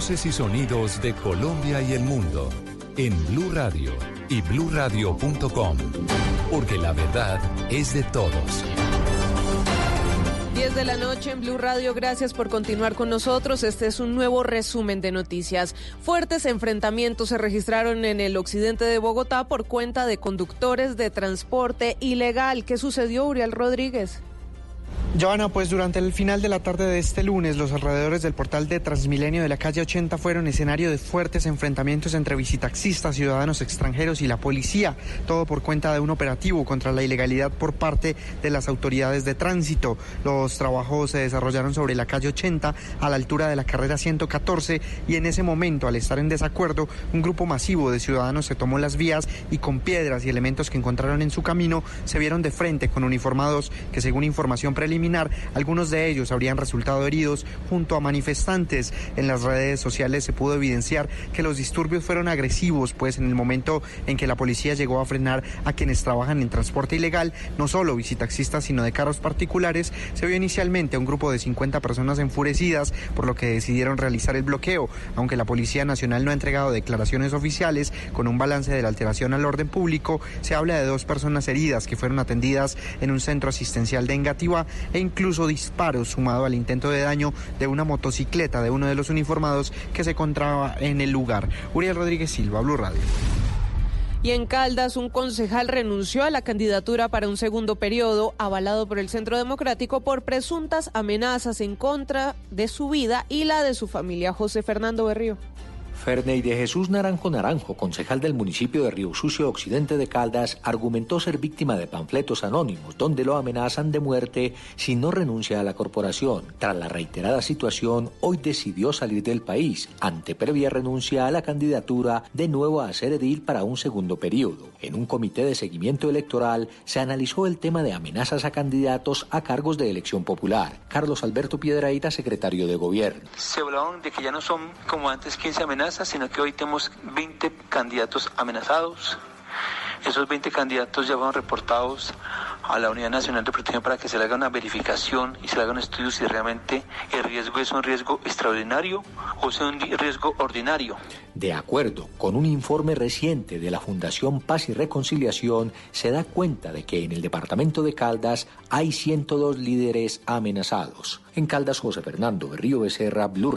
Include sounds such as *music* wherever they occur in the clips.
Voces y sonidos de Colombia y el mundo en Blue Radio y bluradio.com, porque la verdad es de todos. 10 de la noche en Blue Radio, gracias por continuar con nosotros. Este es un nuevo resumen de noticias. Fuertes enfrentamientos se registraron en el occidente de Bogotá por cuenta de conductores de transporte ilegal. ¿Qué sucedió, Uriel Rodríguez? Joana, pues durante el final de la tarde de este lunes, los alrededores del portal de Transmilenio de la calle 80 fueron escenario de fuertes enfrentamientos entre visitaxistas, ciudadanos extranjeros y la policía, todo por cuenta de un operativo contra la ilegalidad por parte de las autoridades de tránsito. Los trabajos se desarrollaron sobre la calle 80 a la altura de la carrera 114 y en ese momento, al estar en desacuerdo, un grupo masivo de ciudadanos se tomó las vías y con piedras y elementos que encontraron en su camino se vieron de frente con uniformados que según información preliminar algunos de ellos habrían resultado heridos junto a manifestantes. En las redes sociales se pudo evidenciar que los disturbios fueron agresivos, pues en el momento en que la policía llegó a frenar a quienes trabajan en transporte ilegal, no solo visitaxistas, sino de carros particulares, se vio inicialmente a un grupo de 50 personas enfurecidas, por lo que decidieron realizar el bloqueo, aunque la Policía Nacional no ha entregado declaraciones oficiales. Con un balance de la alteración al orden público, se habla de dos personas heridas que fueron atendidas en un centro asistencial de Engativá e incluso disparos sumado al intento de daño de una motocicleta de uno de los uniformados que se encontraba en el lugar. Uriel Rodríguez Silva, Blue Radio. Y en Caldas, un concejal renunció a la candidatura para un segundo periodo, avalado por el Centro Democrático por presuntas amenazas en contra de su vida y la de su familia. José Fernando Berrío. Ferney de Jesús Naranjo Naranjo, concejal del municipio de Río Sucio Occidente de Caldas, argumentó ser víctima de panfletos anónimos donde lo amenazan de muerte si no renuncia a la corporación. Tras la reiterada situación, hoy decidió salir del país, ante previa renuncia a la candidatura de nuevo a ser edil para un segundo periodo. En un comité de seguimiento electoral se analizó el tema de amenazas a candidatos a cargos de elección popular. Carlos Alberto Piedraíta, secretario de Gobierno. Se hablaban de que ya no son como antes 15 amenazas sino que hoy tenemos 20 candidatos amenazados. Esos 20 candidatos ya fueron reportados a la Unidad Nacional de Protección para que se le haga una verificación y se le haga un estudio si realmente el riesgo es un riesgo extraordinario o es un riesgo ordinario. De acuerdo con un informe reciente de la Fundación Paz y Reconciliación, se da cuenta de que en el departamento de Caldas hay 102 líderes amenazados. En Caldas, José Fernando Río Becerra, Blue.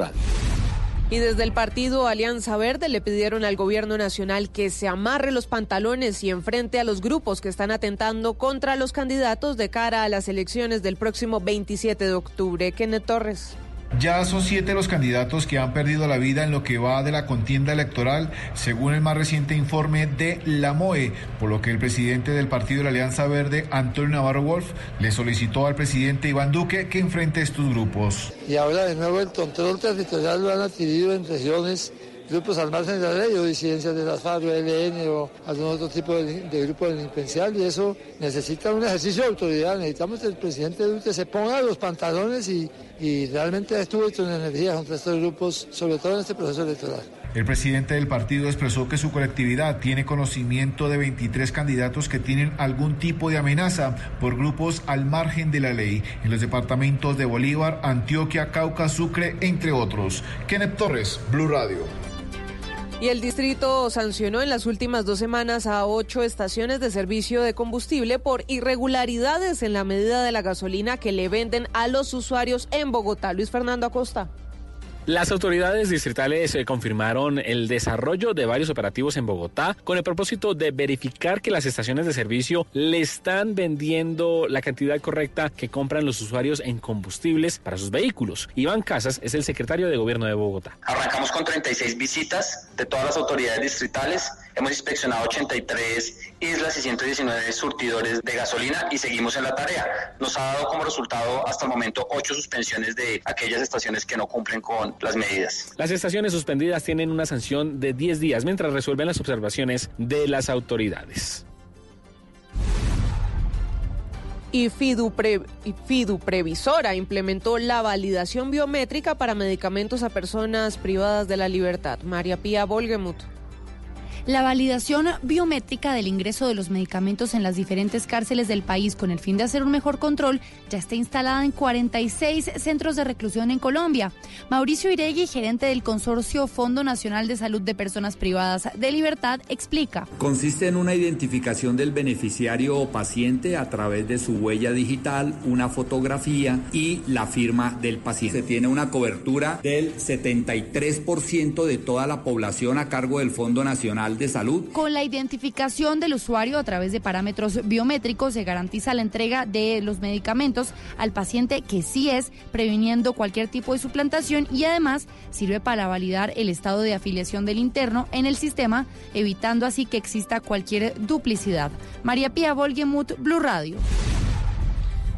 Y desde el partido Alianza Verde le pidieron al gobierno nacional que se amarre los pantalones y enfrente a los grupos que están atentando contra los candidatos de cara a las elecciones del próximo 27 de octubre. Kenneth Torres. Ya son siete los candidatos que han perdido la vida en lo que va de la contienda electoral, según el más reciente informe de la MOE, por lo que el presidente del partido de la Alianza Verde, Antonio Navarro Wolf, le solicitó al presidente Iván Duque que enfrente estos grupos. Y ahora de nuevo el control territorial lo han adquirido en regiones grupos margen de la ley o disidencias de la FARC, ELN o algún otro tipo de, de grupo delincuencial y eso necesita un ejercicio de autoridad. Necesitamos que el presidente Duque se ponga los pantalones y, y realmente estuvo con energía contra estos grupos, sobre todo en este proceso electoral. El presidente del partido expresó que su colectividad tiene conocimiento de 23 candidatos que tienen algún tipo de amenaza por grupos al margen de la ley en los departamentos de Bolívar, Antioquia, Cauca, Sucre, entre otros. Kenneth Torres, Blue Radio. Y el distrito sancionó en las últimas dos semanas a ocho estaciones de servicio de combustible por irregularidades en la medida de la gasolina que le venden a los usuarios en Bogotá. Luis Fernando Acosta. Las autoridades distritales eh, confirmaron el desarrollo de varios operativos en Bogotá con el propósito de verificar que las estaciones de servicio le están vendiendo la cantidad correcta que compran los usuarios en combustibles para sus vehículos. Iván Casas es el secretario de Gobierno de Bogotá. Arrancamos con 36 visitas de todas las autoridades distritales. Hemos inspeccionado 83 islas y 119 surtidores de gasolina y seguimos en la tarea. Nos ha dado como resultado hasta el momento ocho suspensiones de aquellas estaciones que no cumplen con las medidas. Las estaciones suspendidas tienen una sanción de 10 días mientras resuelven las observaciones de las autoridades. Y Fidu, Fidu, Previsora implementó la validación biométrica para medicamentos a personas privadas de la libertad. María Pía Volgemuth. La validación biométrica del ingreso de los medicamentos en las diferentes cárceles del país con el fin de hacer un mejor control ya está instalada en 46 centros de reclusión en Colombia. Mauricio Iregui, gerente del consorcio Fondo Nacional de Salud de Personas Privadas de Libertad, explica. Consiste en una identificación del beneficiario o paciente a través de su huella digital, una fotografía y la firma del paciente. Se tiene una cobertura del 73% de toda la población a cargo del Fondo Nacional de Salud. Con la identificación del usuario a través de parámetros biométricos se garantiza la entrega de los medicamentos al paciente que sí es, previniendo cualquier tipo de suplantación y además sirve para validar el estado de afiliación del interno en el sistema, evitando así que exista cualquier duplicidad. María Pía Volgemuth, Blue Radio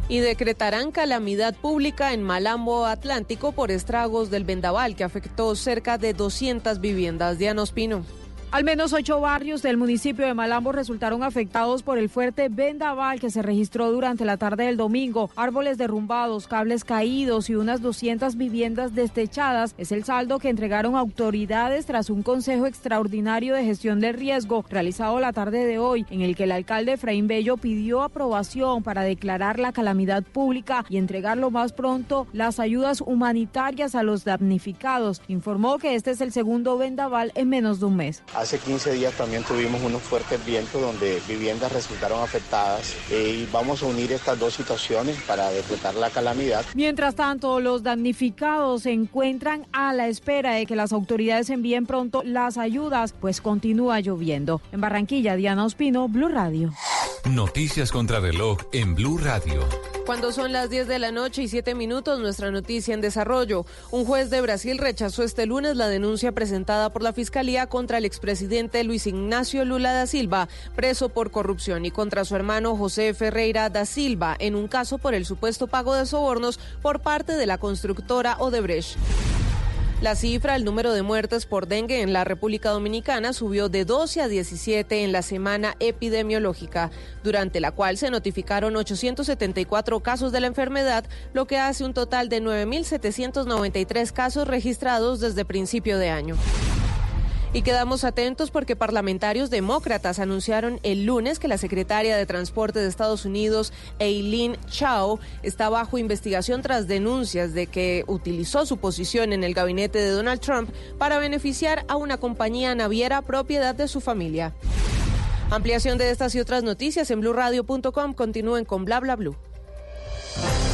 y decretarán calamidad pública en Malambo Atlántico por estragos del vendaval que afectó cerca de 200 viviendas. Diana Ospino. Al menos ocho barrios del municipio de Malambo resultaron afectados por el fuerte vendaval que se registró durante la tarde del domingo. Árboles derrumbados, cables caídos y unas 200 viviendas destechadas es el saldo que entregaron autoridades tras un consejo extraordinario de gestión del riesgo realizado la tarde de hoy, en el que el alcalde Efraín Bello pidió aprobación para declarar la calamidad pública y entregar lo más pronto las ayudas humanitarias a los damnificados. Informó que este es el segundo vendaval en menos de un mes. Hace 15 días también tuvimos unos fuertes vientos donde viviendas resultaron afectadas eh, y vamos a unir estas dos situaciones para decretar la calamidad. Mientras tanto, los damnificados se encuentran a la espera de que las autoridades envíen pronto las ayudas, pues continúa lloviendo. En Barranquilla, Diana Ospino, Blue Radio. Noticias contra reloj en Blue Radio. Cuando son las 10 de la noche y 7 minutos, nuestra noticia en desarrollo. Un juez de Brasil rechazó este lunes la denuncia presentada por la Fiscalía contra el expresidente Luis Ignacio Lula da Silva, preso por corrupción, y contra su hermano José Ferreira da Silva, en un caso por el supuesto pago de sobornos por parte de la constructora Odebrecht. La cifra, el número de muertes por dengue en la República Dominicana subió de 12 a 17 en la semana epidemiológica, durante la cual se notificaron 874 casos de la enfermedad, lo que hace un total de 9.793 casos registrados desde principio de año. Y quedamos atentos porque parlamentarios demócratas anunciaron el lunes que la secretaria de Transporte de Estados Unidos, Eileen Chao, está bajo investigación tras denuncias de que utilizó su posición en el gabinete de Donald Trump para beneficiar a una compañía naviera propiedad de su familia. Ampliación de estas y otras noticias en blurradio.com. Continúen con bla bla blue.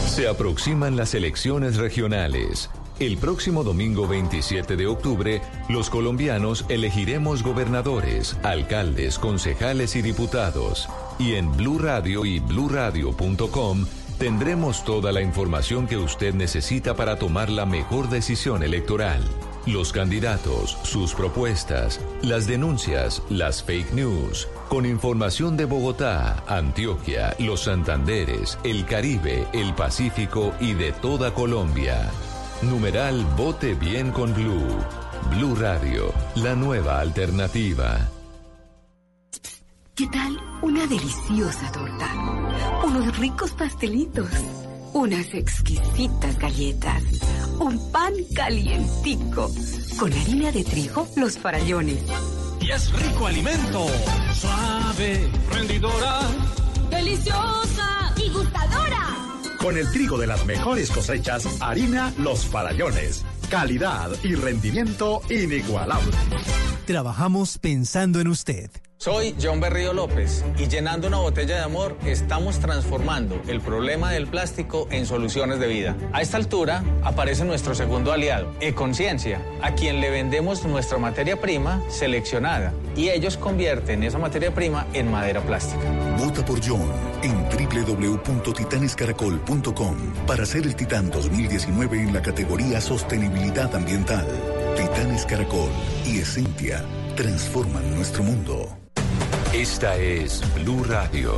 Se aproximan las elecciones regionales. El próximo domingo 27 de octubre, los colombianos elegiremos gobernadores, alcaldes, concejales y diputados. Y en Blue Radio y bluradio.com tendremos toda la información que usted necesita para tomar la mejor decisión electoral. Los candidatos, sus propuestas, las denuncias, las fake news, con información de Bogotá, Antioquia, los Santanderes, el Caribe, el Pacífico y de toda Colombia. Numeral Vote Bien con Blue. Blue Radio, la nueva alternativa. ¿Qué tal una deliciosa torta? Unos ricos pastelitos, unas exquisitas galletas, un pan calientico, con harina de trigo, los farallones. Y es rico alimento, suave, rendidora, deliciosa y gustadora. Con el trigo de las mejores cosechas, harina Los Farallones. Calidad y rendimiento inigualable. Trabajamos pensando en usted. Soy John Berrío López y llenando una botella de amor estamos transformando el problema del plástico en soluciones de vida. A esta altura aparece nuestro segundo aliado, Econciencia, a quien le vendemos nuestra materia prima seleccionada y ellos convierten esa materia prima en madera plástica. Vota por John en www.titanescaracol.com para ser el Titán 2019 en la categoría Sostenibilidad Ambiental. Titanes Caracol y Esencia transforman nuestro mundo. Esta es Blue Radio.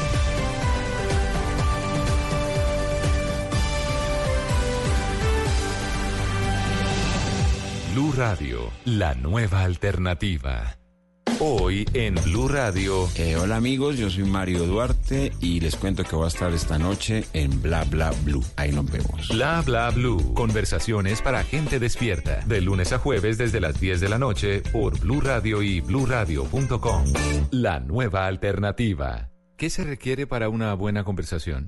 Blue Radio, la nueva alternativa. Hoy en Blue Radio. Eh, hola amigos, yo soy Mario Duarte y les cuento que voy a estar esta noche en Bla Bla Blue. Ahí nos vemos. Bla Bla Blue. Conversaciones para gente despierta. De lunes a jueves desde las 10 de la noche por Blue Radio y bluradio.com. La nueva alternativa. ¿Qué se requiere para una buena conversación?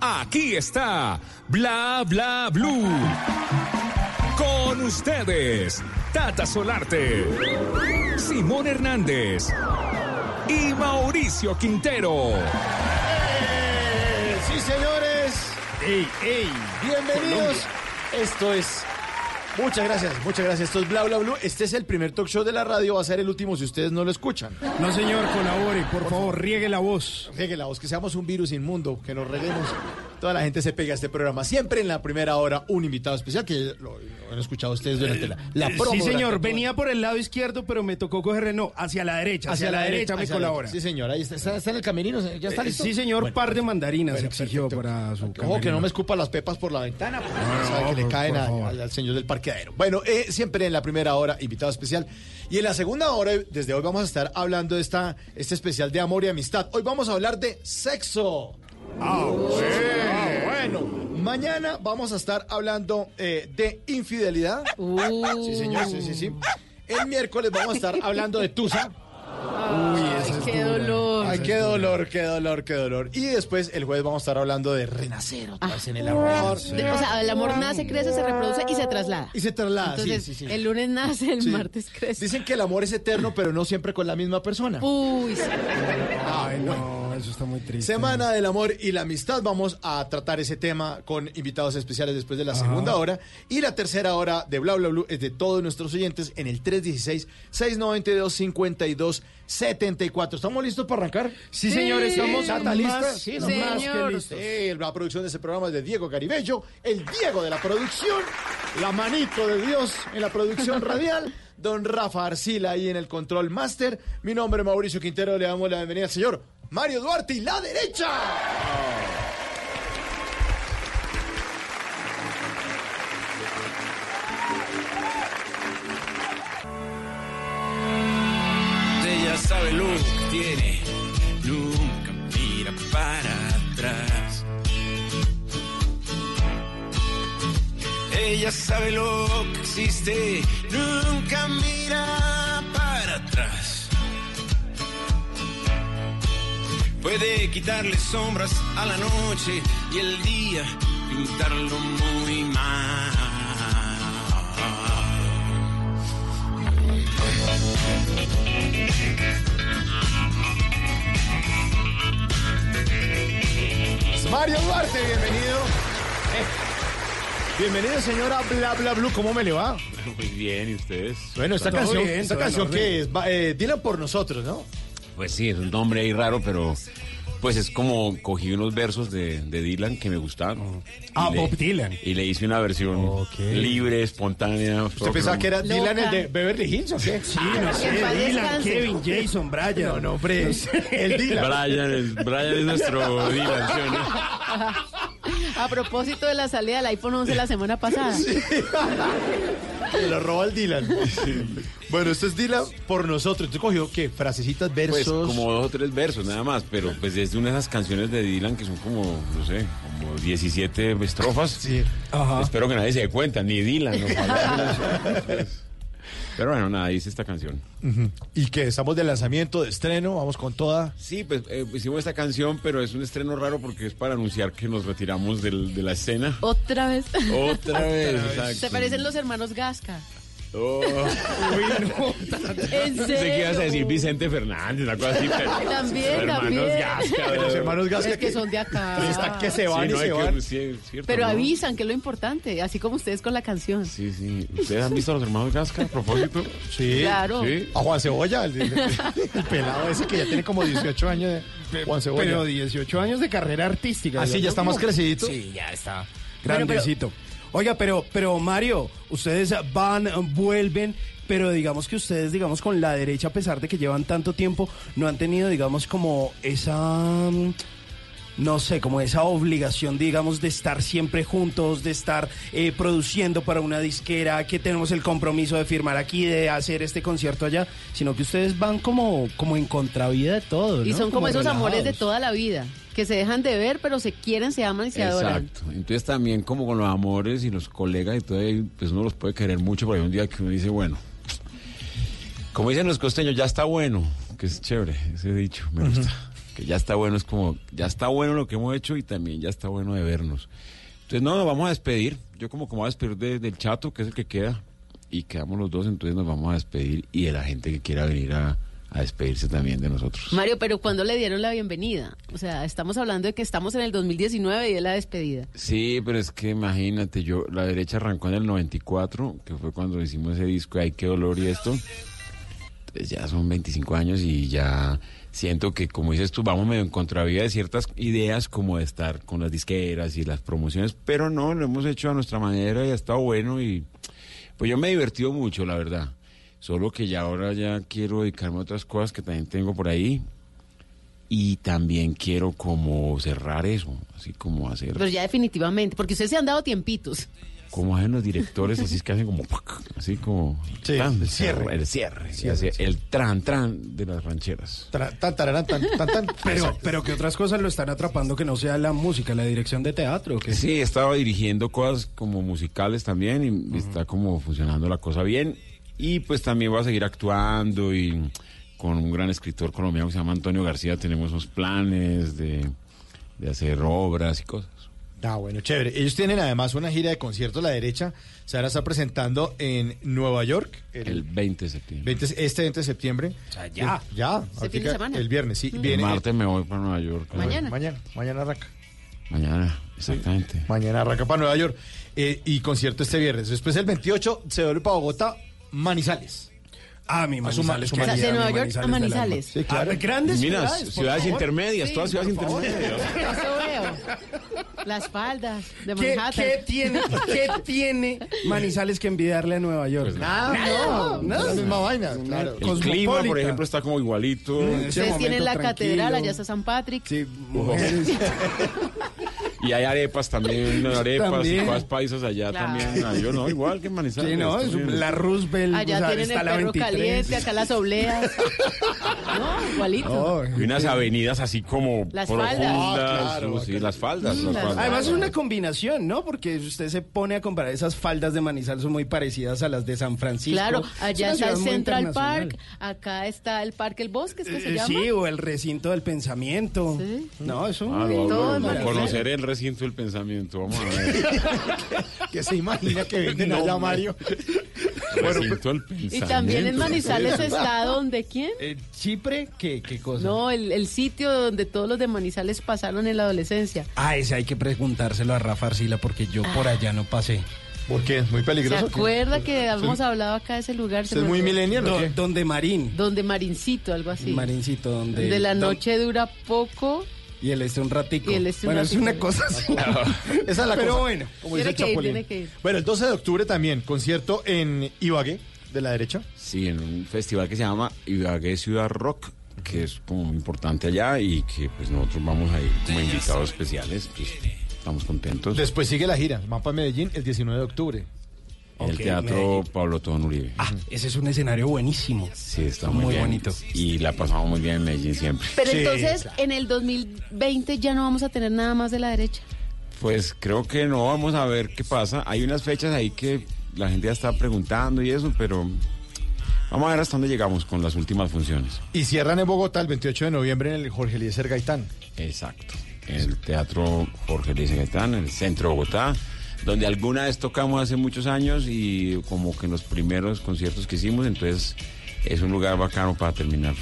Aquí está Bla Bla Blue. Con ustedes, Tata Solarte, Simón Hernández y Mauricio Quintero. Eh, sí, señores. ¡Ey, ey! Bienvenidos. Esto es. Muchas gracias, muchas gracias. Esto es Bla Bla Blue. Este es el primer talk show de la radio. Va a ser el último si ustedes no lo escuchan. No, señor, colabore, por, favor, riegue la voz. Riegue la voz, que seamos un virus inmundo, que nos reguemos. Toda la gente se pega a este programa. Siempre en la primera hora, un invitado especial que lo, lo han escuchado ustedes durante la, la promo. Sí, señor, venía por el lado izquierdo, pero me tocó coger no, hacia la derecha. Hacia, la, derecha, me hacia la- colabora. Sí, señor, ahí está, está, está en el camerino. ¿Ya está Eh, listo? sí, señor, Bueno, par de mandarinas bueno, exigió perfecto. para su Ojo, que camerino. no me escupa las pepas por la ventana, porque No, sabe no, que le caen a- al, señor del parqueadero. Bueno, eh, siempre en la primera hora, invitado especial. Y en la segunda hora, desde hoy vamos a estar hablando de esta, este especial de amor y amistad. Hoy vamos a hablar de sexo. Ah, bueno. Mañana vamos a estar hablando eh, de infidelidad. Sí, señor, sí, sí, sí. El miércoles vamos a estar hablando de Tusa. Ay, qué dolor. Ay, qué dolor, qué dolor, qué dolor. Y después el jueves vamos a estar hablando de renacer otra vez en el amor. Ah. De- o sea, el amor nace, crece, se reproduce y se traslada. Y se traslada, sí, sí, sí. el lunes nace, el Sí. martes crece. Dicen que el amor es eterno, pero no siempre con la misma persona. Uy, sí. Ay, no, eso está muy triste. Semana del amor y la amistad. Vamos a tratar ese tema con invitados especiales después de la segunda hora. Y la tercera hora de Bla Bla Blue es de todos nuestros oyentes en el 316-692-5274. ¿Estamos listos para arrancar? Sí, señor, estamos ¿Tata sí, ¿no? más que Señor. listos. Sí, la producción de ese programa es de Diego Caribello, el Diego de la producción, la manito de Dios en la producción *laughs* radial. Don Rafa Arcila ahí en el control master. Mi nombre es Mauricio Quintero. Le damos la bienvenida al señor Mario Duarte y la derecha. Ella sabe lo que tiene, nunca mira para atrás. Ella sabe lo que existe, nunca mira para atrás. Puede quitarle sombras a la noche y el día pintarlo muy mal. Mario Duarte, bienvenido. Eh, Bienvenido, señora Bla Bla Blue. ¿Cómo me le va? Muy bien, ¿y ustedes? Bueno, esta Todo canción, bien, esta canción que es, eh, Dylan por nosotros, ¿no? Pues sí, es un nombre ahí raro, pero pues es como cogí unos versos de, de Dylan que me gustaron. Ah, Y le- Bob Dylan. Y le hice una versión libre, espontánea. ¿Usted pensaba que era Loca. Dylan el de Beverly Hills o qué? Sí, no sé, Dylan, Kevin, Jason, Brian. No, no, hombre, el Dylan. Brian es, Brian es nuestro Dylan, ¿sí o no? *laughs* A propósito de la salida del iPhone 11 la semana pasada. Se lo roba el Dylan. Bueno, esto es Dylan por nosotros. ¿Tú cogió qué? Frasecitas, versos. Pues como dos o tres versos nada más, pero pues es de una de esas canciones de Dylan que son como, no sé, como 17 estrofas. Sí. Espero que nadie se dé cuenta, ni Dylan. ojalá. *laughs* pero bueno, nada, hice esta canción. ¿Y qué? Estamos de lanzamiento, de estreno, vamos con toda. Sí, pues eh, hicimos esta canción, pero es un estreno raro porque es para anunciar que nos retiramos del- de la escena. Otra vez. Otra *laughs* vez, exacto. Se parecen los hermanos Gasca. Oh. *laughs* ¿En Pensé que ibas a decir serio? Vicente Fernández, una cosa así. pero- *laughs* También, hermanos también. Gasca. Los hermanos Gasca Es que son de acá. Está que se van Sí, no, y hay se que- van. sí, es cierto, Pero ¿no? avisan, que es lo importante, así como ustedes con la canción. Sí, sí. ¿Ustedes han visto a los hermanos Gasca a propósito? Sí. Claro. Sí. A Juan Cebolla, el, el- el pelado ese que ya tiene como 18 años. De Juan Cebolla. Pero 18 años de carrera artística. Ah, sí, ya está más crecidito. Sí, ya está. Grandecito. Oiga, pero, pero Mario, ustedes van, vuelven, pero digamos que ustedes, digamos, con la derecha, a pesar de que llevan tanto tiempo, no han tenido, digamos, como esa, mm, no sé, como esa obligación, digamos, de estar siempre juntos, de estar eh, produciendo para una disquera, que tenemos el compromiso de firmar aquí, de hacer este concierto allá, sino que ustedes van como, como en contravida de todo. Y son como, esos amores de toda la vida, que se dejan de ver, pero se quieren, se aman y se adoran. Exacto. Entonces también como con los amores y los colegas y todo, ahí, pues uno los puede querer mucho, pero hay un día que uno dice, bueno, como dicen los costeños, ya está bueno, que es chévere, ese dicho, me gusta. Que ya está bueno, es como, ya está bueno lo que hemos hecho y también ya está bueno de vernos. Entonces, no, nos vamos a despedir. Yo como, como voy a despedir de- del chato, que es el que queda, y quedamos los dos, entonces nos vamos a despedir y de la gente que quiera venir a, a despedirse también de nosotros. Mario, pero ¿cuándo le dieron la bienvenida? O sea, estamos hablando de que estamos en el 2019 y de la despedida. Sí, pero es que imagínate, yo, la derecha arrancó en el 94, que fue cuando hicimos ese disco, Ay, qué dolor y esto. Entonces ya son 25 años y ya siento que, como dices tú, vamos medio en contravía de ciertas ideas como de estar con las disqueras y las promociones, pero no, lo hemos hecho a nuestra manera y ha estado bueno y pues yo me he divertido mucho, la verdad. Solo que ya ahora ya quiero dedicarme a otras cosas que también tengo por ahí y también quiero como cerrar eso, así como hacer... Pero ya definitivamente, porque ustedes se han dado tiempitos. como hacen los directores, así es que hacen como así como tan, el cierre, el cierre, el tran tran de las rancheras. Tra- tan, tararán, tan, tan, tan. *laughs* Pero, pero que otras cosas lo están atrapando que no sea la música, la dirección de teatro. ¿o qué? Sí, estaba dirigiendo cosas como musicales también y está como funcionando la cosa bien. Y pues también voy a seguir actuando y con un gran escritor colombiano que se llama Antonio García tenemos unos planes de, de hacer obras y cosas. Ah, bueno, chévere. Ellos tienen además una gira de conciertos, la derecha. Se van a estar presentando en Nueva York. El 20 de septiembre. 20 este 20 de septiembre. O sea, ya. Ya. Este fin de semana. El viernes, sí. Mm. Viene, El martes me voy para Nueva York. Mañana. Mañana, mañana arranca. Mañana, exactamente. Mañana arranca para Nueva York. Eh, y concierto este viernes. Después el 28 se vuelve para Bogotá, Manizales. Ah, mi A Manizales. su que O sea, Manizales. de Nueva York a del alma. Manizales. Sí, claro. Ah, grandes Mira, ciudades, ciudades intermedias, Sí, todas ciudades intermedias. *laughs* Eso veo. Las faldas de ¿Qué, Manhattan. qué tiene, ¿Qué *laughs* tiene Manizales que envidiarle a Nueva York? Pues Nada, no, no, es la misma vaina. Claro. El clima, por ejemplo, está como igualito. ese Ustedes tienen la tranquilo. catedral, allá está San Patrick. Sí, mujeres. Y hay arepas también, *laughs* arepas También. y cosas paisas allá Claro. también. Ah, yo no, igual que en Manizales. Sí, no, es la Roosevelt. Allá o sea, tienen está el la perro 23. caliente, acá las obleas. *laughs* no, igualito. Y unas avenidas así como Las profundas. faldas. Ah, claro, sí, las faldas. Mm, las las faldas. Además es una combinación, ¿no? Porque usted se pone a comparar esas faldas de Manizales son muy parecidas a las de San Francisco. Claro, allá está el Central. Park, acá está el Parque El Bosque, ¿es que se Eh, llama? Sí, o el recinto del pensamiento. No, eso Ah, lo- Todo lo- en conocer el recinto del pensamiento. Vamos a ver. *laughs* *laughs* que se imagina que venden No, allá, hombre. Mario. recinto del Y pensamiento. también en Manizales está donde quién? Eh, Chipre, ¿qué, qué cosa? No, el, el sitio donde todos los de Manizales pasaron en la adolescencia. Ah, ese hay que preguntárselo a Rafa Arcila porque yo por allá no pasé. ¿Por qué? ¿Es muy ¿Se peligroso? acuerda que habíamos hablado acá de ese lugar? Se ¿Usted es muy olvidó. millennial o Do- qué? donde Marín. Donde Marincito, algo así. Marincito, donde... De la don- noche dura poco. Y el este un ratico. Y el este un Bueno, ratico. es una cosa así. *laughs* Esa es la Pero cosa. bueno. como dice Tiene el que ir, Chapulín. tiene que ir. Bueno, el 12 de octubre también, concierto en Ibagué, de la derecha. Sí, en un festival que se llama Ibagué Ciudad Rock, que es como muy importante allá y que pues nosotros vamos a ir como invitados especiales. Pues, estamos contentos. Después sigue la gira, Mapa Medellín, el 19 de octubre. El Teatro Medellín. Pablo Tobón Uribe. Ah, ese es un escenario buenísimo. Sí, está muy, muy bien. bonito. Y la pasamos muy bien en Medellín siempre. Pero Sí, entonces, claro. en el 2020 ya no vamos a tener nada más de la derecha. Pues creo que no, vamos a ver qué pasa. Hay unas fechas ahí que la gente ya está preguntando y eso, pero vamos a ver hasta dónde llegamos con las últimas funciones. Y cierran en Bogotá el 28 de noviembre en el Jorge Eliezer Gaitán. Exacto. El Teatro Jorge Luis Gaitán, en el centro de Bogotá, donde alguna vez tocamos hace muchos años y como que en los primeros conciertos que hicimos, entonces es un lugar bacano para terminar.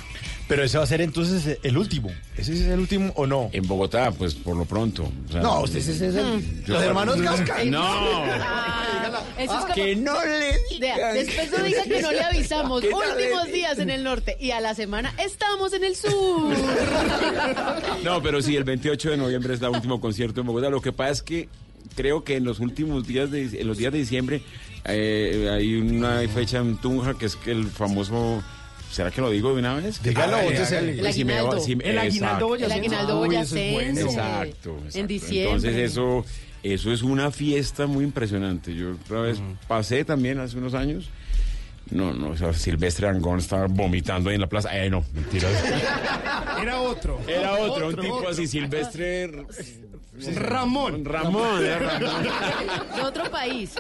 Pero ese va a ser entonces el último. ¿Ese es el último o no? En Bogotá, pues por lo pronto. O sea, No, usted ese es el... yo- Los hermanos Gasca. No. Ah, eso es como- Que no le digan. después no diga que no le avisamos. Últimos días en el norte y a la semana estamos en el sur. *laughs* No, pero sí, el 28 de noviembre es el último concierto en Bogotá. Lo que pasa es que creo que en los últimos días de, en los días de diciembre eh, hay una fecha en Tunja que es que el famoso ¿Será que lo digo de una vez? Dígalo, hágale. El Si aguinaldo. si El aguinaldo exacto. El boyacense. aguinaldo ese es boyacense. bueno. Exacto, En exacto. diciembre. Entonces eso, eso es una fiesta muy impresionante. Yo otra vez pasé también hace unos años. No, no, o sea, Silvestre Angón estaba vomitando ahí en la plaza. Eh, no, mentira. *laughs* Era otro. Era otro, un tipo así, Silvestre... Ramón. Ramón, era Ramón. *laughs* De otro país.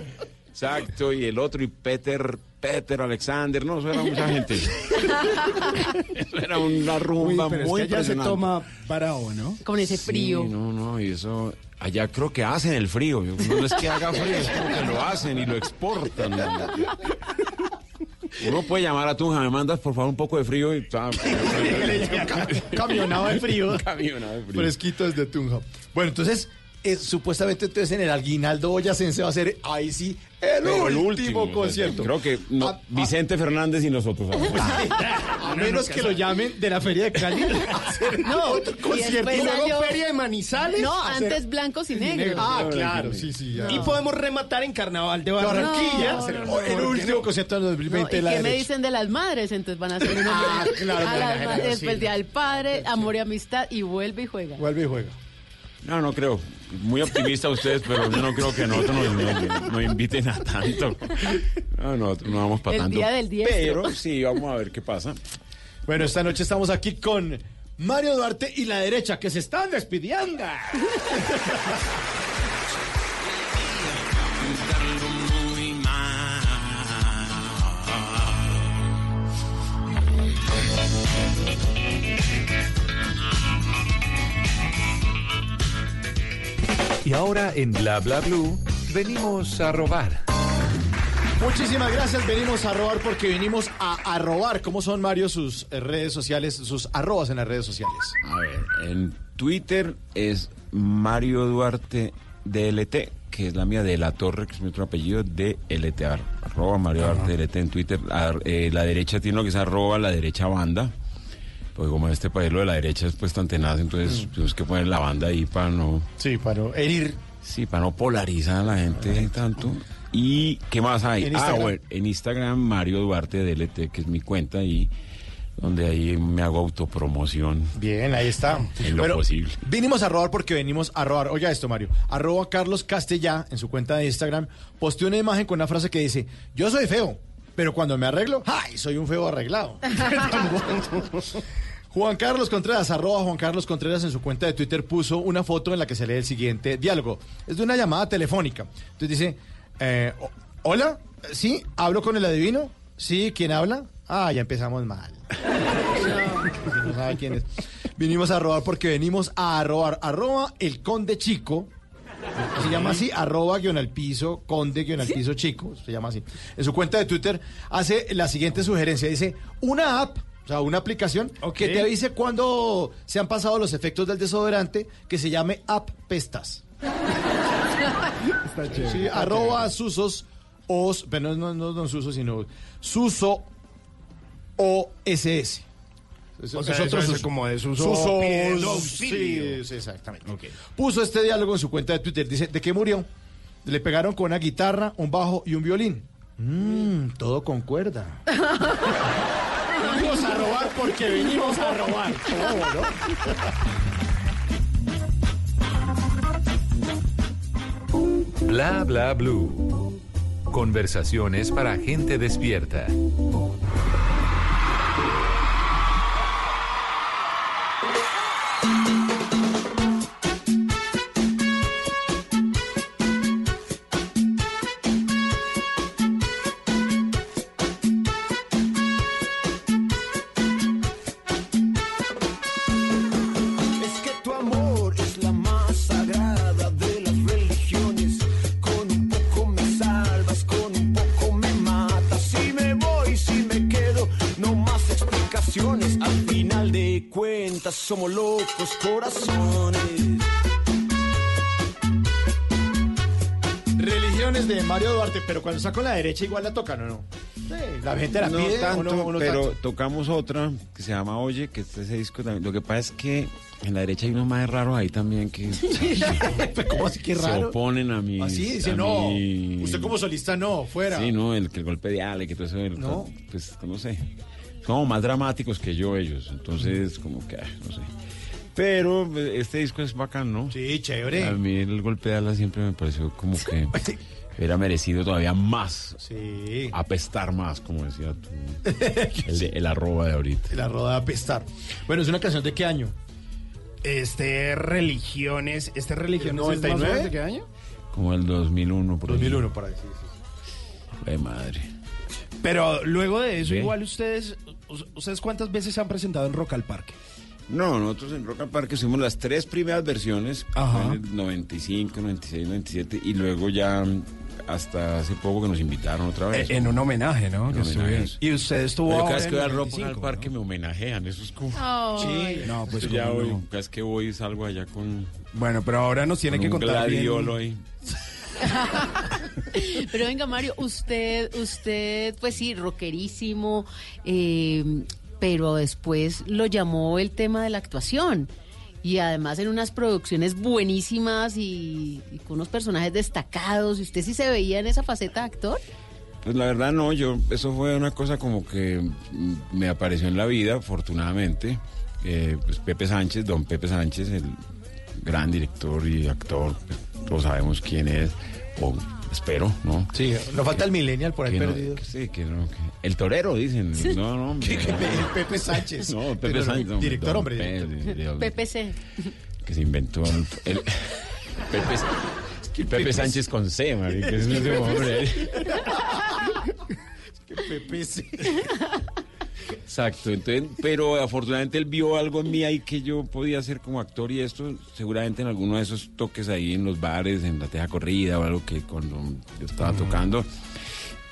Exacto, y el otro, y Peter, Peter Alexander, no, eso era mucha gente. eso era una Uy, rumba pero es muy que allá se toma parado, ¿no? Con ese frío. Sí, no, no, y eso, allá creo que hacen el frío. No es que haga frío, es como que lo hacen y lo exportan. Uno puede llamar a Tunja, me mandas por favor un poco de frío y... *laughs* Camionado de frío. Camionado de frío. Fresquito desde Tunja. Bueno, entonces, eh, supuestamente entonces en el Aguinaldo Boyacense va a ser ahí sí el, último, último, concierto. Creo que no. Vicente Fernández y nosotros. *laughs* A menos que lo llamen de la Feria de Cali *laughs* a hacer No, otro y concierto. Y luego salió- Feria de Manizales. No, hacer- antes blancos y negros. Ah, claro, sí, sí. ya. Y podemos rematar en Carnaval de Barranquilla. No, el no, último concierto del No, 2020 ¿Y de la qué me dicen de las madres? Entonces van a hacer una Ah, claro, a las madres, después Día del padre, amor y amistad y vuelve y juega. Vuelve y juega. No, no creo. Muy optimista ustedes, pero yo no creo que nosotros nos, nos- nos inviten a tanto. No, nosotros no vamos para El tanto. día del. Pero sí, vamos a ver qué pasa. Bueno, esta noche estamos aquí con Mario Duarte y la derecha que se están despidiendo. *laughs* Y ahora en Bla Bla Blue venimos a robar. Muchísimas gracias. Venimos a robar porque vinimos a, a robar. ¿Cómo son, Mario, sus redes sociales, sus arrobas en las redes sociales? A ver, en Twitter es Mario Duarte DLT, que es la mía de la Torre, que es mi otro apellido, DLT, arroba Mario Duarte DLT en Twitter. Ar- eh, la derecha tiene lo que es arroba la derecha banda. Porque como en este país lo de la derecha es pues tan tenaz, entonces tenemos que poner la banda ahí para no... Sí, para no herir. Sí, para no polarizar a la gente tanto. ¿Y qué más hay? ¿En Ah, Instagram? bueno, en Instagram Mario Duarte DLT, que es mi cuenta, y donde ahí me hago autopromoción. Bien, ahí está. En lo Bueno, posible. Vinimos a robar porque venimos a robar. Oiga esto, Mario. Arroba Carlos Castellá en su cuenta de Instagram posteó una imagen con una frase que dice, yo soy feo, pero cuando me arreglo, ¡ay! Soy un feo arreglado. *laughs* Juan Carlos Contreras, arroba Juan Carlos Contreras en su cuenta de Twitter puso una foto en la que se lee el siguiente diálogo. Es de una llamada telefónica. Entonces dice, eh, hola, sí, hablo con el adivino, sí, ¿quién habla? Ah, ya empezamos mal. *laughs* No sabe quién es. Vinimos a robar porque venimos a robar. Arroba el conde chico. Se llama así, arroba guion al piso, conde guion al piso chico, se llama así. En su cuenta de Twitter hace la siguiente sugerencia, dice, una app, o sea, una aplicación que te avise cuando se han pasado los efectos del desodorante, que se llame App Pestas. Sí, arroba susos, os, pero no, no, no suso, sino suso OSS. O sea, es como de suso Suso, pidiendo sí, auxilio. sí, exactamente. Puso este diálogo en su cuenta de Twitter. Dice, ¿de qué murió? Le pegaron con una guitarra, un bajo y un violín. Mmm, todo con cuerda. venimos a robar porque venimos a robar. Bla bla blue. Conversaciones para gente despierta. De cuentas, somos locos corazones. Religiones de Mario Duarte, pero cuando está con la derecha igual la tocan o no. Sí, la gente la no pide tanto, o no, o no pero tanto. tocamos otra que se llama Oye, que este ese disco también. Lo que pasa es que en la derecha hay unos más raros ahí también que *laughs* ¿Cómo así que se raro? oponen a mí. Así dice, a no. mi- Usted como solista no, fuera. Sí, no, el que el golpe de Ale, que todo eso, el- No. pues no sé. Como más dramáticos que yo ellos, entonces como que, ah, no sé. Pero eh, este disco es bacán, ¿no? Sí, chévere. A mí el golpe de ala siempre me pareció como que *laughs* hubiera merecido todavía más. Sí. Apestar más, como decía tú. *laughs* El, de- el arroba de ahorita. La roda a pestar. Bueno, ¿es una canción de qué año? Este religiones, este religiones es más o 99? menos de qué año? Como el 2001, por ahí. 2001, por ahí. sí, sí, Ay, madre. Pero luego de eso, ¿Ve? igual ustedes, ¿ustedes cuántas veces se han presentado en Rock al Parque? No, nosotros en Rock al Parque hicimos las tres primeras versiones, Ajá. en el 95, 96, 97, y luego ya mm, hasta hace poco que nos invitaron otra vez. Eh, en un homenaje, ¿no? Que homenaje. Y usted estuvo Pero ahora cada vez que en voy el al Rock 95, al Parque me homenajean, eso es como... Sí, no, pues Yo ya voy, no. cada vez que voy salgo allá con... Bueno, pero ahora nos tiene con que un contar bien. gladiolo ahí. *laughs* *laughs* Pero venga, Mario, usted, usted, pues sí, rockerísimo, eh, pero después lo llamó el tema de la actuación. Y además en unas producciones buenísimas y, con unos personajes destacados. ¿Y usted sí se veía en esa faceta de actor? Pues la verdad no, yo, eso fue una cosa como que mm, me apareció en la vida, afortunadamente. Eh, pues Pepe Sánchez, don Pepe Sánchez, el gran director y actor, todos sabemos quién es, o espero, ¿no? Sí, nos falta el millennial por ahí no- perdido. que sí, que no, que- el torero, dicen. No, no, hombre. *laughs* Pe- Pepe Sánchez. No, Pepe Pero, Sánchez. no, director, hombre, Pe- director. de- de- PPC. que se inventó el, *laughs* el- Pepe, Pepe Pepe- Sánchez con C, marica, es un hombre. *laughs* Que Pepe sí. Exacto, entonces, pero afortunadamente él vio algo en mí ahí que yo podía hacer como actor y esto seguramente en alguno de esos toques ahí en los bares, en la teja corrida o algo que cuando yo estaba tocando.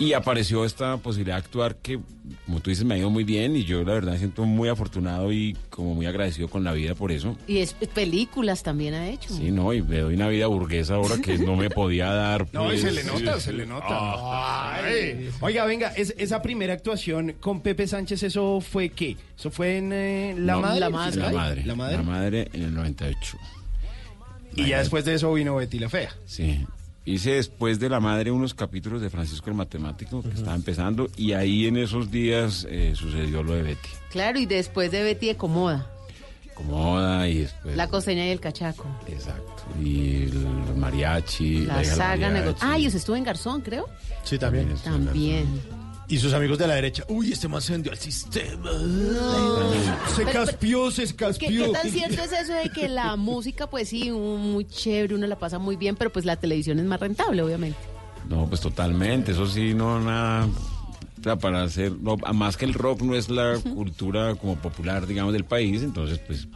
Y apareció esta posibilidad de actuar que, como tú dices, me ha ido muy bien y yo la verdad me siento muy afortunado y como muy agradecido con la vida por eso. Y es, películas también ha hecho. Sí, no, y me doy una vida burguesa ahora que no me podía dar. *laughs* No, pues. se le nota, se le nota. Ay. Oiga, venga, es- esa primera actuación con Pepe Sánchez, ¿eso fue qué? ¿Eso fue en eh, La No, Madre? La ¿el madre. La madre. La Madre. La madre en el 98. Y ya después de eso vino Betty la Fea. Sí. Hice después de la madre unos capítulos de Francisco el Matemático que estaba empezando y ahí en esos días eh, sucedió lo de Betty. Claro, y después de Betty de Comoda, Comoda y después... La costeña y el cachaco. Exacto. Y el mariachi. La saga mariachi. Ah, y usted estuvo en Garzón, creo. Sí, también. También. Y sus amigos de la derecha. Uy, este man se vendió al sistema. Se Pero- caspió, se ¿Qué, caspió. qué tan cierto es eso de que la *laughs* música, pues sí, muy chévere, uno la pasa muy bien, pero pues la televisión es más rentable, obviamente? No, pues totalmente, eso sí, no, nada. O sea, para hacer, no, más que el rock no es la cultura como popular, digamos, del país, entonces, pues,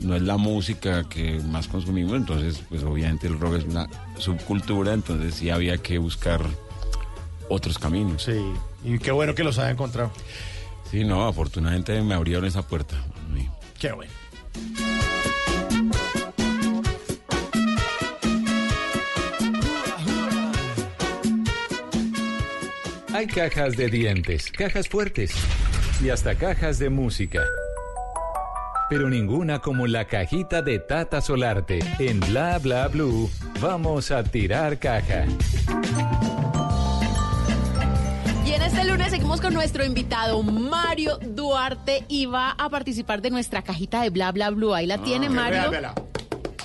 no es la música que más consumimos, entonces, pues, obviamente el rock es una subcultura, entonces sí había que buscar otros caminos. Sí, y qué bueno que los haya encontrado. Sí, no, afortunadamente me abrieron esa puerta. Sí. Qué bueno. Hay cajas de dientes, cajas fuertes y hasta cajas de música. Pero ninguna como la cajita de Tata Solarte. En Bla Bla Blue, vamos a tirar caja. Seguimos con nuestro invitado Mario Duarte y va a participar de nuestra cajita de Bla Bla Blue. Ahí la tiene Mario. Vea, véala.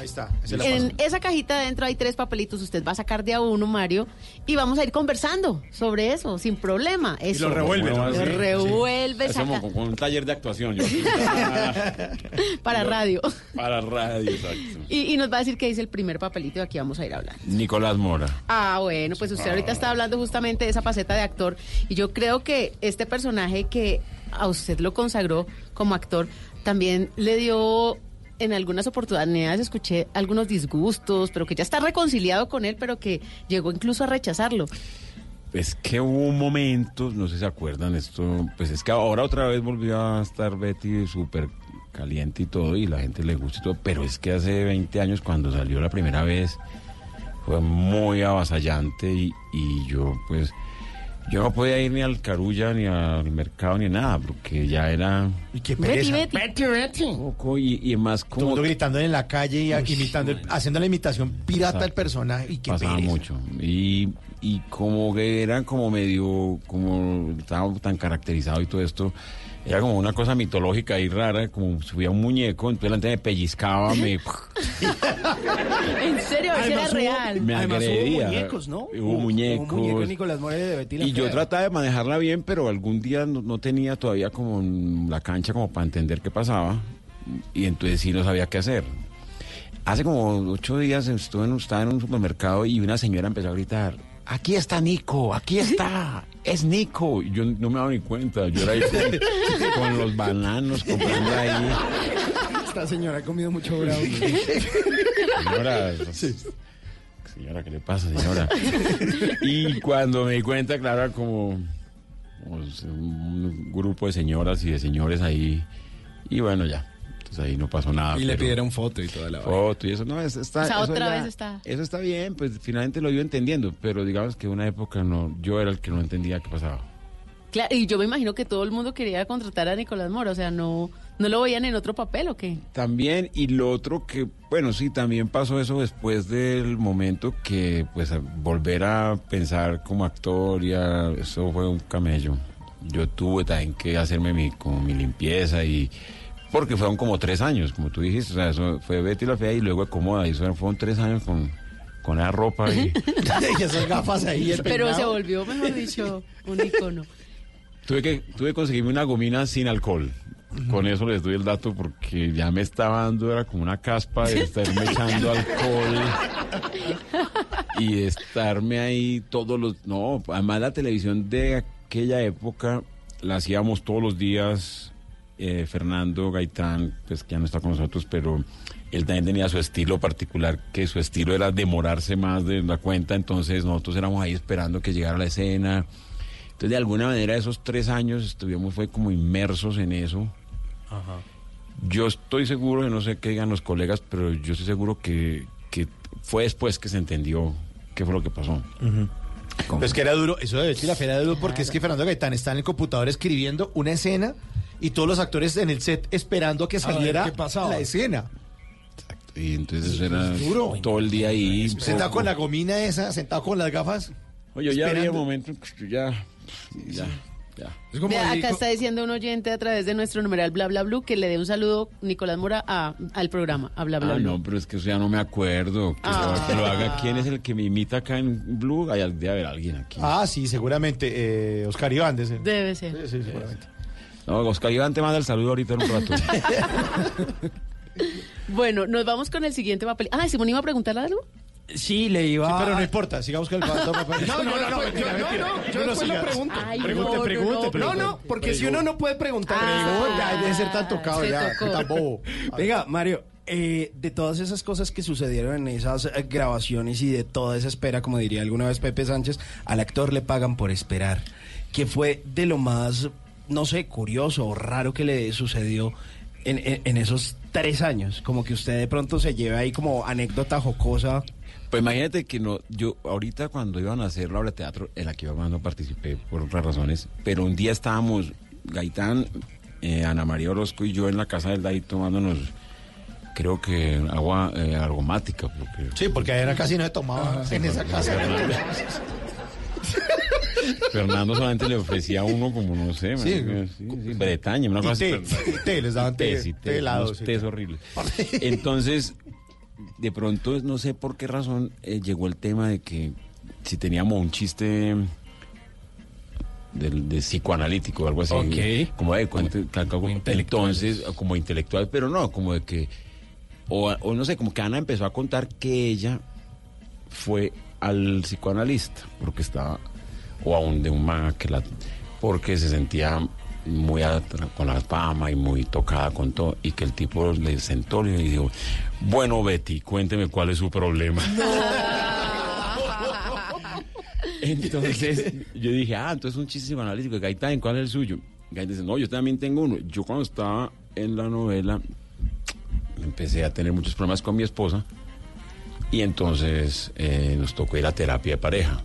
Ahí está. la En esa cajita adentro hay tres papelitos, usted va a sacar de a uno, Mario, y vamos a ir conversando sobre eso, sin problema. Eso. lo revuelve, ¿no? Lo Sí, revuelve, Hacemos saca con, con un taller de actuación. yo. *laughs* para radio. Para radio, exacto. Y, y nos va a decir qué dice el primer papelito y aquí vamos a ir hablando. Nicolás Mora. Ah, bueno, pues usted ahorita está hablando justamente de esa faceta de actor y yo creo que este personaje que a usted lo consagró como actor también le dio en algunas oportunidades escuché algunos disgustos, pero que ya está reconciliado con él, pero que llegó incluso a rechazarlo. Es que hubo un momento, no sé si se acuerdan esto, pues es que ahora otra vez volvió a estar Betty súper caliente y todo, y la gente le gusta y todo, pero es que hace 20 años cuando salió la primera vez fue muy avasallante y, y yo pues, yo no podía ir ni al Carulla, ni al mercado, ni nada, porque ya era... Y qué Betty, pereza. Betty. Poco, y, y más Todo el como... mundo gritando en la calle y Uy, imitando, el- haciendo la imitación pirata del personaje. Y qué pasaba pereza. mucho. Y, y como que era como medio, como estaba tan caracterizado y todo esto, era como una cosa mitológica y rara, como subía un muñeco, entonces la gente me pellizcaba, me, En serio, si era hubo- real. me Además, agredía. hubo muñecos, ¿no? Hubo muñecos. Hubo muñeco Nicolás de Betty Y yo trataba de manejarla bien, pero algún día no, no tenía todavía como la cancha como para entender qué pasaba. Y entonces sí no sabía qué hacer. Hace como ocho días estuve en, estaba en un supermercado y una señora empezó a gritar, aquí está Nico, aquí está, es Nico. Y yo no me daba ni cuenta, yo era ahí con, *laughs* con los bananos comprando ahí. Esta señora ha comido mucho bravo. Señora, señora, ¿qué le pasa, señora? Y cuando me di cuenta, claro, como un grupo de señoras y de señores ahí. Y bueno, ya. Entonces ahí no pasó nada. Y le pidieron foto y toda la. Foto y eso, no, es- está, O sea, eso otra ya- vez está. Eso está bien, pues finalmente lo iba entendiendo, pero digamos que una época no, yo era el que no entendía qué pasaba. Claro, y yo me imagino que todo el mundo quería contratar a Nicolás Mora, o sea, no, no lo veían en otro papel o qué. También, y lo otro que, bueno, sí, también pasó eso después del momento que, pues, a volver a pensar como actor, ya, eso fue un camello. Yo tuve también que hacerme mi, como mi limpieza y, porque fueron como tres años, como tú dijiste, o sea, eso fue Betty la Fea y luego Acomoda, y eso fueron tres años con, con esa ropa y *laughs* y esas gafas ahí. el Pero se volvió, mejor dicho, un icono. tuve que, tuve que conseguirme una gomina sin alcohol. Con eso les doy el dato porque ya me estaba dando, era como una caspa de estarme echando alcohol y de estarme ahí todos los... No, además la televisión de aquella época la hacíamos todos los días. Eh, Fernando Gaitán, pues que ya no está con nosotros, pero él también tenía su estilo particular, que su estilo era demorarse más de la cuenta, entonces nosotros éramos ahí esperando que llegara la escena. Entonces, de alguna manera, esos tres años estuvimos fue como inmersos en eso. Yo estoy seguro, yo no sé qué digan los colegas, pero yo estoy seguro que, que fue después que se entendió qué fue lo que pasó. Pero es que era duro, eso de Betty la era duro porque es que Fernando Gaitán está en el computador escribiendo una escena y todos los actores en el set esperando a que A ver saliera la escena. Y entonces era duro. todo el día ahí. Sentado poco. con la gomina esa, sentado con las gafas. Oye, ya había yo ya, ya, ya. Es como Vea, acá está diciendo un oyente a través de nuestro numeral bla bla blue que le dé un saludo Nicolás Mora a, al programa a bla bla Ah, blue. no, pero es que eso ya no me acuerdo. Que, Ah. lo, que lo haga. ¿Quién es el que me imita acá en Blue? Hay debe haber alguien aquí. Ah, sí, seguramente. eh, Oscar Iván. de ese. Debe ser. Sí, sí, seguramente. No, Oscar Iván te manda el saludo ahorita en un rato. *laughs* Bueno, nos vamos con el siguiente papel. Ah, Simón iba a preguntarle algo. Sí, le iba Sí, pero no importa, sigamos con el papel. *laughs* No, no, no, no, yo, no, no, yo después lo pregunto. Ay, Pregunte, no, no, pregunte, no, pregunte. No, no, porque si uno no puede preguntar... Pregunta, debe ser tan tocado se ya, tan bobo. *laughs* Venga, Mario, eh, de todas esas cosas que sucedieron en esas eh, grabaciones y de toda esa espera, como diría alguna vez Pepe Sánchez, al actor le pagan por esperar. ¿Qué fue de lo más, no sé, curioso o raro que le sucedió en, en- en esos tres años? Como que usted de pronto se lleve ahí como anécdota jocosa. Pues imagínate que no, yo ahorita cuando iban a hacer la obra de teatro, en la que yo más no participé por otras razones, pero un día estábamos, Gaitán, eh, Ana María Orozco y yo en la casa del David tomándonos, creo que agua eh, aromática, porque Sí, porque era casi no se tomaba en esa casa. *laughs* Fernando solamente le ofrecía a uno como, no sé, Sí. sí, sí, Bretaña, una cosa té, té, les daban té, sí, té helado, unos sí. tés horribles. *laughs* Entonces, de pronto, no sé por qué razón, eh, llegó el tema de que si teníamos un chiste del de psicoanalítico o algo así. Ok. Como de cuento, entonces, como intelectual, pero no, como de que, o, o no sé, como que Ana empezó a contar que ella fue al psicoanalista, porque estaba, o a un de un man que la, porque se sentía muy con la fama y muy tocada con todo, y que el tipo le sentó y le dijo, bueno Betty, cuénteme cuál es su problema. *laughs* *laughs* *laughs* Entonces yo dije, ah, entonces un chiste psicoanalítico. Gaitán, ¿cuál es el suyo? Gaitán dice, no, yo también tengo uno. Yo cuando estaba en la novela empecé a tener muchos problemas con mi esposa y entonces eh, nos tocó ir a terapia de pareja.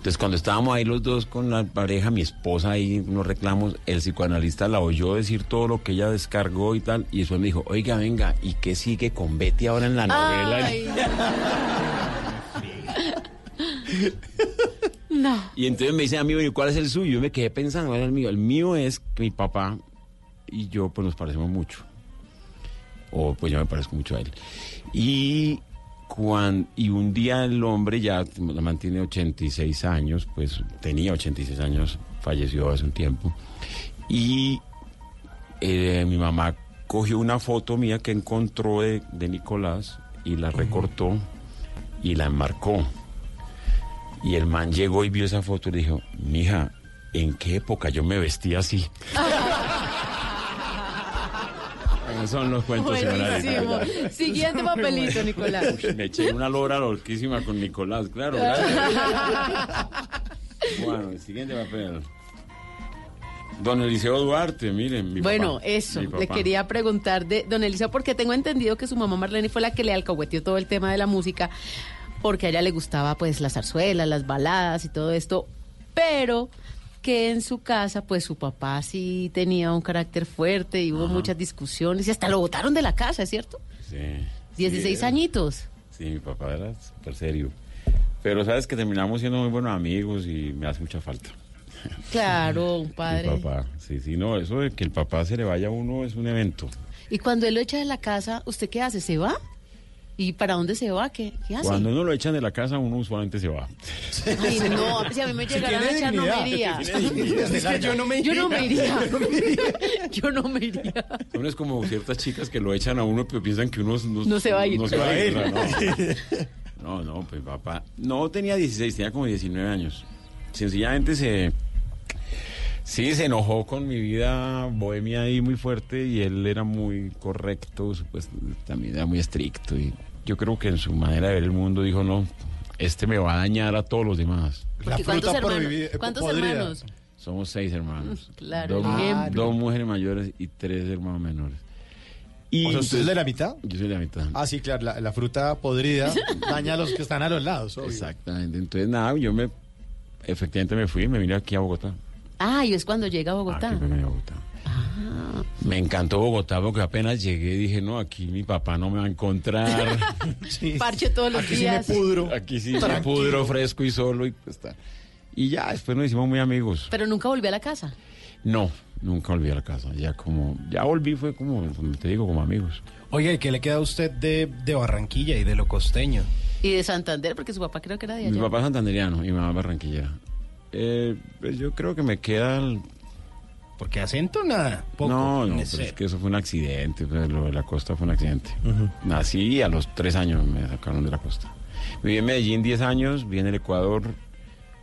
Entonces cuando estábamos ahí los dos con la pareja, mi esposa ahí unos reclamos, el psicoanalista la oyó decir todo lo que ella descargó y tal, y después me dijo, oiga, venga, ¿y qué sigue con Betty ahora en la novela? Ay. *laughs* No. Y entonces me dice a mí, "Bueno, ¿y cuál es el suyo? Yo me quedé pensando, ¿cuál es el mío? El mío es que mi papá y yo pues nos parecemos mucho. O pues yo me parezco mucho a él. Y, y un día el hombre ya la mantiene 86 años, pues tenía 86 años, falleció hace un tiempo. Y eh, mi mamá cogió una foto mía que encontró de, de Nicolás y la recortó y la enmarcó. Y el man llegó y vio esa foto y le dijo, mija, ¿en qué época yo me vestía así? *laughs* Son los cuentos Buenísimo. Siguiente papelito, Nicolás. Uy, Me eché una lora loquísima con Nicolás, claro. *laughs* bueno, el siguiente papel. Don Eliseo Duarte, miren, mi Bueno, papá, eso, mi le quería preguntar de don Eliseo, porque tengo entendido que su mamá Marlene fue la que le alcahueteó todo el tema de la música, porque a ella le gustaba pues las zarzuelas, las baladas y todo esto, pero que en su casa pues su papá sí tenía un carácter fuerte y hubo muchas discusiones y hasta lo botaron de la casa, ¿es cierto? Sí. 16 Sí, añitos. Sí, mi papá era súper serio. Pero sabes que terminamos siendo muy buenos amigos y me hace mucha falta. Claro, un *laughs* Mi padre. papá, sí, sí, no, eso de que el papá se le vaya a uno es un evento. Y cuando él lo echa de la casa, ¿usted qué hace? ¿Se va? ¿Y para dónde se va? ¿Qué, qué hace? Cuando uno lo echan de la casa, uno usualmente se va. Ay, no, si a mí me *laughs* llegaran a echar, no me iría. *laughs* Es que yo no me Yo no me iría. iría. *laughs* Yo no me iría. Uno es como ciertas chicas que lo echan a uno, pero piensan que uno no, No se va a ir. No se va a ir. Se va ¿no? No, no, pues papá. No tenía 16, tenía como 19 años. Sencillamente se. Sí, se enojó con mi vida bohemia ahí muy fuerte y él era muy correcto, pues también era muy estricto. Y yo creo que en su manera de ver el mundo dijo: No, este me va a dañar a todos los demás. Porque ¿Cuántos hermanos? ¿Cuántos hermanos? Somos seis hermanos. *laughs* Claro, Dos, mujeres mayores y tres hermanos menores. Y O sea, ¿usted es de la mitad? Yo soy de la mitad. Ah, sí, claro, la, la fruta podrida *laughs* daña a los que están a los lados. obvio. Exactamente. Entonces, nada, yo me. Efectivamente me fui, me vine aquí a Bogotá. Ah, y es cuando llega a Bogotá. Aquí me vine a Bogotá. Me encantó Bogotá porque apenas llegué dije, no, aquí mi papá no me va a encontrar. *laughs* Parche todos los Aquí sí me días. pudro. Aquí sí me Tranquilo. pudro fresco y solo y pues está. Y ya, después nos hicimos muy amigos. Pero nunca volví a la casa. No, nunca volví a la casa. Ya como, ya volví fue como, te digo, como amigos. Oiga, ¿y qué le queda a usted de, de Barranquilla y de lo costeño? Y de Santander, porque su papá creo que era de Mi papá es santanderiano y mi mamá es barranquillera. Eh, pues yo creo que me queda el- Porque acento nada. Poco, no, no, pero es que eso fue un accidente, pues, lo de la costa fue un accidente. Nací y a los tres años me sacaron de la costa. Viví en Medellín 10 años, viví en el Ecuador,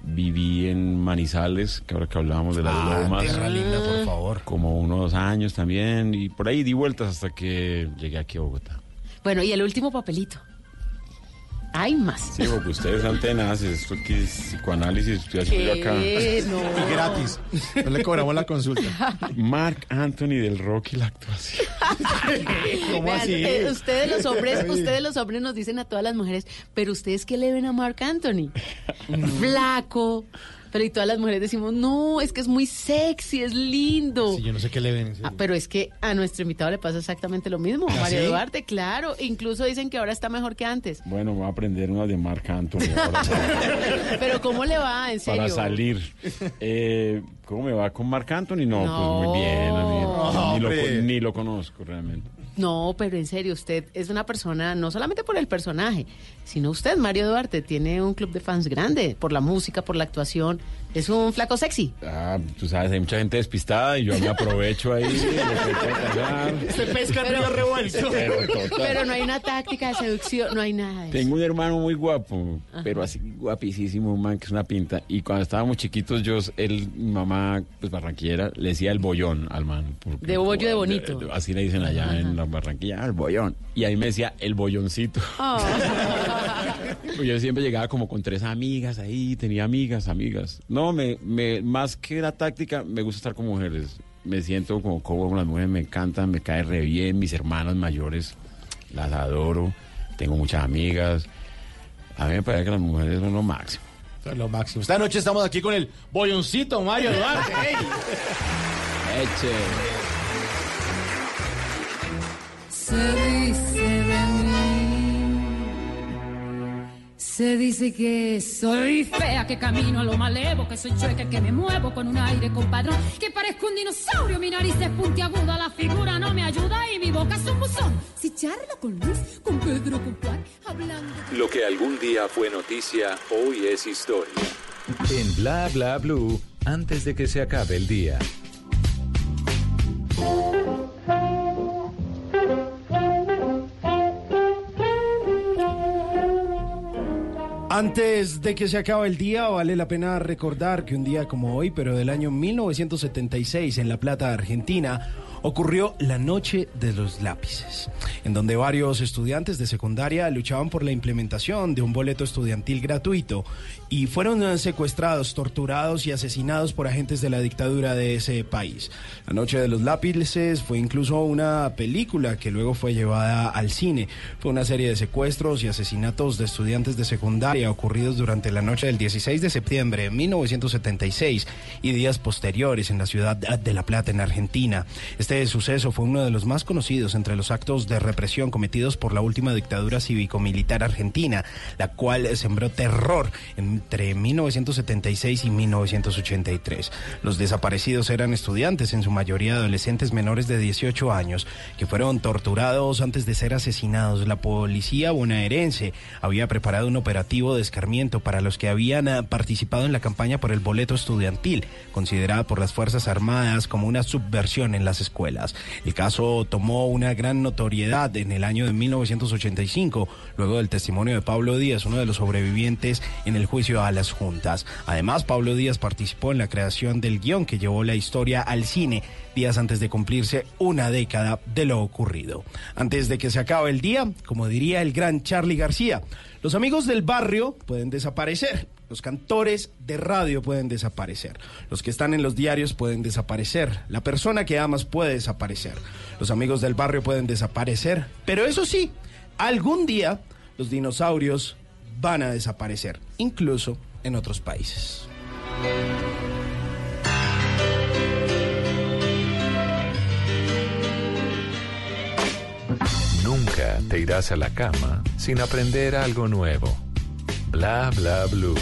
viví en Manizales, que ahora que hablábamos de las Ah, lomas. tierra linda, por favor. Como unos años también, y por ahí di vueltas hasta que llegué aquí a Bogotá. Bueno, y el último papelito. Hay más. Sí, porque ustedes son tenaces, esto aquí es psicoanálisis, estoy haciendo yo acá. Y gratis. No le cobramos la consulta. Mark Anthony del rock y la actuación. *laughs* ¿Cómo Vean, así? eh, ustedes los hombres, ustedes los hombres nos dicen a todas las mujeres, pero ustedes qué le ven a Mark Anthony? Flaco. Pero y todas las mujeres decimos, no, es que es muy sexy, es lindo. Sí, yo no sé qué le ven. Ah, pero es que a nuestro invitado le pasa exactamente lo mismo, ¿Ah, Mario sí? Duarte, claro. Incluso dicen que ahora está mejor que antes. Bueno, voy a aprender una de Mark Anthony ahora *laughs* Pero ¿cómo le va, en serio? para salir. Eh, ¿Cómo me va con Mark Anthony? No, No. pues muy bien. a mí- No, ni, lo, ni lo conozco realmente. No, pero en serio, usted es una persona, no solamente por el personaje, sino usted, Mario Duarte, tiene un club de fans grande, por la música, por la actuación. Es un flaco sexy. Ah, tú sabes, hay mucha gente despistada y yo me aprovecho ahí. *laughs* Se pesca en río revuelto. Pero. Pero no hay una táctica de seducción, no hay nada de eso. Tengo un hermano muy guapo, pero así guapísimo, un man, que es una pinta. Y cuando estábamos chiquitos, yo, él, mi mamá, pues barranquillera, le decía el bollón al man. porque- De bollo de bonito. Así le dicen allá en la Barranquilla, "Ah, el bollón. Y ahí me decía el bolloncito. Pues *laughs* Yo siempre llegaba como con tres amigas ahí, tenía amigas, amigas. No, me, me, más que la táctica, me gusta estar con mujeres. Me siento como cómodo con las mujeres, me encantan, me cae re bien. Mis hermanas mayores, las adoro. Tengo muchas amigas. A mí me parece que las mujeres son lo máximo. Es lo máximo. Esta noche estamos aquí con el bolloncito Mario Duarte. *laughs* ¡Ey! Eche. Se dice de Se dice que soy fea, que camino a lo malevo, que soy chueca, que me muevo con un aire compadrón, que parezco un dinosaurio, mi nariz es puntiaguda, la figura no me ayuda y mi boca es un buzón. Si charlo con Luis, con Pedro, con Juan, hablando. Lo que algún día fue noticia, hoy es historia. En Bla Bla Blue, antes de que se acabe el día. Antes de que se acabe el día, vale la pena recordar que un día como hoy, pero del año 1976, en La Plata, Argentina, ocurrió la Noche de los Lápices, en donde varios estudiantes de secundaria luchaban por la implementación de un boleto estudiantil gratuito y fueron eh, secuestrados, torturados y asesinados por agentes de la dictadura de ese país. La Noche de los Lápices fue incluso una película que luego fue llevada al cine. Fue una serie de secuestros y asesinatos de estudiantes de secundaria ocurridos durante la noche del 16 de septiembre de 1976 y días posteriores en la ciudad de La Plata, en Argentina. Este suceso fue uno de los más conocidos entre los actos de represión cometidos por la última dictadura cívico-militar argentina, la cual sembró terror entre 1976 y 1983. Los desaparecidos eran estudiantes, en su mayoría adolescentes menores de 18 años, que fueron torturados antes de ser asesinados. La policía bonaerense había preparado un operativo de escarmiento para los que habían ah, participado en la campaña por el boleto estudiantil, considerada por las Fuerzas Armadas como una subversión en las escuelas. El caso tomó una gran notoriedad en el año de 1985, luego del testimonio de Pablo Díaz, uno de los sobrevivientes en el juicio a las juntas. Además, Pablo Díaz participó en la creación del guion que llevó la historia al cine días antes de cumplirse una década de lo ocurrido. Antes de que se acabe el día, como diría el gran Charlie García, los amigos del barrio pueden desaparecer, los cantores de radio pueden desaparecer, los que están en los diarios pueden desaparecer, la persona que amas puede desaparecer, los amigos del barrio pueden desaparecer, pero eso sí, algún día los dinosaurios van a desaparecer, incluso en otros países. Nunca te irás a la cama sin aprender algo nuevo. Bla bla blue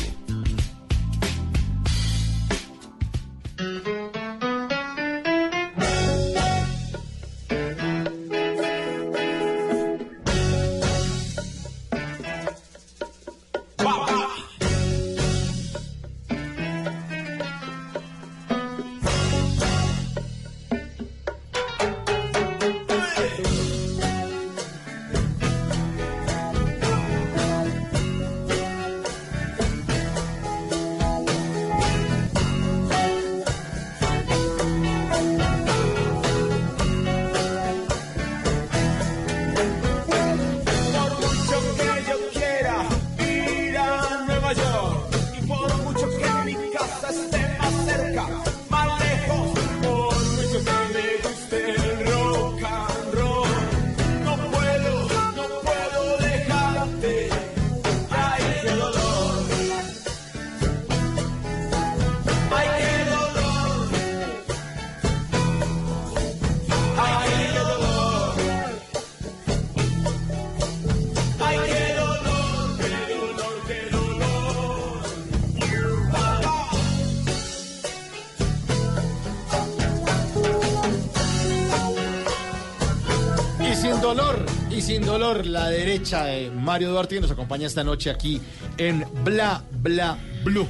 sin dolor, la derecha de Mario Duarte que nos acompaña esta noche aquí en Bla Bla Blue.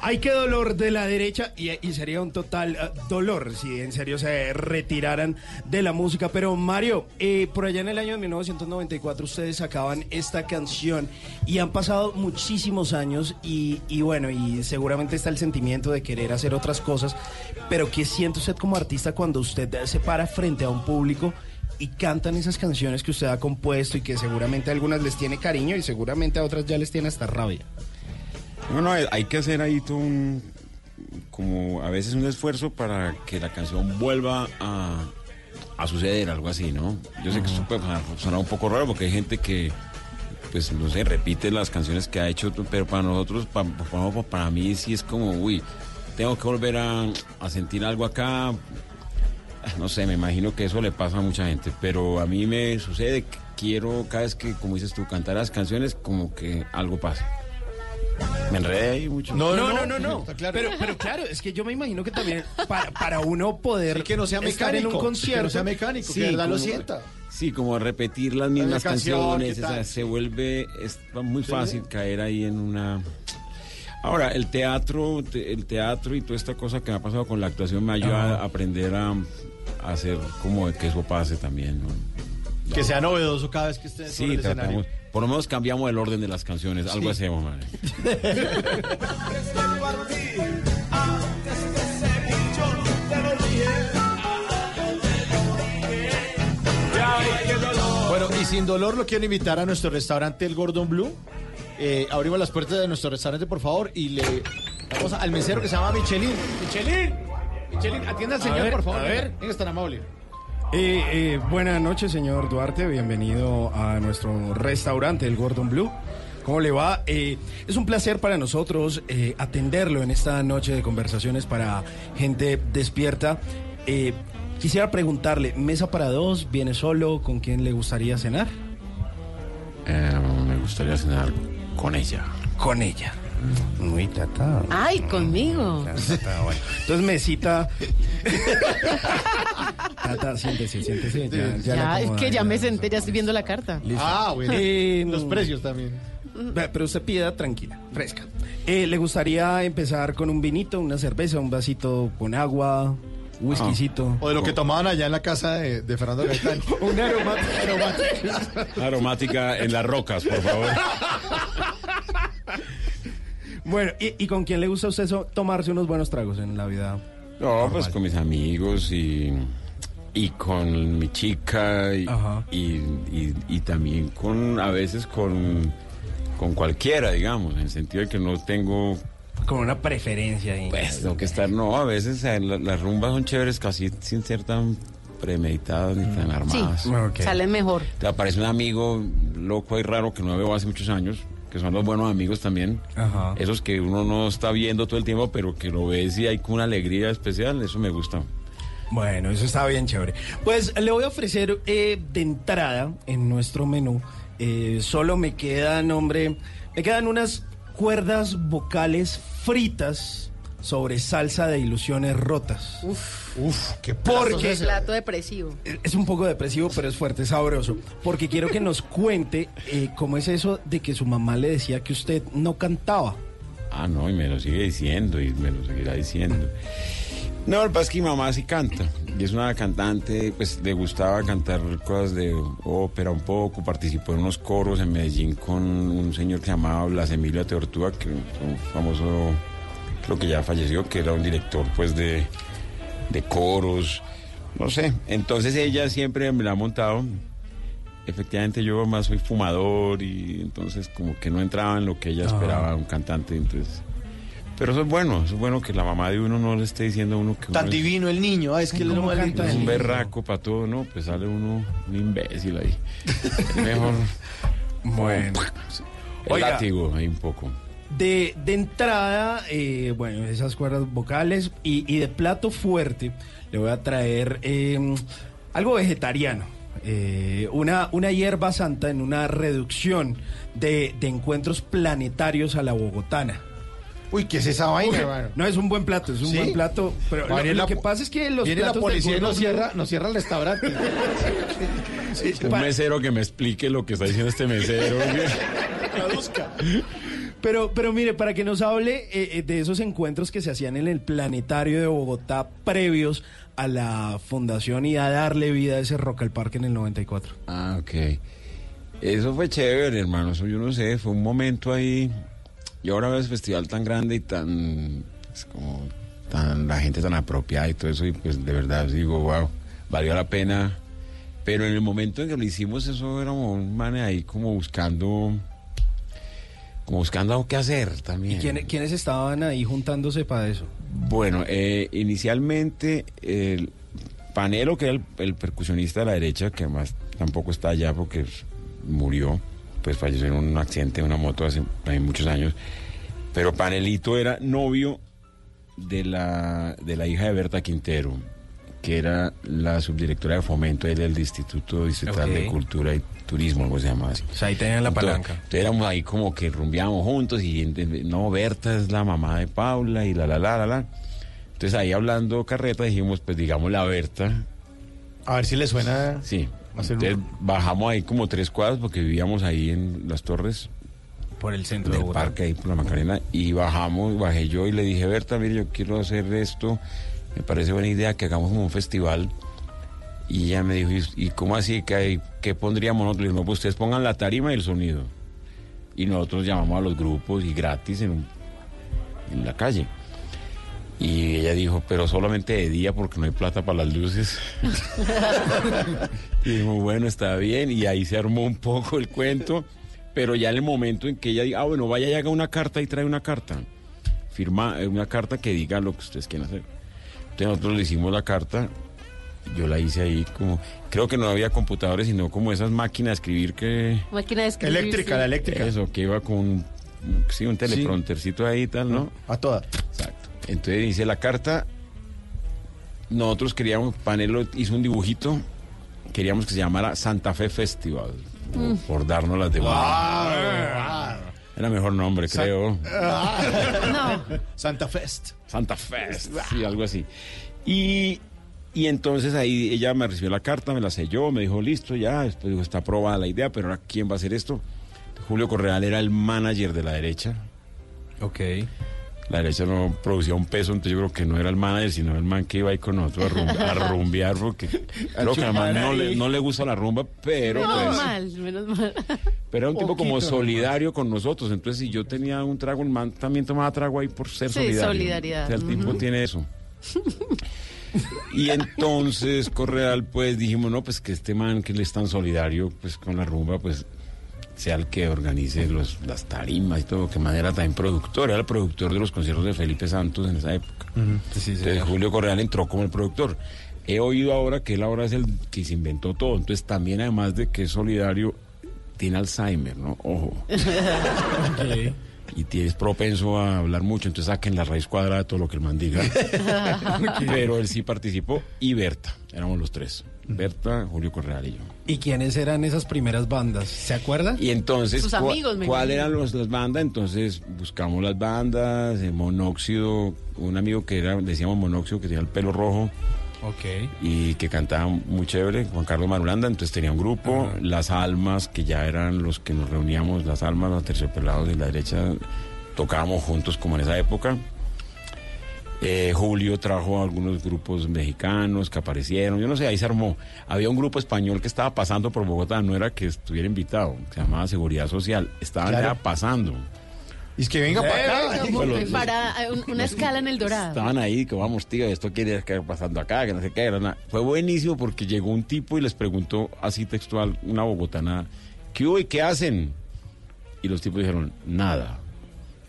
Ay, qué dolor de la derecha y, y sería un total eh, dolor si en serio se retiraran de la música. Pero Mario, eh, por allá en el año de 1994 ustedes sacaban esta canción y han pasado muchísimos años y, y bueno, y seguramente está el sentimiento de querer hacer otras cosas. Pero ¿qué siente usted como artista cuando usted se para frente a un público? Y cantan esas canciones que usted ha compuesto y que seguramente a algunas les tiene cariño y seguramente a otras ya les tiene hasta rabia. No, no, hay que hacer ahí todo un, como a veces un esfuerzo para que la canción vuelva a, a suceder, algo así, ¿no? Yo sé que esto puede sonar, un poco raro porque hay gente que, pues, no sé, repite las canciones que ha hecho, pero para nosotros, pa- pa- para, mí sí es como, uy, tengo que volver a, a sentir algo acá. No sé, me imagino que eso le pasa a mucha gente, pero a mí me sucede que quiero, cada vez que, como dices tú, cantar las canciones, como que algo pase. Me enredé ahí mucho. No, no, no, no, no. Pero, pero claro, es que yo me imagino que también para, para uno poder Sí, que no sea estar en mecánico, un concierto, que no sea mecánico, que de verdad lo como- sienta. Sí, como repetir las mismas canción, canciones, se vuelve es muy Sí. fácil caer ahí en una Ahora, el teatro, te- el teatro y toda esta cosa que me ha pasado con la actuación me ayuda Ajá. a aprender a, a hacer como que eso pase también, ¿no? Que sea novedoso cada vez que esté Sí, el tratamos, escenario. por lo menos cambiamos el orden de las canciones, algo hacemos, madre. Bueno, y sin dolor lo quiero invitar a nuestro restaurante El Gordon Blue. Eh, abrimos las puertas de nuestro restaurante, por favor, y le vamos al mesero que se llama Michelin. Michelin, Michelin, atienda al señor, ver, por favor. a ver. Venga, tan amable. Eh, eh, buenas noches, señor Duarte. Bienvenido a nuestro restaurante, el Gordon Blue. ¿Cómo le va? Eh, es un placer para nosotros eh, atenderlo en esta noche de conversaciones para gente despierta. Eh, quisiera preguntarle, ¿mesa para dos? ¿Viene solo? ¿Con quién le gustaría cenar? Eh, me gustaría cenar con ella. Con ella. Muy tata. Ay, conmigo. Tata, bueno. Entonces, mesita. *laughs* Tata, siéntese, siéntese. Ya, ya es que ya me senté, ya estoy viendo la carta. Listo. Ah, bueno. Eh, Los precios también. Ve, Pero usted pida tranquila, fresca. Eh, ¿Le gustaría empezar con un vinito, una cerveza, un vasito con agua, whiskycito? O de lo que tomaban allá en la casa de, de Fernando Gaitán. *laughs* Un aromático. Aromática en las rocas, por favor. Bueno, ¿y, y con quién le gusta a usted so- tomarse unos buenos tragos en la vida? No, pues con mis amigos y, y con mi chica y, y, y- y también con a veces con, con cualquiera, digamos, en el sentido de que no tengo... Con una preferencia ahí. Pues tengo que estar, no, a veces eh, la- las rumbas son chéveres casi sin ser tan premeditadas ni tan armadas. Sí, salen mejor. Te aparece un amigo loco y raro que no veo hace muchos años, que son los buenos amigos también. Ajá. Esos que uno no está viendo todo el tiempo, pero que lo ves y hay con una alegría especial, eso me gusta. Bueno, eso está bien chévere. Pues le voy a ofrecer eh, de entrada en nuestro menú, eh, solo me quedan, hombre, me quedan unas cuerdas vocales fritas sobre salsa de ilusiones rotas. Uf, uf, qué Porque plato depresivo. es un poco depresivo, pero es fuerte, es sabroso. Porque quiero que nos cuente eh, cómo es eso de que su mamá le decía que usted no cantaba. Ah, no, y me lo sigue diciendo y me lo seguirá diciendo. No, el que pasa es que mi mamá sí canta. Y es una cantante, pues le gustaba cantar cosas de ópera un poco. Participó en unos coros en Medellín con un señor que se llamaba Blas Emilio Teortúa, que es un famoso, creo que ya falleció, que era un director pues de, de coros. No sé. Entonces ella siempre me la ha montado. Efectivamente yo más soy fumador y entonces como que no entraba en lo que ella Ah. esperaba un cantante. Entonces... Pero eso es bueno, eso es bueno que la mamá de uno no le esté diciendo a uno que Tan uno es- divino el niño, ah, es que él ¿Cómo no canta es un berraco para todo, ¿no? Pues sale uno un imbécil ahí. Mejor. *laughs* Bueno. El Oiga. látigo ahí un poco. De, de entrada, eh, bueno, esas cuerdas vocales y, y de plato fuerte le voy a traer eh, algo vegetariano. Eh, una, una hierba santa en una reducción de, de encuentros planetarios a la bogotana. Uy, ¿qué es esa vaina, Uy, hermano? No es un buen plato, es un ¿Sí? buen plato. Pero lo, que pasa es que los Viene la platos policía y nos cierra, nos cierra el restaurante. *laughs* Sí, Un mesero que me explique lo que está diciendo este mesero. *laughs* traduzca. Pero, pero mire, para que nos hable eh, eh, de esos encuentros que se hacían en el planetario de Bogotá previos a la fundación y a darle vida a ese Rock al Parque en el 94. ah, ok. Eso fue chévere, hermano. Eso yo no sé, fue un momento ahí. Y ahora veo ese festival tan grande y tan. pues, como. tan la gente tan apropiada y todo eso. Y pues de verdad digo, wow, valió la pena. Pero en el momento en que lo hicimos, eso era un man ahí como buscando. como buscando algo que hacer ¿Y también. quién- quiénes estaban ahí juntándose para eso? Bueno, eh, inicialmente el Panelo, que era el, el percusionista de la derecha, que además tampoco está allá porque murió, pues falleció en un accidente de una moto hace también muchos años. Pero Panelito era novio de la, de la hija de Berta Quintero, que era la subdirectora de fomento del Instituto Distrital de. Cultura y Turismo, algo se llama así. O sea, ahí tenían la Entonces- palanca. Entonces éramos ahí como que rumbeábamos juntos y no, Berta es la mamá de Paula y la la la la la. Entonces ahí hablando carreta dijimos, pues digamos la Berta. A ver si le suena. Sí. Entonces bajamos ahí como tres cuadras porque vivíamos ahí en las torres Por el centro del parque ahí por la Macarena y bajamos, bajé yo y le dije, Berta, mire, yo quiero hacer esto, me parece buena idea que hagamos como un festival. Y ella me dijo, ¿y, cómo así? ¿Qué, qué pondríamos nosotros? Le dije, no, pues ustedes pongan la tarima y el sonido. Y nosotros llamamos a los grupos y gratis en, un- en la calle. Y ella dijo, pero solamente de día porque no hay plata para las luces. *laughs* y dijimos, bueno, está bien. Y ahí se armó un poco el cuento. Pero ya en el momento en que ella diga, ah, bueno, vaya y haga una carta y trae una carta. Firma eh, una carta que diga lo que ustedes quieren hacer. Entonces nosotros le hicimos la carta. Yo la hice ahí como, creo que no había computadores, sino como esas máquinas de escribir que... Máquina de escribir. Eléctrica, sí. la eléctrica. Eso, que iba con un, sí, un telepromptercito ahí y tal, ¿no? A toda. Exacto. Entonces dice la carta. Nosotros queríamos, Panelo hizo un dibujito. Queríamos que se llamara Santa Fe Festival. por- Mm. Por darnos las de Era mejor nombre, creo. Ah. Santa Fest. Santa Fest, sí, algo así. Y, y entonces ahí ella me recibió la carta, me la selló, me dijo, listo, ya, después dijo, está aprobada la idea, pero ahora, ¿quién va a hacer esto? Julio Correal era el manager de la derecha. Ok. La derecha no producía un peso, entonces yo creo que no era el manager, sino el man que iba ahí con nosotros a, rum- a *laughs* rumbear, porque creo que además no le, no le gusta la rumba, pero menos pues, mal, menos mal. pero era un tipo como solidario con nosotros. Entonces, si yo tenía un trago, el man también tomaba trago ahí por ser Sí, solidario. solidaridad. O sea, el tipo tiene eso. Y entonces, Correal, pues dijimos, no, pues que este man que le es tan solidario pues con la rumba, pues sea el que organice los, las tarimas y todo, que man era también productor, era el productor de los conciertos de Felipe Santos en esa época. Entonces Julio Correal entró como el productor. He oído ahora que él ahora es el que se inventó todo, entonces también además de que es solidario, tiene Alzheimer, ¿no? Ojo. y tienes propenso a hablar mucho, entonces saquen la raíz cuadrada de todo lo que el man diga. *laughs* Pero él sí participó y Berta, éramos los tres. Berta, Julio Correal y yo. ¿Y quiénes eran esas primeras bandas? ¿Se acuerda? Y entonces, Sus ¿cuál- amigos, me ¿cuáles imagino. eran los- las bandas? Entonces buscamos las bandas, eh, Monóxido, un amigo que era, decíamos Monóxido, que tenía el pelo rojo Ok. y que cantaba muy chévere, Juan Carlos Marulanda, entonces tenía un grupo, Las Almas, que ya eran los que nos reuníamos, Las Almas, los terciopelados de la derecha, tocábamos juntos como en esa época. Eh, Julio trajo algunos grupos mexicanos que aparecieron, yo no sé, ahí se armó. Había un grupo español que estaba pasando por Bogotá, no era que estuviera invitado, se llamaba Seguridad Social, estaban Claro. ya pasando. Y es que venga para acá. Como para eh, un- una escala en el Dorado. Estaban ahí, que vamos, tío, esto quiere que pasando acá, que no sé qué. era nada. Fue buenísimo porque llegó un tipo y les preguntó así textual, una bogotana, ¿qué hubo y qué hacen? Y los tipos dijeron, nada.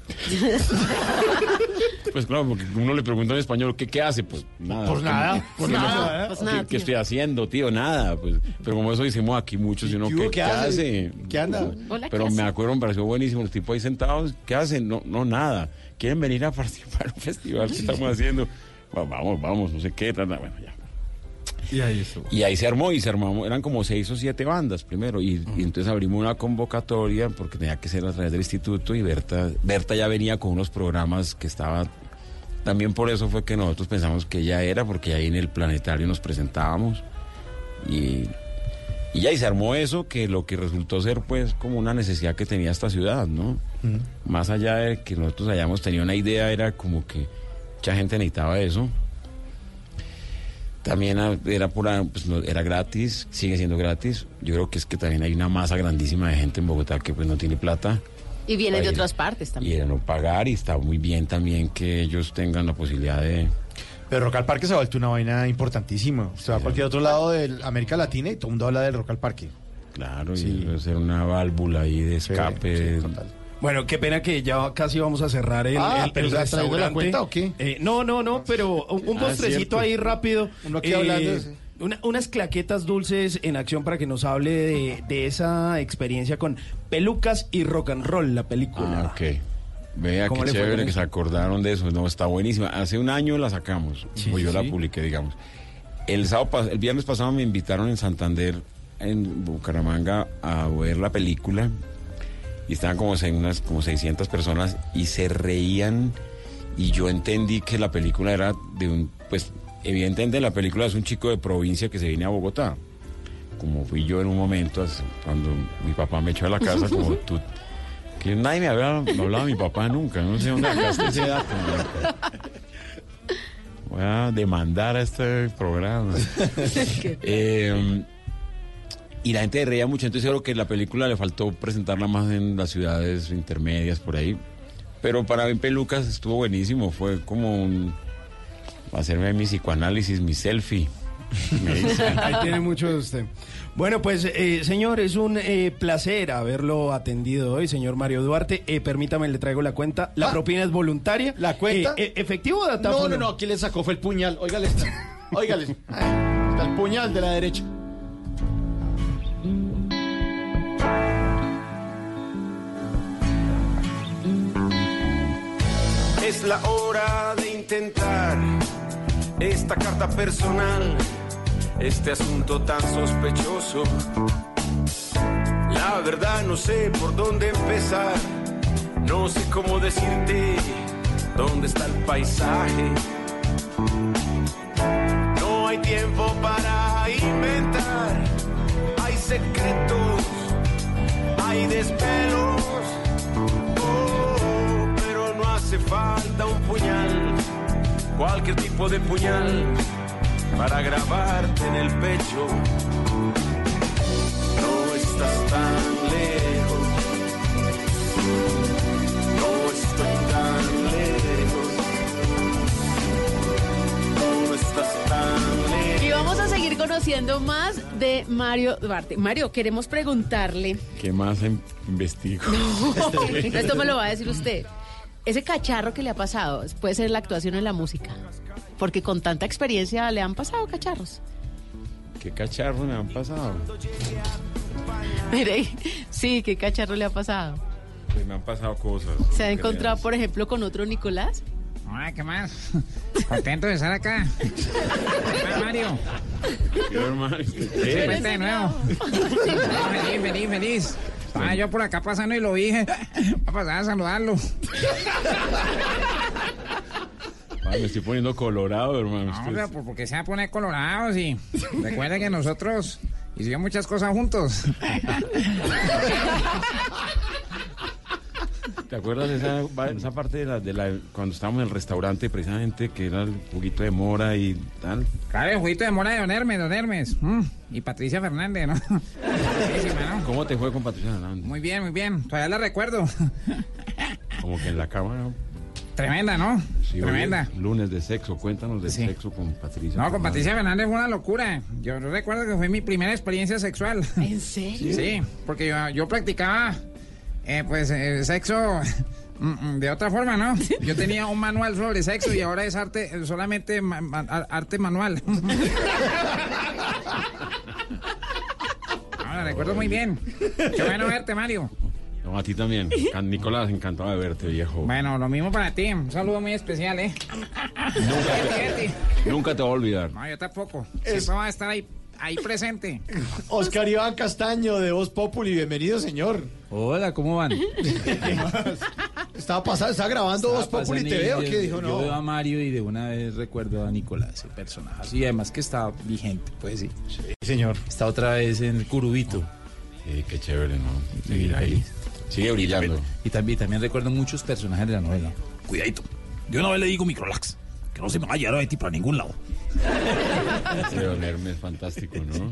*laughs* pues claro, porque uno le pregunta en español, ¿qué, qué hace? Pues nada. Pues nada, ¿Qué- pues nada, pues ¿qué- nada, ¿Qué, tío. estoy haciendo, tío? Nada. Pues, pero como eso hicimos aquí muchos, y uno, ¿Qué ¿qué, hace? hace? ¿Qué anda? Hola, ¿qué Pero me hace? acuerdo, me pareció buenísimo. Los tipos ahí sentados, ¿qué hacen? No, no, nada. ¿Quieren venir a *laughs* participar en un festival que estamos *laughs* haciendo? Va- Vamos, vamos, no sé qué. tal. Bueno, ya. Y ahí. Y ahí se armó y se armó, eran como seis o siete bandas primero. Y, y entonces abrimos una convocatoria porque tenía que ser a través del instituto. Y Berta, Berta ya venía con unos programas que estaba. También por eso fue que nosotros pensamos que ella era, porque ahí en el planetario nos presentábamos. Y, y ya ahí se armó eso, que lo que resultó ser pues como una necesidad que tenía esta ciudad, ¿no? Más allá de que nosotros hayamos tenido una idea, era como que mucha gente necesitaba eso. También era pura, pues, no- era gratis, sigue siendo gratis. Yo creo que es que también hay una masa grandísima de gente en Bogotá que pues no tiene plata Y vienen de otras partes y también. de no pagar y está muy bien también que ellos tengan la posibilidad de... Pero Rock al Parque se ha vuelto una vaina importantísima. Usted va a cualquier otro lado de América Latina y todo el mundo habla del Rock al Parque. Claro, Sí. y debe ser una válvula ahí de Sí, escape. sí, total. Bueno, qué pena que ya casi vamos a cerrar el, Ah, el- pero el ¿se ha traído la restaurante. cuenta o qué? Eh, no, no, no, pero un, un Ah, postrecito cierto. ahí rápido. Uno aquí Eh, hablando, sí. una- unas claquetas dulces en acción para que nos hable de, de esa experiencia con Pelucas y Rock and Roll, la película. Ah, ok. Vea ¿Cómo qué le fue chévere que se acordaron de eso. No, está buenísima. Hace un año la sacamos. Sí, o yo sí, la publiqué, digamos. El sábado, el viernes pasado me invitaron en Santander, en Bucaramanga, a ver la película. Y estaban como, unas, como 600 personas y se reían. Y yo entendí que la película era de un. Pues, evidentemente, la película es un chico de provincia que se viene a Bogotá. Como fui yo en un momento, cuando mi papá me echó de la casa, como *laughs* tú. Que nadie me había hablado de mi papá nunca. No sé dónde sacaste ese dato. Voy a demandar a este programa. *laughs* Eh, y la gente reía mucho, entonces creo que la película le faltó presentarla más en las ciudades intermedias por ahí. Pero para mí Pelucas estuvo buenísimo, fue como un hacerme mi psicoanálisis, mi selfie. *laughs* Ahí tiene mucho de usted. Bueno, pues, eh, señor, es un eh, placer haberlo atendido hoy, señor Mario Duarte. Eh, permítame, le traigo la cuenta. La Ah. propina es voluntaria. ¿La cuenta? Eh, eh, ¿Efectivo o No, no, no, aquí le sacó fue el puñal. Óigale, está. *laughs* Óigale. Está el puñal de la derecha. Es la hora de intentar esta carta personal, este asunto tan sospechoso. La verdad no sé por dónde empezar, no sé cómo decirte dónde está el paisaje. No hay tiempo para inventar, hay secretos, hay desvelos. Oh, pero no hace falta un puñal, cualquier tipo de puñal, para grabarte en el pecho. No estás tan conociendo más de Mario Duarte. Mario, queremos preguntarle. ¿Qué más em- investigo? *laughs* Esto me lo va a decir usted. Ese cacharro que le ha pasado puede ser la actuación en la música. Porque con tanta experiencia le han pasado cacharros. ¿Qué cacharro me han pasado? Mire, sí, ¿qué cacharro le ha pasado? Pues me han pasado cosas. ¿Se ha encontrado, por ejemplo, con otro Nicolás? Hola, ¿qué más? *laughs* Contento de estar acá. Mario. ¿Qué? De nuevo. Feliz, feliz, feliz. Estaba yo por acá pasando y lo dije. Voy a pasar a saludarlo. Ay, me estoy poniendo colorado, hermano. No, pero por- porque se va a poner colorado, sí. Recuerda que nosotros hicimos muchas cosas juntos. *laughs* ¿Te acuerdas de esa, esa parte de la, de la cuando estábamos en el restaurante precisamente que era el juguito de mora y tal? Claro, el juguito de mora de Don Hermes, Don Hermes. Mm, Y Patricia Fernández, ¿no? ¿Cómo te fue con Patricia Hernández? Muy bien, muy bien. Todavía la recuerdo. Como que en la cama. ¿no? Tremenda, ¿no? Sí, Tremenda. es lunes de sexo, cuéntanos de sexo con Patricia. No, con Fernández. Patricia Fernández fue una locura. Yo recuerdo que fue mi primera experiencia sexual. ¿En serio? Sí, porque yo, yo practicaba, eh, pues, eh, sexo *laughs* mm, mm, de otra forma, ¿no? Yo tenía un manual sobre sexo y ahora es arte, eh, solamente ma- ma- a- arte manual. *laughs* Ahora recuerdo muy bien. Qué bueno verte, Mario. No, a ti también. Nicolás, encantado de verte, viejo. Bueno, lo mismo para ti. Un saludo muy especial, ¿eh? Nunca *laughs* vete. Nunca te voy a olvidar. No, yo tampoco. Siempre va a estar ahí, ahí presente. *laughs* Oscar Iván Castaño de Voz Populi, bienvenido, señor. Hola, ¿cómo van? *laughs* Estaba pasando, estaba grabando Voz Populi TV, ¿o qué dijo? Yo No. veo a Mario y de una vez recuerdo a Nicolás, el personaje. Y además que está vigente, pues sí. Sí, señor. Está otra vez en el curubito. Sí, qué chévere, ¿no? Seguir ahí. Sigue brillando. Y también, también recuerdo muchos personajes de la novela. Cuidadito. Yo una vez le digo microlax, que no se me vaya a Betty para ningún lado. *laughs* Ese Don Hermes fantástico, ¿no?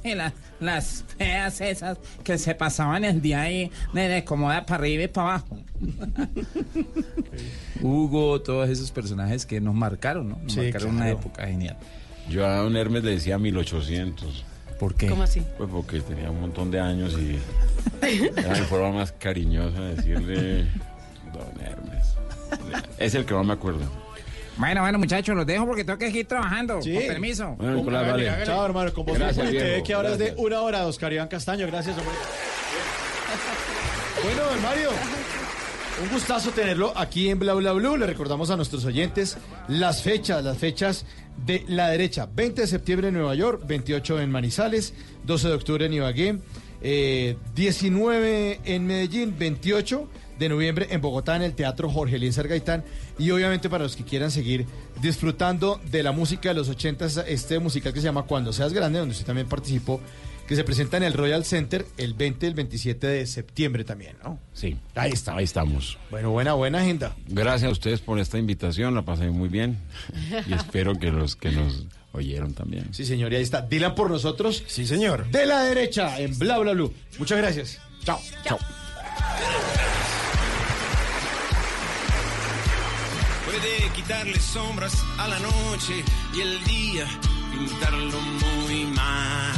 *laughs* Y la- las feas esas que se pasaban el día ahí de, de cómoda para arriba y para abajo. *laughs* Hugo, todos esos personajes que nos marcaron, ¿no? Nos Sí, marcaron una época genial. Yo a Don Hermes le decía 1800. ¿Por qué? ¿Cómo así? Pues porque tenía un montón de años y era mi forma más cariñosa de decirle Don Hermes. Es el que más me acuerdo. Bueno, bueno, muchachos, los dejo porque tengo que seguir trabajando. Sí. Con permiso. Bueno, Nicolás, vale. hágale. Chao, hermano, con Voz Gracias, viejo. que ahora es de Gracias. una hora, Oscar Iván Castaño. Gracias, hombre. Bueno, don Mario. Un gustazo tenerlo aquí en Bla Bla Blue. Le recordamos a nuestros oyentes las fechas, las fechas de la derecha. 20 de septiembre en Nueva York, 28 en Manizales, 12 de octubre en Ibagué, eh, 19 en Medellín, 28 de noviembre en Bogotá en el Teatro Jorge Eliezer Gaitán y obviamente para los que quieran seguir disfrutando de la música de los 80 este musical que se llama Cuando seas grande donde usted también participó que se presenta en el Royal Center el 20 y el 27 de septiembre también, ¿no? Sí, ahí está, ahí estamos. Bueno, buena, buena agenda. Gracias a ustedes por esta invitación, la pasé muy bien *laughs* y espero que los que nos oyeron también. Sí, señor, y ahí está. Dilan por nosotros. Sí, señor. De la derecha en Bla Bla Blue. Muchas gracias. Chao. Chao. Puede quitarle sombras a la noche y el día pintarlo muy mal.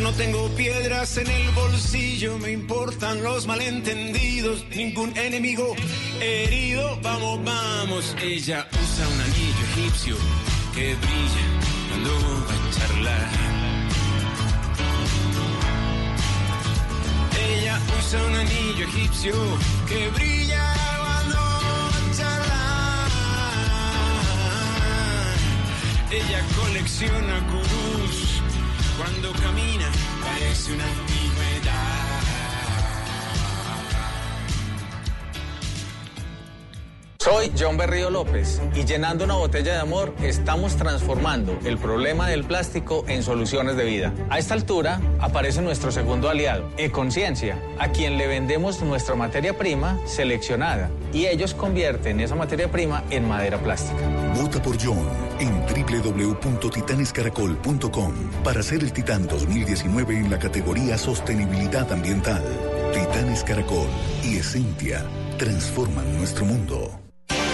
No tengo piedras en el bolsillo, me importan los malentendidos, ningún enemigo herido. Vamos, vamos, ella usa un anillo egipcio que brilla cuando va a charlar. Ella usa un anillo egipcio que brilla cuando va. Ella colecciona gurús cuando camina parece una antigüedad. Soy John Berrío López y llenando una botella de amor estamos transformando el problema del plástico en soluciones de vida. A esta altura aparece nuestro segundo aliado, Econciencia, a quien le vendemos nuestra materia prima seleccionada y ellos convierten esa materia prima en madera plástica. Vota por John en www.titanescaracol.com para ser el Titán 2019 en la categoría Sostenibilidad Ambiental. Titanes Caracol y Esencia transforman nuestro mundo.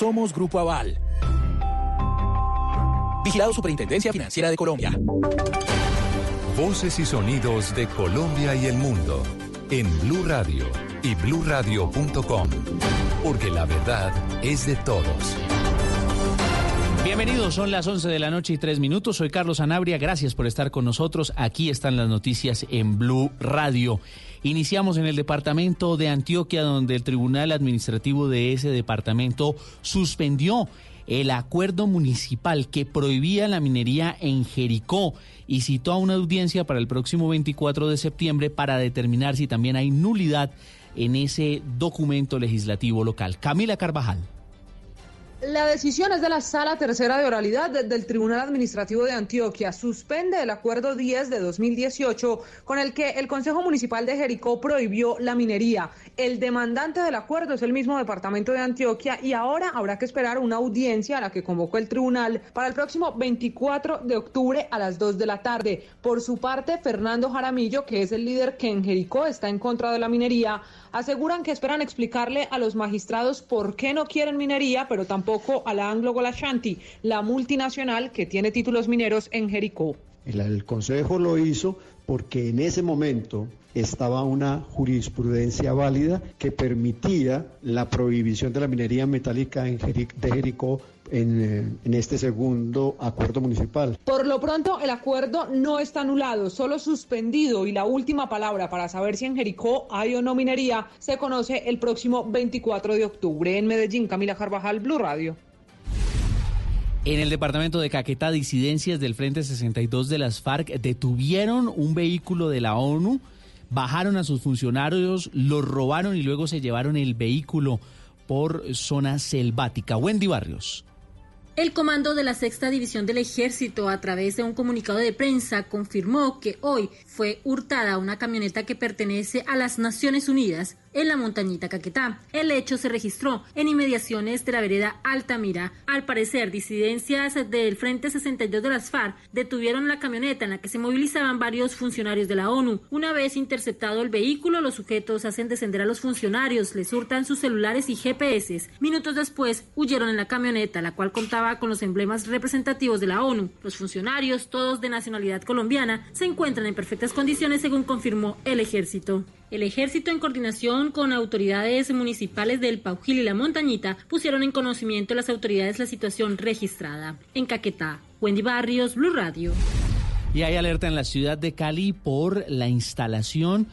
Somos Grupo Aval. Vigilado Superintendencia Financiera de Colombia. Voces y sonidos de Colombia y el mundo en Blue Radio y bluradio.com, porque la verdad es de todos. Bienvenidos, son las 11 de la noche y 3 minutos. Soy Carlos Anabria, gracias por estar con nosotros. Aquí están las noticias en Blue Radio. Iniciamos en el departamento de Antioquia, donde el Tribunal Administrativo de ese departamento suspendió el acuerdo municipal que prohibía la minería en Jericó y citó a una audiencia para el próximo 24 de septiembre para determinar si también hay nulidad en ese documento legislativo local. Camila Carvajal. La decisión es de la Sala Tercera de Oralidad del Tribunal Administrativo de Antioquia. Suspende el Acuerdo 10 de 2018 con el que el Consejo Municipal de Jericó prohibió la minería. El demandante del acuerdo es el mismo Departamento de Antioquia y ahora habrá que esperar una audiencia a la que convocó el tribunal para el próximo 24 de octubre a las 2 de la tarde. Por su parte, Fernando Jaramillo, que es el líder que en Jericó está en contra de la minería, aseguran que esperan explicarle a los magistrados por qué no quieren minería, pero tampoco a la Anglo Golashanti, la multinacional que tiene títulos mineros en Jericó. El, el, Consejo lo hizo porque en ese momento estaba una jurisprudencia válida que permitía la prohibición de la minería metálica en Jeric de Jericó en, eh, en, este segundo acuerdo municipal. Por lo pronto, el acuerdo no está anulado, solo suspendido y la última palabra para saber si en Jericó hay o no minería se conoce el próximo 24 de octubre. En Medellín, Camila Carvajal, Blue Radio. En el departamento de Caquetá, disidencias del Frente 62 de las FARC detuvieron un vehículo de la ONU, bajaron a sus funcionarios, los robaron y luego se llevaron el vehículo por zona selvática. Wendy Barrios. El comando de la sexta división del ejército, a través de un comunicado de prensa, confirmó que hoy fue hurtada una camioneta que pertenece a las Naciones Unidas en la montañita Caquetá. El hecho se registró en inmediaciones de la vereda Altamira. Al parecer, disidencias del Frente 62 de las FARC detuvieron la camioneta en la que se movilizaban varios funcionarios de la ONU. Una vez interceptado el vehículo, los sujetos hacen descender a los funcionarios, les hurtan sus celulares y GPS. Minutos después, huyeron en la camioneta, la cual contaba con los emblemas representativos de la ONU. Los funcionarios, todos de nacionalidad colombiana, se encuentran en perfectas condiciones, según confirmó el ejército. El ejército, en coordinación con autoridades municipales del Paujil y la Montañita, pusieron en conocimiento a las autoridades la situación registrada. En Caquetá, Wendy Barrios, Blue Radio. Y hay alerta en la ciudad de Cali por la instalación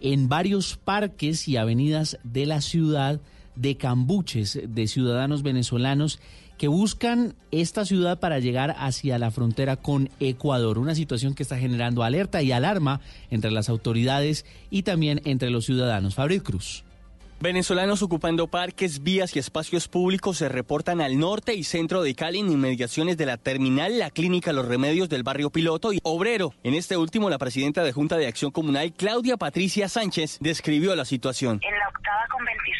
en varios parques y avenidas de la ciudad de cambuches de ciudadanos venezolanos que buscan esta ciudad para llegar hacia la frontera con Ecuador, una situación que está generando alerta y alarma entre las autoridades y también entre los ciudadanos. Fabrid Cruz. Venezolanos ocupando parques, vías y espacios públicos se reportan al norte y centro de Cali en inmediaciones de la terminal, la clínica Los Remedios del barrio Piloto y Obrero. En este último, la presidenta de Junta de Acción Comunal, Claudia Patricia Sánchez, describió la situación. En la octava con 26 ya se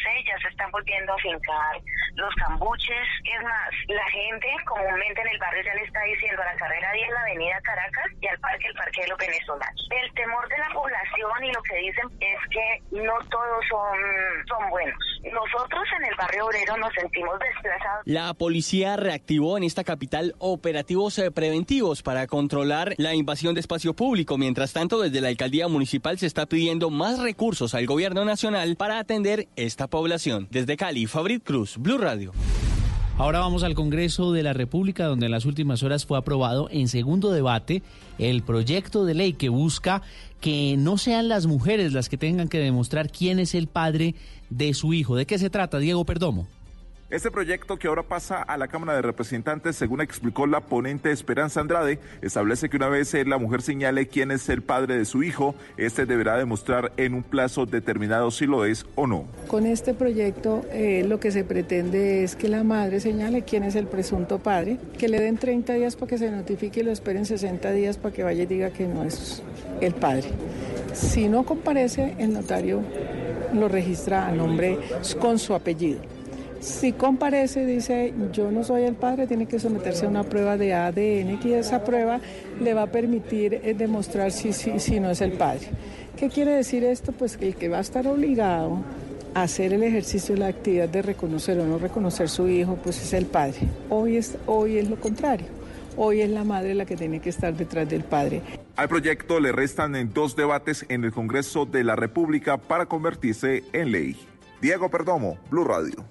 están volviendo a fincar los cambuches. Es más, la gente comúnmente en el barrio ya le está diciendo a la carrera 10 la avenida Caracas y al parque el parque de los venezolanos. El temor de la población y lo que dicen es que no todos son son buenos. Nosotros en el barrio obrero nos sentimos desplazados. La policía reactivó en esta capital operativos eh, preventivos para controlar la invasión de espacio público. Mientras tanto, desde la alcaldía municipal se está pidiendo más recursos al gobierno nacional para atender esta población. Desde Cali, Fabrit Cruz, Blue Radio. Ahora vamos al Congreso de la República, donde en las últimas horas fue aprobado en segundo debate el proyecto de ley que busca que no sean las mujeres las que tengan que demostrar quién es el padre de su hijo. ¿De qué se trata, Diego Perdomo? Este proyecto que ahora pasa a la Cámara de Representantes, según explicó la ponente Esperanza Andrade, establece que una vez la mujer señale quién es el padre de su hijo, este deberá demostrar en un plazo determinado si lo es o no. Con este proyecto eh, lo que se pretende es que la madre señale quién es el presunto padre, que le den 30 días para que se notifique y lo esperen 60 días para que vaya y diga que no es el padre. Si no comparece, el notario lo registra a nombre con su apellido. Si comparece, dice yo no soy el padre, tiene que someterse a una prueba de ADN y esa prueba le va a permitir eh, demostrar si, si, si no es el padre. ¿Qué quiere decir esto? Pues que el que va a estar obligado a hacer el ejercicio de la actividad de reconocer o no reconocer su hijo, pues es el padre. Hoy es, hoy es lo contrario. Hoy es la madre la que tiene que estar detrás del padre. Al proyecto le restan en dos debates en el Congreso de la República para convertirse en ley. Diego Perdomo, Blue Radio.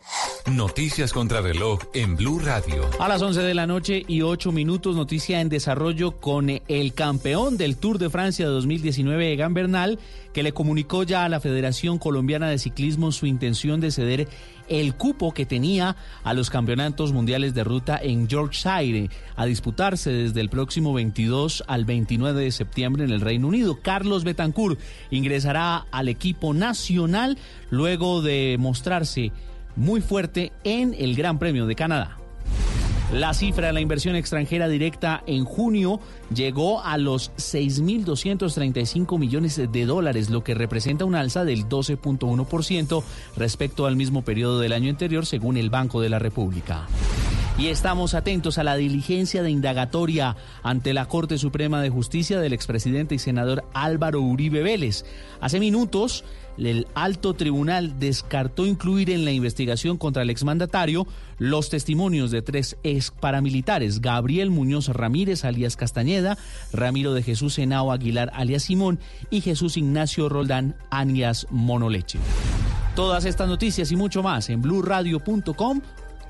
Noticias contra reloj en Blue Radio. A las 11 de la noche y 8 minutos, noticia en desarrollo con el campeón del Tour de Francia 2019, Egan Bernal, que le comunicó ya a la Federación Colombiana de Ciclismo su intención de ceder el cupo que tenía a los campeonatos mundiales de ruta en Yorkshire, a disputarse desde el próximo 22 al 29 de septiembre en el Reino Unido. Carlos Betancourt ingresará al equipo nacional luego de mostrarse muy fuerte en el Gran Premio de Canadá. La cifra de la inversión extranjera directa en junio llegó a los 6.235 millones de dólares, lo que representa una alza del 12.1% respecto al mismo periodo del año anterior, según el Banco de la República. Y estamos atentos a la diligencia de indagatoria ante la Corte Suprema de Justicia del expresidente y senador Álvaro Uribe Vélez. Hace minutos, el alto tribunal descartó incluir en la investigación contra el exmandatario los testimonios de tres ex paramilitares, Gabriel Muñoz Ramírez, alias Castañeda, Ramiro de Jesús Henao Aguilar, alias Simón, y Jesús Ignacio Roldán, alias Monoleche. Todas estas noticias y mucho más en blurradio.com,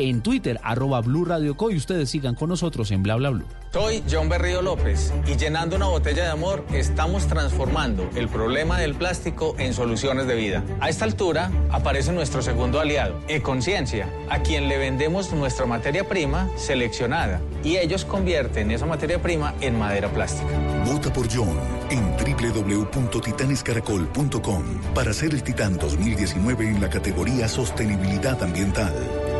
en Twitter, arroba Blue Radio Co, y ustedes sigan con nosotros en Bla Bla Blue. Soy John Berrío López y llenando una botella de amor estamos transformando el problema del plástico en soluciones de vida. A esta altura aparece nuestro segundo aliado, Econciencia, a quien le vendemos nuestra materia prima seleccionada y ellos convierten esa materia prima en madera plástica. Vota por John en www.titanescaracol.com para ser el Titán 2019 en la categoría Sostenibilidad Ambiental.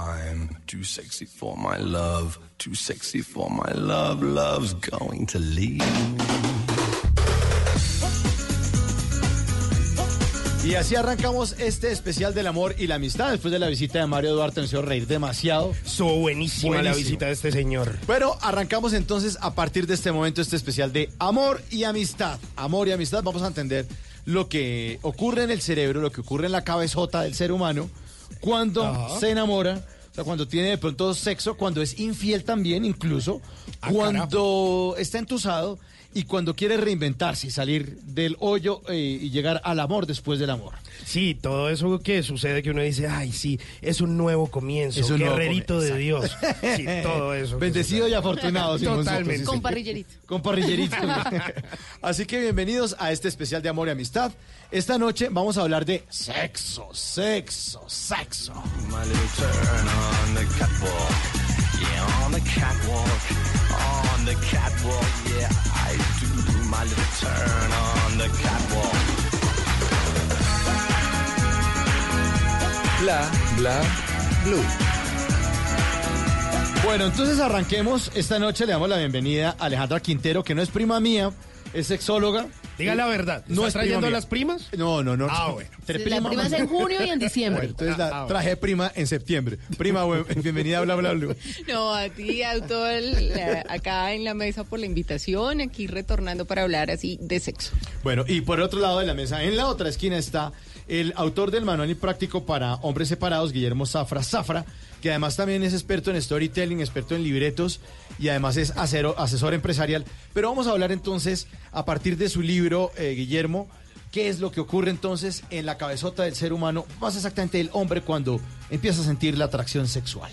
I'm too sexy for my love, too sexy for my love, love's going to leave Y así arrancamos este especial del amor y la amistad después de la visita de Mario Duarte. Nos hizo reír demasiado. Estuvo buenísima la Buenísimo. visita de este señor. Pero arrancamos entonces a partir de este momento este especial de amor y amistad. Amor y amistad, vamos a entender lo que ocurre en el cerebro, lo que ocurre en la cabezota del ser humano cuando Ajá. se enamora, o sea, cuando tiene de pronto sexo, cuando es infiel también incluso, Ah, cuando está entusado y cuando quiere reinventarse y salir del hoyo eh, y llegar al amor después del amor. Sí, todo eso que sucede que uno dice, ay, sí, es un nuevo comienzo, Es un nuevo guerrerito comienzo, de Dios. Sí, todo eso. Bendecido y afortunado. Totalmente. sí, Con parrillerito. Con parrillerito. *laughs* *laughs* Así que bienvenidos a este especial de amor y amistad. Esta noche vamos a hablar de sexo, sexo, sexo. My little turn on the catwalk. Yeah, on the catwalk. On the catwalk. Yeah, I do my little turn on the catwalk. Bla Bla Blue. Bueno, entonces arranquemos. Esta noche le damos la bienvenida a Alejandra Quintero, que no es prima mía, es sexóloga. Diga la verdad. No ¿Está es prima trayendo a las primas? No, no, no. Ah, bueno. Entre La prima es en junio y en *laughs* diciembre. Bueno, entonces Ah, la ah, traje prima en septiembre. Prima, *laughs* bienvenida a Bla Bla Blue. No, a ti, autor, la- acá en la mesa por la invitación, aquí retornando para hablar así de sexo. Bueno, y por otro lado de la mesa, en la otra esquina está el autor del manual práctico para hombres separados, Guillermo Zafra Zafra, que además también es experto en storytelling, experto en libretos y además es asesor empresarial. Pero vamos a hablar entonces, a partir de su libro, eh, Guillermo, qué es lo que ocurre entonces en la cabezota del ser humano, más exactamente del hombre, cuando empieza a sentir la atracción sexual.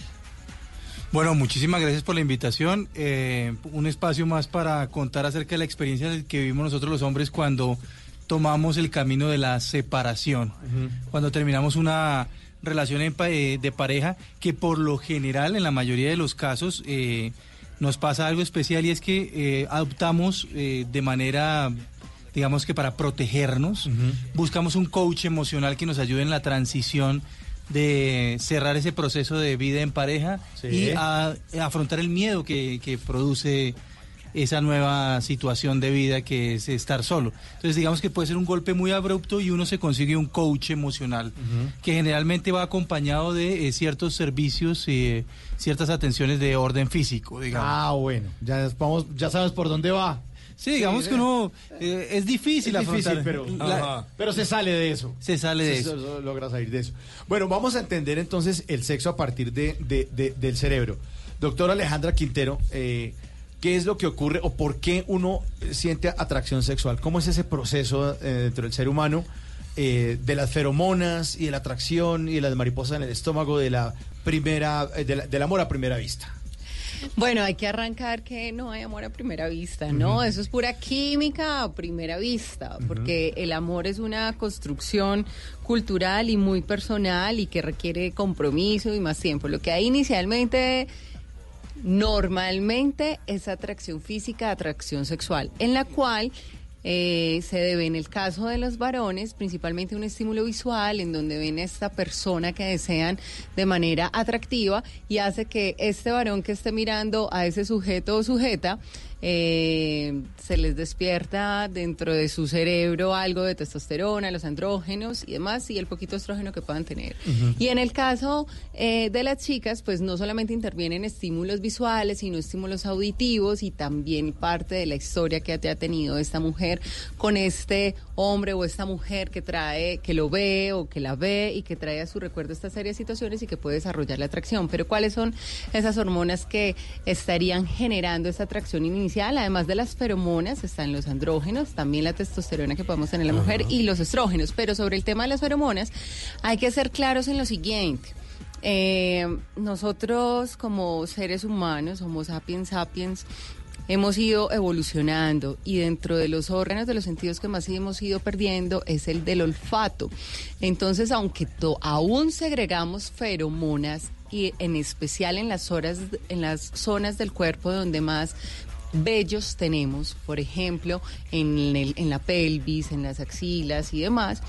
Bueno, muchísimas gracias por la invitación. Eh, un espacio más para contar acerca de la experiencia que vivimos nosotros los hombres cuando tomamos el camino de la separación, cuando terminamos una relación eh, de pareja que por lo general, en la mayoría de los casos, eh, nos pasa algo especial y es que eh, adoptamos eh, de manera, digamos que para protegernos, buscamos un coach emocional que nos ayude en la transición de cerrar ese proceso de vida en pareja Sí. y a, a afrontar el miedo que, que produce esa nueva situación de vida que es estar solo. Entonces digamos que puede ser un golpe muy abrupto y uno se consigue un coach emocional que generalmente va acompañado de eh, ciertos servicios y eh, ciertas atenciones de orden físico, digamos. Ah, bueno, ya, vamos, ya sabes por dónde va. Sí, digamos que uno eh, es difícil Es difícil, pero, La- pero se sale de eso. Se sale de Se- eso. logra salir de eso. Bueno, vamos a entender entonces el sexo a partir de, de- de- del cerebro. Doctora Alejandra Quintero, eh, ¿qué es lo que ocurre o por qué uno eh, siente atracción sexual? ¿Cómo es ese proceso eh, dentro del ser humano eh, de las feromonas y de la atracción y de las mariposas en el estómago de la primera, eh, de la- del amor a primera vista? Bueno, hay que arrancar que no hay amor a primera vista, ¿no? Eso es pura química a primera vista, porque el amor es una construcción cultural y muy personal y que requiere compromiso y más tiempo. Lo que hay inicialmente normalmente es atracción física, atracción sexual, en la cual eh, se debe en el caso de los varones principalmente un estímulo visual en donde ven a esta persona que desean de manera atractiva y hace que este varón que esté mirando a ese sujeto o sujeta eh, se les despierta dentro de su cerebro algo de testosterona, los andrógenos y demás, y el poquito estrógeno que puedan tener. Y en el caso eh, de las chicas, pues no solamente intervienen estímulos visuales, sino estímulos auditivos y también parte de la historia que ha tenido esta mujer con este hombre o esta mujer que trae, que lo ve o que la ve y que trae a su recuerdo esta serie de situaciones y que puede desarrollar la atracción. Pero ¿cuáles son esas hormonas que estarían generando esa atracción inicial? Además de las feromonas, están los andrógenos, también la testosterona que podemos tener en la mujer y los estrógenos. Pero sobre el tema de las feromonas, hay que ser claros en lo siguiente. Eh, nosotros como seres humanos, Homo sapiens sapiens, hemos ido evolucionando y dentro de los órganos de los sentidos que más hemos ido perdiendo es el del olfato. Entonces, aunque to- aún segregamos feromonas y en especial en las horas en las zonas del cuerpo donde más vellos tenemos, por ejemplo, en, el- en la pelvis, en las axilas y demás.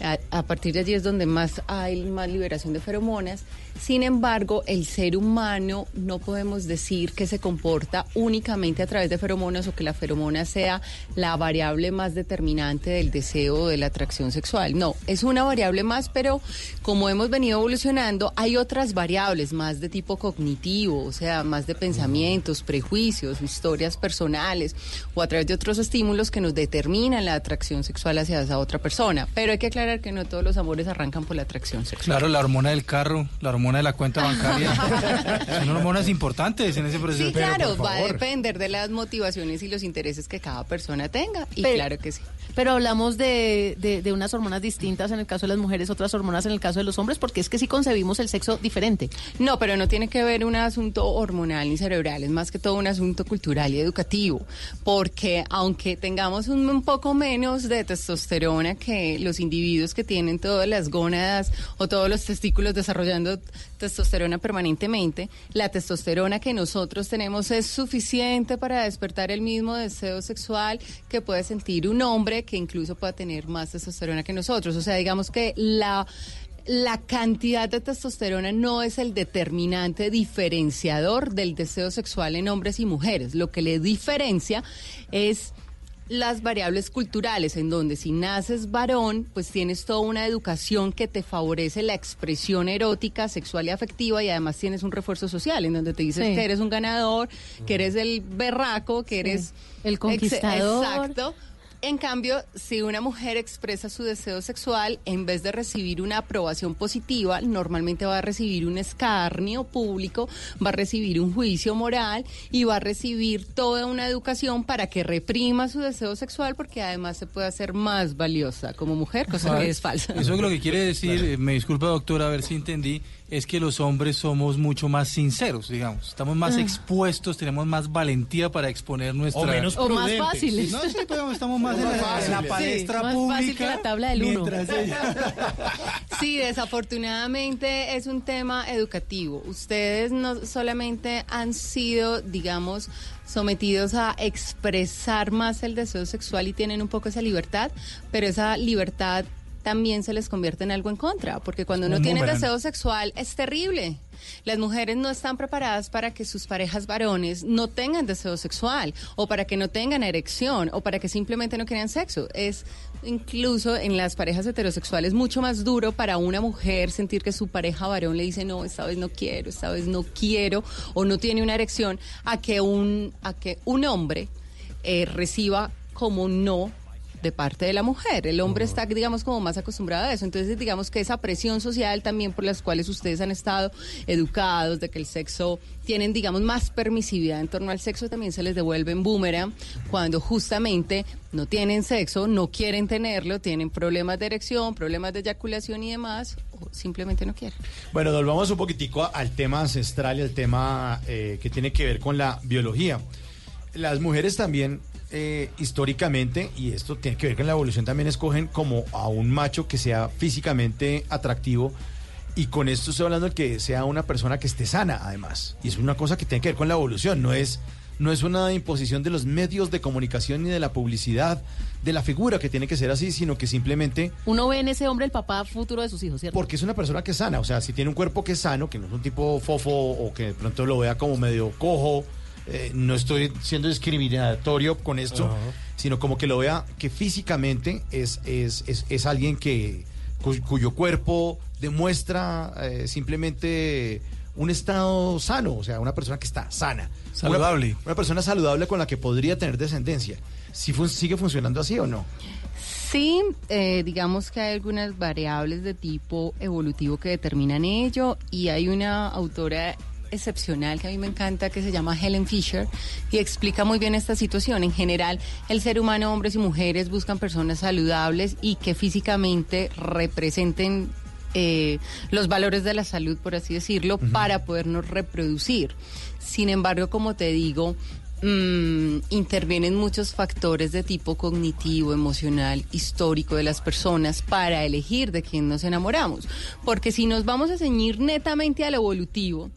A, a partir de allí es donde más hay más liberación de feromonas. Sin embargo, el ser humano no podemos decir que se comporta únicamente a través de feromonas o que la feromona sea la variable más determinante del deseo o de la atracción sexual. No, es una variable más, pero como hemos venido evolucionando, hay otras variables más de tipo cognitivo, o sea, más de pensamientos, prejuicios, historias personales o a través de otros estímulos que nos determinan la atracción sexual hacia esa otra persona. Pero hay que aclarar que no todos los amores arrancan por la atracción sexual. Claro, la hormona del carro, la hormona de la cuenta bancaria. *laughs* Son hormonas importantes en ese proceso. Sí, claro, va a depender de las motivaciones y los intereses que cada persona tenga. Y Pero- claro que sí. Pero hablamos de, de, de unas hormonas distintas en el caso de las mujeres, otras hormonas en el caso de los hombres, porque es que sí concebimos el sexo diferente. No, pero no tiene que ver un asunto hormonal ni cerebral, es más que todo un asunto cultural y educativo, porque aunque tengamos un, un poco menos de testosterona que los individuos que tienen todas las gónadas o todos los testículos desarrollando testosterona permanentemente, la testosterona que nosotros tenemos es suficiente para despertar el mismo deseo sexual que puede sentir un hombre que incluso pueda tener más testosterona que nosotros. O sea, digamos que la la cantidad de testosterona no es el determinante diferenciador del deseo sexual en hombres y mujeres. Lo que le diferencia es las variables culturales, en donde si naces varón, pues tienes toda una educación que te favorece la expresión erótica, sexual y afectiva, y además tienes un refuerzo social, en donde te dices Sí. que eres un ganador, que eres el berraco, que eres El conquistador. Ex- Exacto. En cambio, si una mujer expresa su deseo sexual, en vez de recibir una aprobación positiva, normalmente va a recibir un escarnio público, va a recibir un juicio moral y va a recibir toda una educación para que reprima su deseo sexual porque además se puede hacer más valiosa como mujer, cosa que es falsa. Eso es lo que quiere decir, eh, me disculpa doctora, a ver si entendí, es que los hombres somos mucho más sinceros, digamos. Estamos más Ah. expuestos, tenemos más valentía para exponer nuestra... O menos O más fáciles. No, sí, pero estamos más en la, en la Sí, palestra más pública. fácil que la tabla del uno. ella- *laughs* Sí, desafortunadamente es un tema educativo. Ustedes no solamente han sido, digamos, sometidos a expresar más el deseo sexual y tienen un poco esa libertad, pero esa libertad también se les convierte en algo en contra, porque cuando uno Un tiene boomerang. deseo sexual es terrible. Las mujeres no están preparadas para que sus parejas varones no tengan deseo sexual o para que no tengan erección o para que simplemente no quieran sexo. Es incluso en las parejas heterosexuales mucho más duro para una mujer sentir que su pareja varón le dice no, esta vez no quiero, esta vez no quiero o no tiene una erección a que un a que un hombre eh, reciba como no de parte de la mujer. El hombre está, digamos, como más acostumbrado a eso. Entonces, digamos que esa presión social también por las cuales ustedes han estado educados, de que el sexo, tienen, digamos, más permisividad en torno al sexo, también se les devuelve en boomerang cuando justamente no tienen sexo, no quieren tenerlo, tienen problemas de erección, problemas de eyaculación y demás, o simplemente no quieren. Bueno, volvamos un poquitico al tema ancestral y al tema eh, que tiene que ver con la biología. Las mujeres también, eh, históricamente, y esto tiene que ver con la evolución, también escogen como a un macho que sea físicamente atractivo. Y con esto estoy hablando de que sea una persona que esté sana, además. Y es una cosa que tiene que ver con la evolución, no es, no es una imposición de los medios de comunicación ni de la publicidad, de la figura que tiene que ser así, sino que simplemente Uno ve en ese hombre el papá futuro de sus hijos, ¿cierto? porque es una persona que es sana, o sea, si tiene un cuerpo que es sano, que no es un tipo fofo o que de pronto lo vea como medio cojo, eh, no estoy siendo discriminatorio con esto, sino como que lo vea que físicamente es, es, es, es alguien que cu- cuyo cuerpo demuestra eh, simplemente un estado sano, o sea, una persona que está sana. Saludable. Una, una persona saludable con la que podría tener descendencia. Si fun- ¿Sigue funcionando así o no? Sí, eh, digamos que hay algunas variables de tipo evolutivo que determinan ello y hay una autora excepcional que a mí me encanta que se llama Helen Fisher y explica muy bien esta situación. En general, el ser humano, hombres y mujeres, buscan personas saludables y que físicamente representen eh, los valores de la salud, por así decirlo, para podernos reproducir. Sin embargo, como te digo, mm, intervienen muchos factores de tipo cognitivo, emocional, histórico de las personas para elegir de quién nos enamoramos. Porque si nos vamos a ceñir netamente al evolutivo,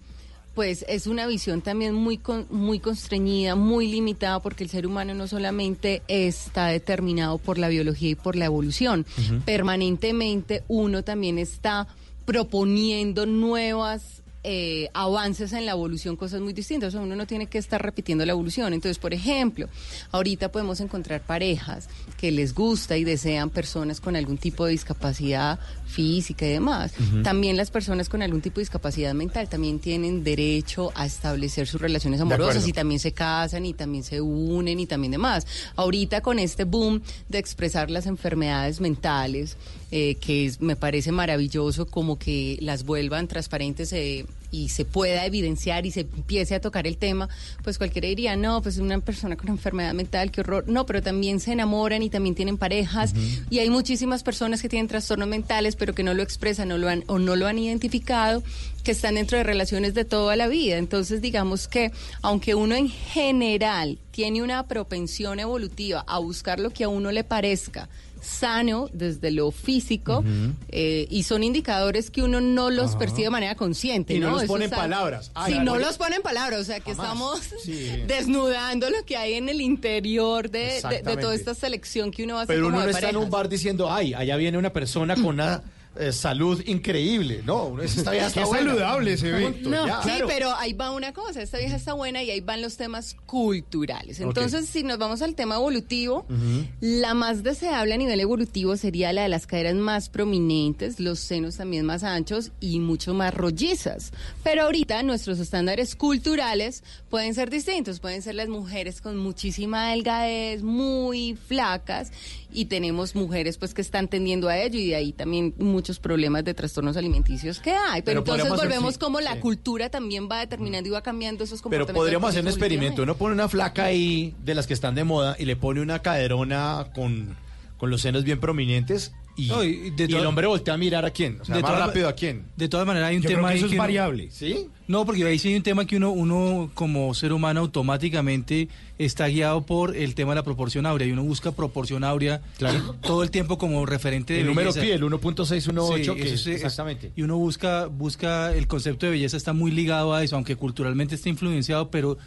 pues es una visión también muy con- muy constreñida, muy limitada, porque el ser humano no solamente está determinado por la biología y por la evolución, permanentemente uno también está proponiendo nuevas eh, avances en la evolución, cosas muy distintas. O sea, uno no tiene que estar repitiendo la evolución. Entonces, por ejemplo, ahorita podemos encontrar parejas que les gusta y desean personas con algún tipo de discapacidad física y demás. También las personas con algún tipo de discapacidad mental también tienen derecho a establecer sus relaciones amorosas y también se casan y también se unen y también demás. Ahorita con este boom de expresar las enfermedades mentales, eh, que es- me parece maravilloso como que las vuelvan transparentes eh, y se pueda evidenciar y se empiece a tocar el tema, pues cualquiera diría, no, pues una persona con enfermedad mental, qué horror. No, pero también se enamoran y también tienen parejas y hay muchísimas personas que tienen trastornos mentales pero que no lo expresan no lo han, o no lo han identificado, que están dentro de relaciones de toda la vida. Entonces, digamos que aunque uno en general tiene una propensión evolutiva a buscar lo que a uno le parezca, sano desde lo físico eh, y son indicadores que uno no los Ajá. percibe de manera consciente. Y no ¿no? los pone en palabras. Ay, ay, no los pone en palabras, o sea que Jamás. estamos Sí. desnudando lo que hay en el interior de, de- toda esta selección que uno va a hacer Pero como uno no está en un bar diciendo, ay, allá viene una persona con una eh, salud increíble, ¿no? Esta vieja *laughs* está Qué buena. saludable se ve. Punto, No, ya. sí, pero ahí va una cosa, esta vieja está buena y ahí van los temas culturales. Entonces, si nos vamos al tema evolutivo, la más deseable a nivel evolutivo sería la de las caderas más prominentes, los senos también más anchos y mucho más rollizas. Pero ahorita nuestros estándares culturales pueden ser distintos, pueden ser las mujeres con muchísima delgadez, muy flacas y tenemos mujeres pues que están tendiendo a ello y de ahí también muchos problemas de trastornos alimenticios que hay. Pero, Pero entonces hacer- volvemos sí, como la sí. cultura también va determinando y va cambiando esos Pero comportamientos. podríamos hacer un experimento. Uno pone una flaca ahí de las que están de moda y le pone una caderona con, con los senos bien prominentes y, No, y de y todas- el hombre voltea a mirar a quién. O sea, De más rápido a quién. De todas maneras hay un Yo creo tema que ahí eso es uno- variable. ¿Sí? No, porque ahí sí hay un tema que uno, uno como ser humano automáticamente está guiado por el tema de la proporción áurea y uno busca proporción áurea todo el tiempo como referente de El número pi, el 1.618, Sí, que es- exactamente. Y uno busca, busca, el concepto de belleza está muy ligado a eso, aunque culturalmente está influenciado, pero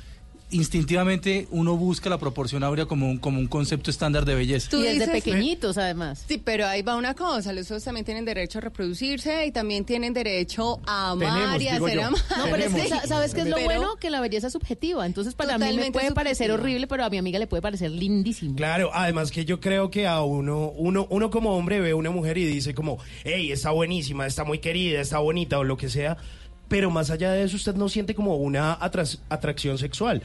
instintivamente uno busca la proporción áurea como un, como un concepto estándar de belleza. Tú y desde dices- pequeñitos, además. Sí, pero ahí va una cosa, los también tienen derecho a reproducirse y también tienen derecho a amar Tenemos, y a ser amados. No, pero ¿sabes qué es lo Pero- bueno? Que la belleza es subjetiva. Entonces, para mí me puede parecer horrible, pero a mi amiga le puede parecer lindísimo. Claro, además que yo creo que a uno, uno, uno como hombre ve a una mujer y dice como, hey, está buenísima, está muy querida, está bonita o lo que sea, pero más allá de eso usted no siente como una atracción sexual.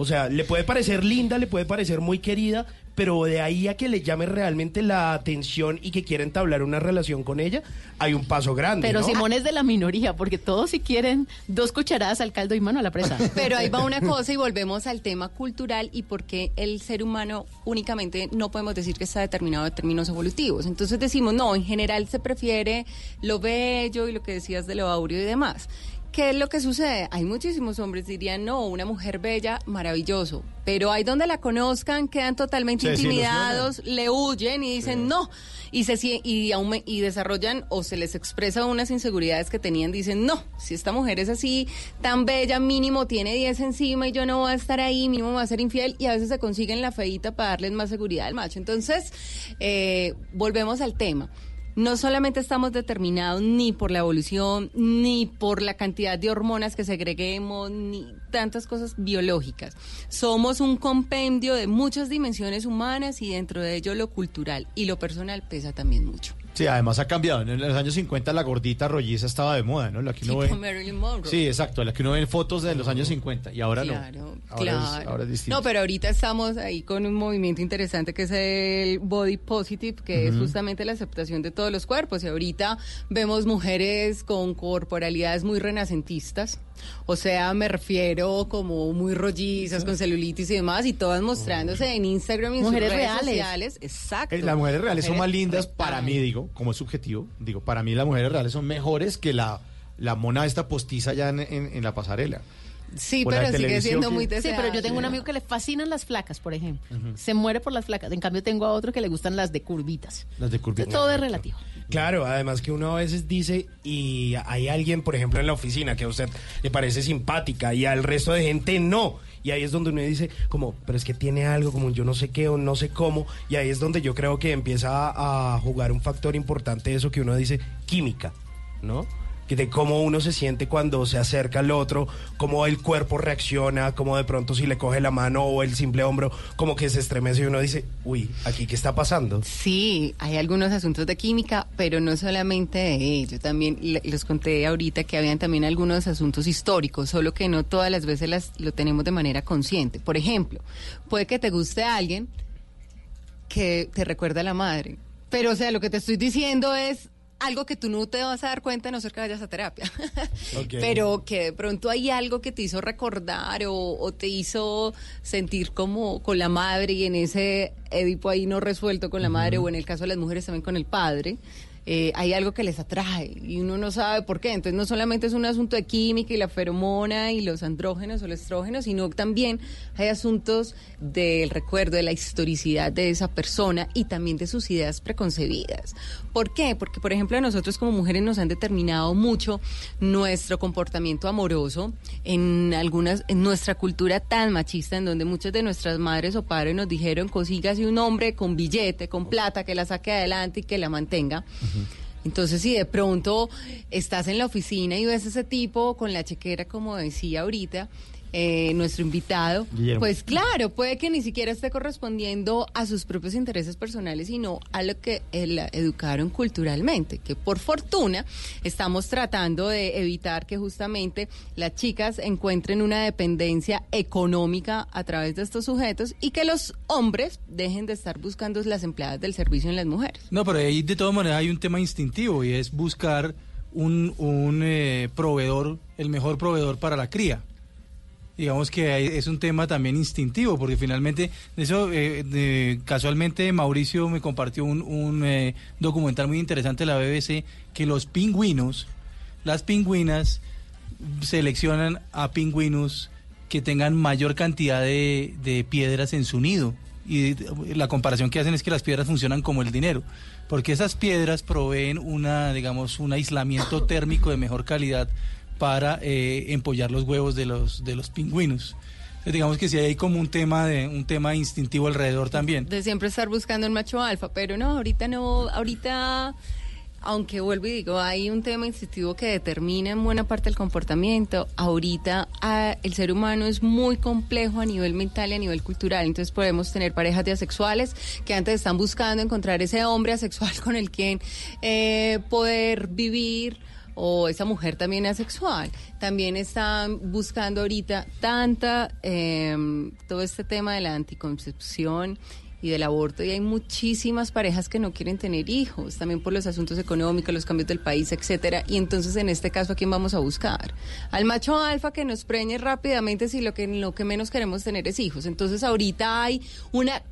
O sea, le puede parecer linda, le puede parecer muy querida, pero de ahí a que le llame realmente la atención y que quiera entablar una relación con ella, hay un paso grande. Pero ¿no? Simón es de la minoría, porque todos si quieren dos cucharadas al caldo y mano a la presa. *laughs* Pero ahí va una cosa y volvemos al tema cultural y por qué el ser humano únicamente no podemos decir que está determinado de términos evolutivos. Entonces decimos, no, en general se prefiere lo bello y lo que decías de lo áureo y demás. ¿Qué es lo que sucede? Hay muchísimos hombres dirían, no, una mujer bella, maravilloso. Pero ahí donde la conozcan, quedan totalmente Se intimidados, le huyen y dicen no. Y, se, y, y desarrollan o se les expresa unas inseguridades que tenían. Dicen, no, si esta mujer es así, tan bella, mínimo tiene 10 encima y yo no voy a estar ahí, mínimo va a ser infiel. Y a veces se consiguen la feita para darles más seguridad al macho. Entonces, eh, volvemos al tema. No solamente estamos determinados ni por la evolución, ni por la cantidad de hormonas que segreguemos, ni tantas cosas biológicas. Somos un compendio de muchas dimensiones humanas y dentro de ello lo cultural y lo personal pesa también mucho. Sí, además ha cambiado. En los años 50 la gordita rolliza estaba de moda, ¿no? La que uno Tipo ve. Marilyn Monroe. Sí, exacto, la que uno ve en fotos de los años 50 y ahora Claro, no. Ahora claro. Es, ahora es distinto. No, pero ahorita estamos ahí con un movimiento interesante que es el body positive, que es justamente la aceptación de todos los cuerpos. Y ahorita vemos mujeres con corporalidades muy renacentistas. O sea, me refiero como muy rollizas, con celulitis y demás, y todas mostrándose en Instagram y en Mujeres sus redes reales. sociales. Exacto. Eh, Las mujeres reales son más lindas para mí, digo, como es subjetivo. Digo, para mí las mujeres reales son mejores que la, la mona esta postiza ya en, en- en la pasarela. Sí, pero sigue siendo que- muy Sí, deseable. pero yo tengo un amigo que le fascinan las flacas, por ejemplo. Se muere por las flacas. En cambio, tengo a otro que le gustan las de curvitas. Las de curvita. Todo es relativo. Claro, además que uno a veces dice y hay alguien, por ejemplo, en la oficina que a usted le parece simpática y al resto de gente no. Y ahí es donde uno dice como, pero es que tiene algo como yo no sé qué o no sé cómo. Y ahí es donde yo creo que empieza a jugar un factor importante eso que uno dice química, ¿no? De cómo uno se siente cuando se acerca al otro, cómo el cuerpo reacciona, cómo de pronto si le coge la mano o el simple hombro, como que se estremece y uno dice, uy, aquí qué está pasando. Sí, hay algunos asuntos de química, pero no solamente de ello. También le- les conté ahorita que habían también algunos asuntos históricos, solo que no todas las veces las, lo tenemos de manera consciente. Por ejemplo, puede que te guste alguien que te recuerda a la madre, pero o sea, lo que te estoy diciendo es algo que tú no te vas a dar cuenta a no ser que vayas a terapia. *laughs* Pero que de pronto hay algo que te hizo recordar o, o te hizo sentir como con la madre y en ese Edipo ahí no resuelto con la madre o en el caso de las mujeres también con el padre. Eh, hay algo que les atrae y uno no sabe por qué. Entonces no solamente es un asunto de química y la feromona y los andrógenos o los estrógenos, sino también hay asuntos del recuerdo, de la historicidad de esa persona y también de sus ideas preconcebidas. ¿Por qué? Porque, por ejemplo, a nosotros como mujeres nos han determinado mucho nuestro comportamiento amoroso en algunas, en nuestra cultura tan machista, en donde muchas de nuestras madres o padres nos dijeron consígase un hombre con billete, con plata, que la saque adelante y que la mantenga. Entonces, si de pronto estás en la oficina y ves a ese tipo con la chequera, como decía ahorita, eh, nuestro invitado, Guillermo. pues claro, puede que ni siquiera esté correspondiendo a sus propios intereses personales, sino a lo que la educaron culturalmente, que por fortuna estamos tratando de evitar que justamente las chicas encuentren una dependencia económica a través de estos sujetos y que los hombres dejen de estar buscando las empleadas del servicio en las mujeres. No, pero ahí de todas maneras hay un tema instintivo y es buscar un, un eh, proveedor, el mejor proveedor para la cría. Digamos que es un tema también instintivo, porque finalmente, eso eh, casualmente Mauricio me compartió un, un, eh, documental muy interesante de la BBC, que los pingüinos, las pingüinas, seleccionan a pingüinos que tengan mayor cantidad de, de piedras en su nido. Y la comparación que hacen es que las piedras funcionan como el dinero, porque esas piedras proveen una, digamos, un aislamiento térmico de mejor calidad para eh, empollar los huevos de los de los pingüinos. Digamos que sí hay como un tema de un tema instintivo alrededor también. de siempre estar buscando el macho alfa, pero no, ahorita no, ahorita, aunque vuelvo y digo, hay un tema instintivo que determina en buena parte el comportamiento, ahorita ah, el ser humano es muy complejo a nivel mental y a nivel cultural, entonces podemos tener parejas de asexuales que antes están buscando encontrar ese hombre asexual *laughs* con el quien eh, poder vivir o esa mujer también asexual. También están buscando ahorita tanta, eh, todo este tema de la anticoncepción y del aborto y hay muchísimas parejas que no quieren tener hijos, también por los asuntos económicos, los cambios del país, etcétera. Y entonces en este caso a quién vamos a buscar? Al macho alfa que nos preñe rápidamente si lo que lo que menos queremos tener es hijos. Entonces ahorita hay una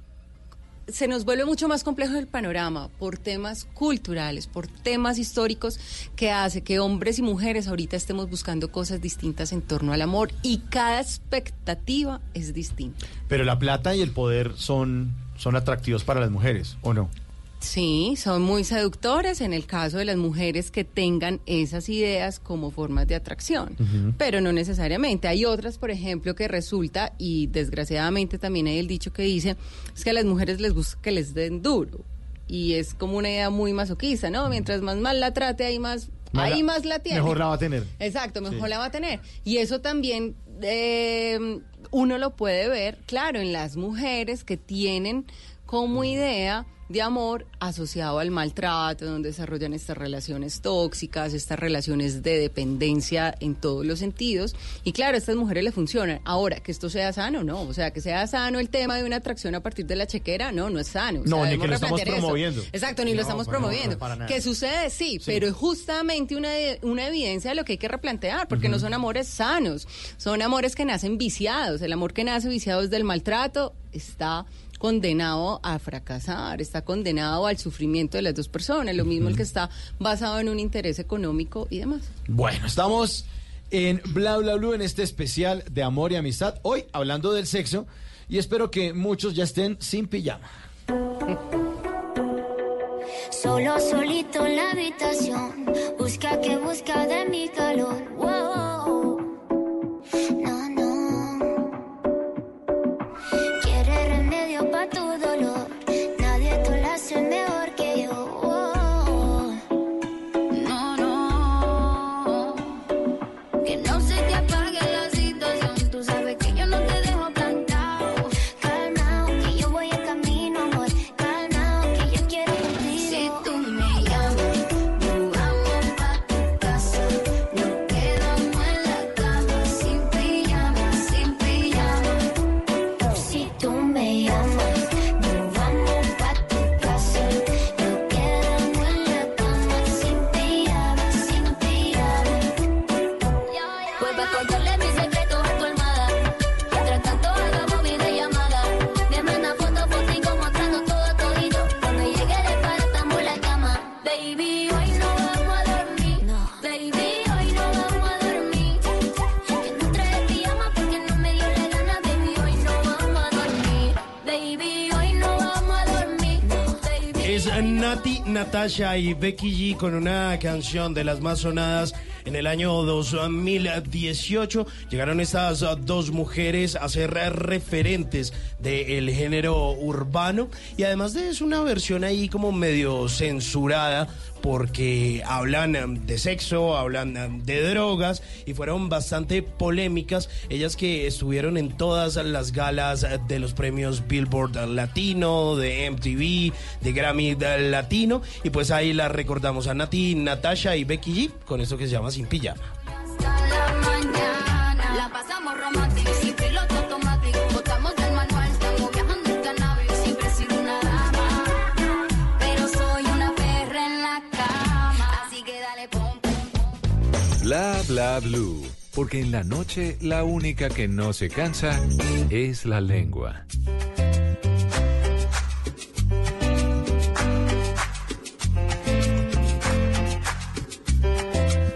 se nos vuelve mucho más complejo el panorama por temas culturales, por temas históricos que hace que hombres y mujeres ahorita estemos buscando cosas distintas en torno al amor y cada expectativa es distinta. Pero la plata y el poder son, son atractivos para las mujeres, ¿o no? Sí, son muy seductores en el caso de las mujeres que tengan esas ideas como formas de atracción, pero no necesariamente. Hay otras, por ejemplo, que resulta, y desgraciadamente también hay el dicho que dice, es que a las mujeres les gusta que les den duro. Y es como una idea muy masoquista, ¿no? Mientras más mal la trate, ahí más, Más ahí la- más la tiene. Mejor la va a tener. Exacto, mejor Sí. la va a tener. Y eso también eh, uno lo puede ver, claro, en las mujeres que tienen como idea de amor asociado al maltrato, donde desarrollan estas relaciones tóxicas, estas relaciones de dependencia en todos los sentidos. Y claro, a estas mujeres le funcionan. Ahora, que esto sea sano, no. O sea, que sea sano el tema de una atracción a partir de la chequera, no, no es sano. O sea, No, ni que lo estamos eso. promoviendo. Exacto, ni lo No, estamos no, promoviendo. para nada. ¿Qué sucede? Sí, pero es justamente una, una evidencia de lo que hay que replantear, porque no son amores sanos, son amores que nacen viciados. El amor que nace viciado desde el maltrato está condenado a fracasar, está condenado al sufrimiento de las dos personas, lo mismo el que está basado en un interés económico y demás. Bueno, estamos en Bla Bla Blue en este especial de amor y amistad. Hoy hablando del sexo y espero que muchos ya estén sin pijama. Solo solito en la habitación, busca que busca de mi calor. Wow. Natasha y Becky G con una canción de las más sonadas en el año 2018. Llegaron estas dos mujeres a ser referentes del género urbano y además de es una versión ahí como medio censurada porque hablan em, de sexo, hablan em, de drogas y fueron bastante polémicas. Ellas que estuvieron en todas las galas de los premios Billboard Latino, de MTV, de Grammy Latino. Y pues ahí las recordamos a Nati, Natasha y Becky G con esto que se llama Sin Pijama. la pasamos romántico, sin piloto Bla bla blue. Porque en la noche la única que no se cansa es la lengua.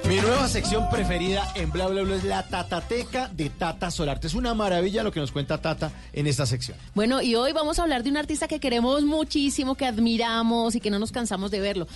Mi nueva sección preferida en Bla Bla Bla es la Tatateca de Tata Solarte. Es una maravilla lo que nos cuenta Tata en esta sección. Bueno, y hoy vamos a hablar de un artista que queremos muchísimo, que admiramos y que no nos cansamos de verlo.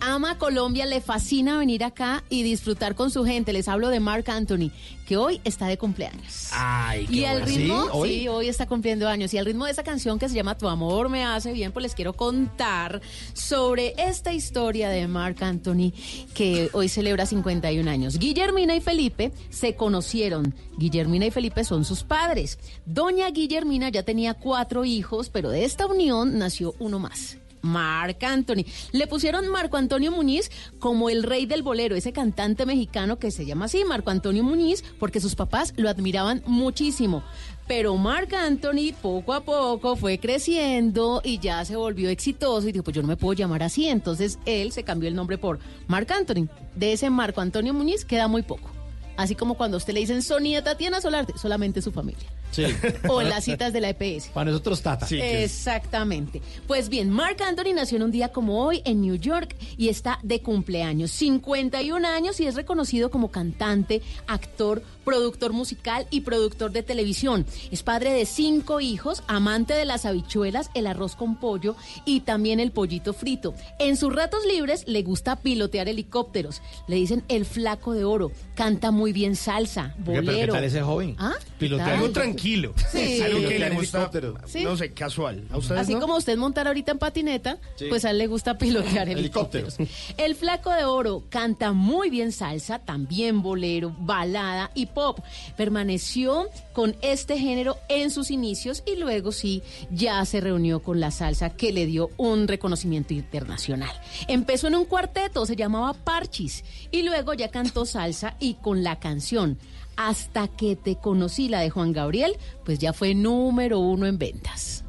Ama Colombia, le fascina venir acá y disfrutar con su gente. Les hablo de Mark Anthony, que hoy está de cumpleaños. Ay, Y al ritmo, ¿Sí? ¿Hoy? sí, hoy está cumpliendo años. Y al ritmo de esa canción que se llama Tu amor me hace bien, pues les quiero contar sobre esta historia de Mark Anthony que hoy celebra 51 años. Guillermina y Felipe se conocieron. Guillermina y Felipe son sus padres. Doña Guillermina ya tenía cuatro hijos, pero de esta unión nació uno más. Marc Anthony. Le pusieron Marco Antonio Muñiz como el rey del bolero, ese cantante mexicano que se llama así, Marco Antonio Muñiz, porque sus papás lo admiraban muchísimo. Pero Marc Anthony poco a poco fue creciendo y ya se volvió exitoso y dijo, pues yo no me puedo llamar así. Entonces él se cambió el nombre por Marc Anthony. De ese Marco Antonio Muñiz queda muy poco. Así como cuando a usted le dicen Sonia Tatiana Solarte, solamente su familia. Sí. *laughs* O en las citas de la EPS. Para nosotros, Tata. Exactamente. Pues bien, Mark Anthony nació en un día como hoy en New York y está de cumpleaños. 51 años y es reconocido como cantante, actor, productor musical y productor de televisión. Es padre de cinco hijos, amante de las habichuelas, el arroz con pollo y también el pollito frito. En sus ratos libres le gusta pilotear helicópteros. Le dicen el flaco de oro. Canta muy bien salsa, bolero. pero ¿qué tal ese joven? ¿Ah? Pilotear tranquilo. Sí. Algo que le Pilotear gusta, helicóptero. Sí. no sé, casual. ¿A ustedes Así no? como usted montar ahorita en patineta, Sí. pues a él le gusta pilotear Helicóptero. helicópteros. El flaco de oro canta muy bien salsa, también bolero, balada y pop. Permaneció con este género en sus inicios y luego sí ya se reunió con la salsa que le dio un reconocimiento internacional. Empezó en un cuarteto, se llamaba Parchis y luego ya cantó salsa y con la canción Hasta que te conocí, la de Juan Gabriel, pues ya fue número uno en ventas.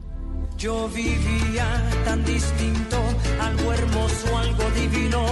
Yo vivía tan distinto, algo hermoso, algo divino,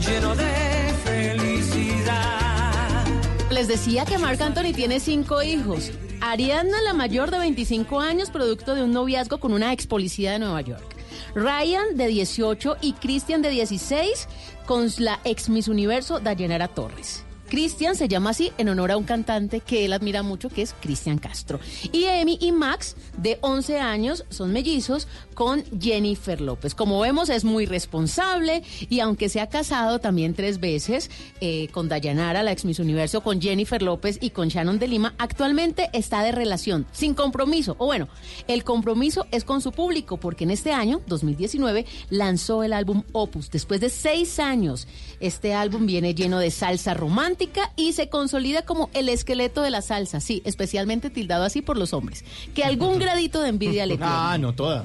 lleno de felicidad. Les decía que Marc Anthony tiene cinco hijos. Ariadna, la mayor de 25 años, producto de un noviazgo con una ex policía de Nueva York. Ryan, de 18, y Christian, de 16, con la ex Miss Universo, Dayanara Torres. Cristian se llama así en honor a un cantante que él admira mucho, que es Cristian Castro. Y Emi y Max, de 11 años, son mellizos con Jennifer López. Como vemos, es muy responsable y aunque se ha casado también tres veces eh, con Dayanara, la ex Miss Universo, con Jennifer López y con Shannon de Lima, actualmente está de relación, sin compromiso. O bueno, el compromiso es con su público, porque en este año, 2019, lanzó el álbum Opus. Después de seis años, este álbum viene lleno de salsa romántica y se consolida como el esqueleto de la salsa, sí, especialmente tildado así por los hombres, que algún *laughs* gradito de envidia le tiene. Ah, no toda.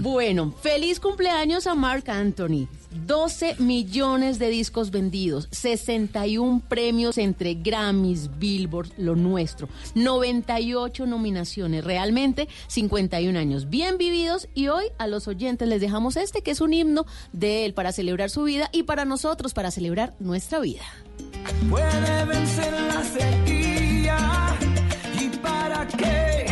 Bueno, feliz cumpleaños a Mark Anthony. 12 millones de discos vendidos, 61 premios entre Grammys, Billboard, lo nuestro, 98 nominaciones, realmente 51 años bien vividos y hoy a los oyentes les dejamos este que es un himno de él para celebrar su vida y para nosotros para celebrar nuestra vida. Puede vencer la sequía. ¿Y para qué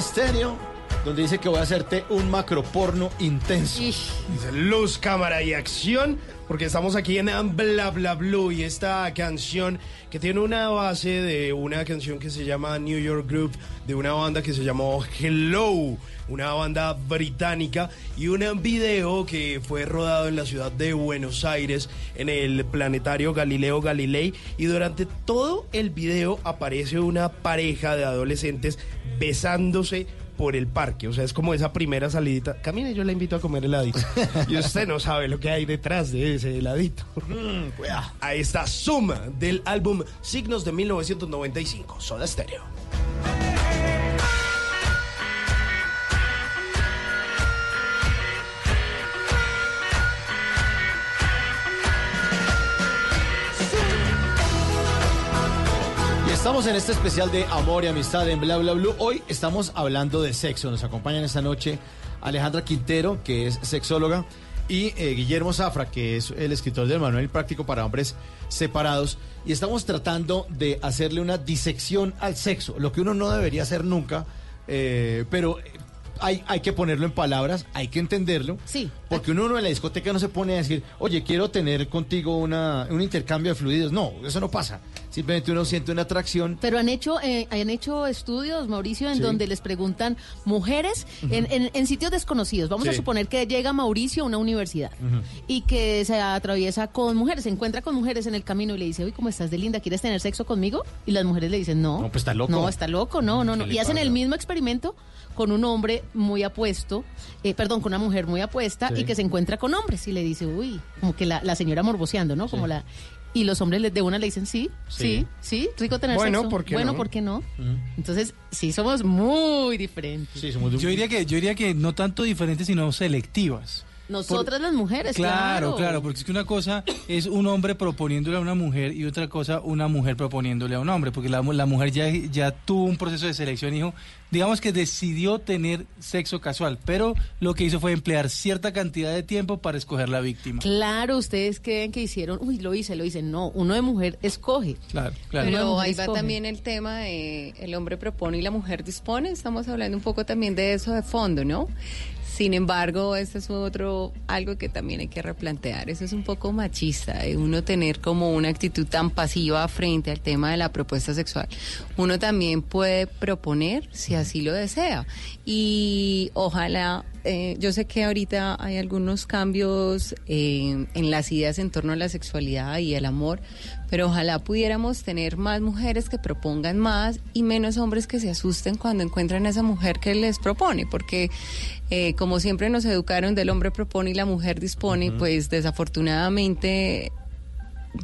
Stereo, donde dice que voy a hacerte un macroporno intenso. Dice luz, cámara y acción, porque estamos aquí en Bla Bla Blue y esta canción que tiene una base de una canción que se llama New York Group, de una banda que se llamó Hello, una banda británica y un video que fue rodado en la ciudad de Buenos Aires en el planetario Galileo Galilei y durante todo el video aparece una pareja de adolescentes besándose por el parque, o sea, es como esa primera salidita. Camine, yo la invito a comer heladito. Y usted no sabe lo que hay detrás de ese heladito. Ahí está Suma del álbum Signos de 1995, Soda Stereo. Estamos en este especial de amor y amistad en Bla Bla Blue. Hoy estamos hablando de sexo. Nos acompañan esta noche Alejandra Quintero, que es sexóloga, y eh, Guillermo Zafra, que es el escritor del Manual Práctico para Hombres Separados. Y estamos tratando de hacerle una disección al sexo, lo que uno no debería hacer nunca, eh, pero hay, hay que ponerlo en palabras, hay que entenderlo. Sí. Porque uno en la discoteca no se pone a decir, oye, quiero tener contigo una, un intercambio de fluidos. No, eso no pasa. Simplemente uno siente una atracción. Pero han hecho, eh, han hecho estudios, Mauricio, en Sí. donde les preguntan mujeres en, en- en sitios desconocidos. Vamos a suponer que llega Mauricio a una universidad y que se atraviesa con mujeres, se encuentra con mujeres en el camino y le dice, uy, ¿cómo estás de linda? ¿Quieres tener sexo conmigo? Y las mujeres le dicen, no. No, pues está loco. No, está loco, no, no, no. ¿Qué le Y hacen el mismo experimento con un hombre muy apuesto, eh, perdón, con una mujer muy apuesta Sí. y que se encuentra con hombres y le dice, uy, como que la, la señora morboseando, ¿no? Como la... Y los hombres de una le dicen, sí, sí, sí, rico tener Bueno, sexo. ¿por qué bueno, no? ¿por qué no? Entonces, sí, somos muy diferentes. Yo diría que yo diría que no tanto diferentes, sino selectivas. Nosotras las mujeres, Claro, claro. claro, porque es que una cosa es un hombre proponiéndole a una mujer y otra cosa una mujer proponiéndole a un hombre, porque la, mu- la mujer ya, ya tuvo un proceso de selección y dijo, digamos que decidió tener sexo casual, pero lo que hizo fue emplear cierta cantidad de tiempo para escoger la víctima. Claro, ustedes creen que hicieron, uy, lo hice, lo hice. No, uno de mujer escoge. Claro, de Pero ahí va escoge. también el tema de el hombre propone y la mujer dispone. Estamos hablando un poco también de eso de fondo, ¿no? Sin embargo, este es otro algo que también hay que replantear. Eso es un poco machista, de uno tener como una actitud tan pasiva frente al tema de la propuesta sexual. Uno también puede proponer si así lo desea. Y ojalá, eh, yo sé que ahorita hay algunos cambios eh, en las ideas en torno a la sexualidad y el amor, pero ojalá pudiéramos tener más mujeres que propongan más y menos hombres que se asusten cuando encuentran a esa mujer que les propone, porque eh, como siempre nos educaron del hombre propone y la mujer dispone, pues desafortunadamente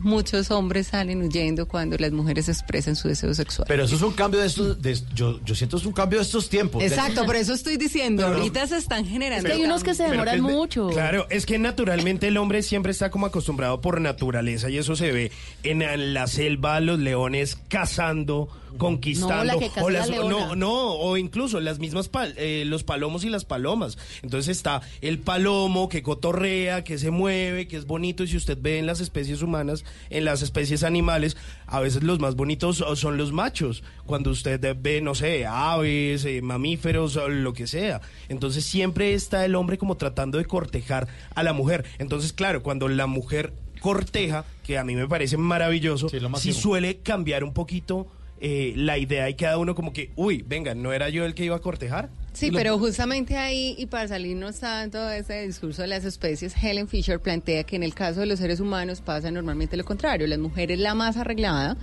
muchos hombres salen huyendo cuando las mujeres expresan su deseo sexual. Pero eso es un cambio de estos, de- yo, yo siento es un cambio de estos tiempos. Exacto, por eso estoy diciendo, Pero- ahorita se están generando. Pero- cambios. Pero que es de- mucho. Claro, es que naturalmente el hombre siempre está como acostumbrado por naturaleza y eso se ve en, en la selva, los leones cazando, conquistando. No, la que caza o la las- no, no, o incluso las mismas pal- eh, los palomos y las palomas. Entonces está el palomo que cotorrea, que se mueve, que es bonito y si usted ve en las especies humanas, en las especies animales, a veces los más bonitos son los machos. Cuando usted ve, no sé, aves, eh, mamíferos, o lo que sea. Entonces siempre está el hombre como tratando de cortejar a la mujer. Entonces, claro, cuando la mujer corteja, que a mí me parece maravilloso, sí, máximo. suele cambiar un poquito eh, la idea y cada uno como que, uy, venga, ¿no era yo el que iba a cortejar? Sí, Lo- pero justamente ahí, y para salirnos tanto de ese discurso de las especies, Helen Fisher plantea que en el caso de los seres humanos pasa normalmente lo contrario. Las mujeres la más arreglada,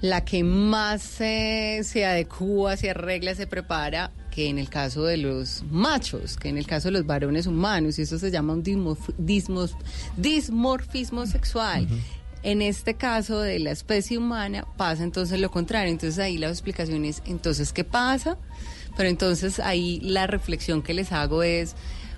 la que más se, se adecua, se arregla, se prepara, que en el caso de los machos, que en el caso de los varones humanos, y eso se llama un dismorf- dismos- dismorfismo sexual. En este caso de la especie humana pasa entonces lo contrario. Entonces ahí la explicación es, entonces, ¿qué pasa? Pero entonces ahí la reflexión que les hago es,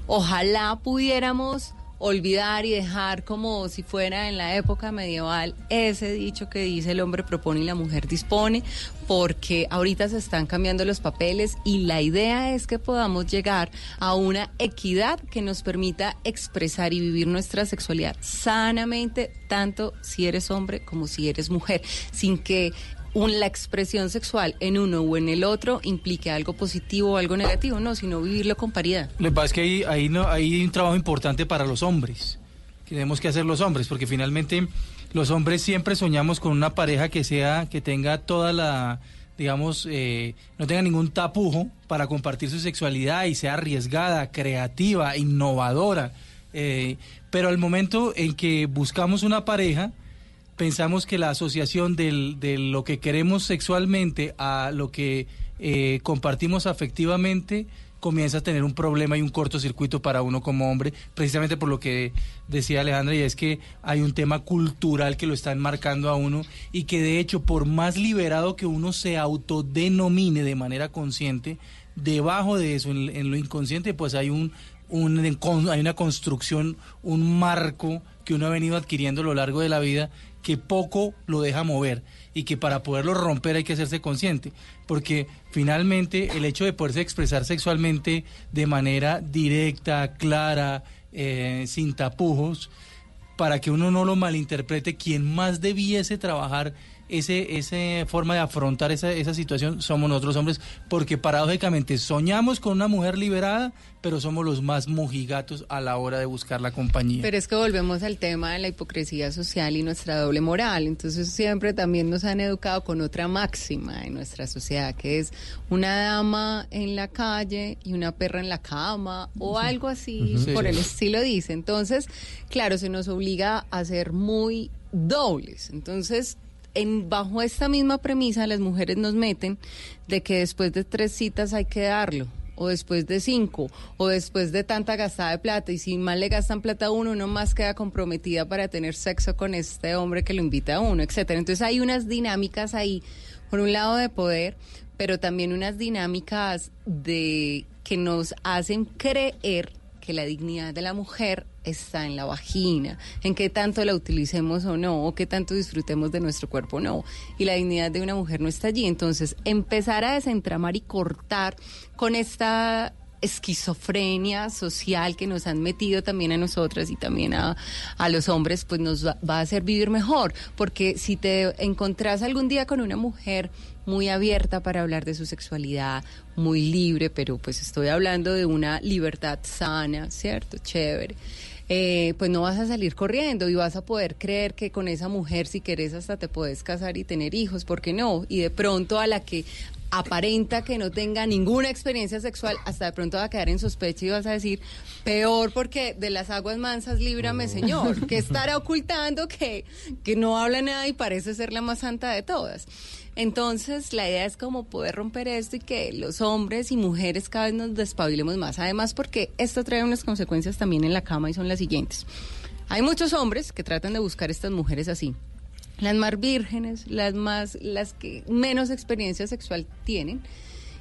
ojalá pudiéramos olvidar y dejar como si fuera en la época medieval ese dicho que dice el hombre propone y la mujer dispone, porque ahorita se están cambiando los papeles y la idea es que podamos llegar a una equidad que nos permita expresar y vivir nuestra sexualidad sanamente, tanto si eres hombre como si eres mujer, sin que un, la expresión sexual en uno o en el otro implique algo positivo o algo negativo, no, sino vivirlo con paridad. Lo que pasa es que ahí, ahí, no, hay un trabajo importante para los hombres, que tenemos que hacer los hombres, porque finalmente los hombres siempre soñamos con una pareja que sea, que tenga toda la, digamos, eh, no tenga ningún tapujo para compartir su sexualidad y sea arriesgada, creativa, innovadora. Eh, pero al momento en que buscamos una pareja, pensamos que la asociación del- de lo que queremos sexualmente a lo que eh, compartimos afectivamente comienza a tener un problema y un cortocircuito para uno como hombre, precisamente por lo que decía Alejandra, y es que hay un tema cultural que lo está enmarcando a uno y que de hecho por más liberado que uno se autodenomine de manera consciente, debajo de eso, en, en lo inconsciente, pues hay un, un hay una construcción, un marco que uno ha venido adquiriendo a lo largo de la vida que poco lo deja mover y que para poderlo romper hay que hacerse consciente, porque finalmente el hecho de poderse expresar sexualmente de manera directa, clara, eh, sin tapujos, para que uno no lo malinterprete, quien más debiese trabajar ese, esa forma de afrontar esa, esa situación somos nosotros hombres, porque paradójicamente soñamos con una mujer liberada, pero somos los más mojigatos a la hora de buscar la compañía. Pero es que volvemos al tema de la hipocresía social y nuestra doble moral. Entonces siempre también nos han educado con otra máxima en nuestra sociedad, que es una dama en la calle y una perra en la cama o Sí. algo así por Sí. el estilo dice. Entonces, claro, se nos obliga a ser muy dobles. Entonces, en, bajo esta misma premisa, las mujeres nos meten de que después de tres citas hay que darlo, o después de cinco, o después de tanta gastada de plata, y si mal le gastan plata a uno, uno más queda comprometida para tener sexo con este hombre que lo invita a uno, etcétera. Entonces hay unas dinámicas ahí, por un lado de poder, pero también unas dinámicas de que nos hacen creer que la dignidad de la mujer está en la vagina, en qué tanto la utilicemos o no, o qué tanto disfrutemos de nuestro cuerpo o no. Y la dignidad de una mujer no está allí. Entonces, empezar a desentramar y cortar con esta esquizofrenia social que nos han metido también a nosotras y también a, a los hombres, pues nos va, va a hacer vivir mejor. Porque si te encontrás algún día con una mujer muy abierta para hablar de su sexualidad, muy libre, pero pues estoy hablando de una libertad sana, ¿cierto? Chévere. Eh, pues no vas a salir corriendo y vas a poder creer que con esa mujer, si querés, hasta te puedes casar y tener hijos, ¿por qué no? Y de pronto a la que aparenta que no tenga ninguna experiencia sexual, hasta de pronto va a quedar en sospecha y vas a decir, peor porque de las aguas mansas líbrame, señor, *laughs* que estará ocultando que, que no habla nada y parece ser la más santa de todas. Entonces, la idea es como poder romper esto y que los hombres y mujeres cada vez nos despabilemos más. Además, porque esto trae unas consecuencias también en la cama y son las siguientes. Hay muchos hombres que tratan de buscar estas mujeres así. Las más vírgenes, las más, las que menos experiencia sexual tienen.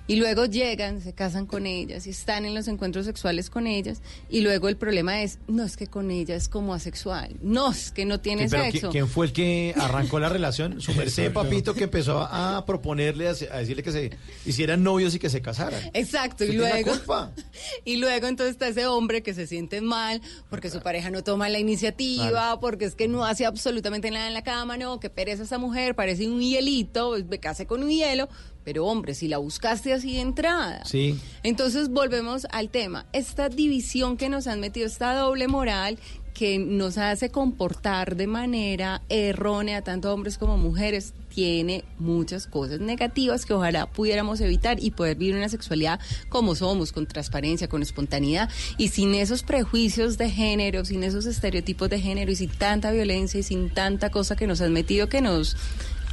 Y luego llegan, se casan con ellas y están en los encuentros sexuales con ellas. Y luego el problema es, no es que con ella es como asexual. No, es que no tiene Sí, pero sexo. ¿qui- ¿quién fue el que arrancó la relación? *laughs* Su merced, papito, que empezó a a proponerle, a se- a decirle que se hicieran novios y que se casaran. Exacto, y ¿Usted tiene la luego, culpa? *laughs* y luego entonces está ese hombre que se siente mal porque su pareja no toma la iniciativa, Claro. porque es que no hace absolutamente nada en la cama, no, que pereza esa mujer, parece un hielito, me casé con un hielo, pero hombre, si la buscaste así de entrada. Sí. Entonces volvemos al tema, esta división que nos han metido, esta doble moral que nos hace comportar de manera errónea tanto hombres como mujeres tiene muchas cosas negativas que ojalá pudiéramos evitar y poder vivir una sexualidad como somos, con transparencia, con espontaneidad y sin esos prejuicios de género, sin esos estereotipos de género y sin tanta violencia y sin tanta cosa que nos han metido que nos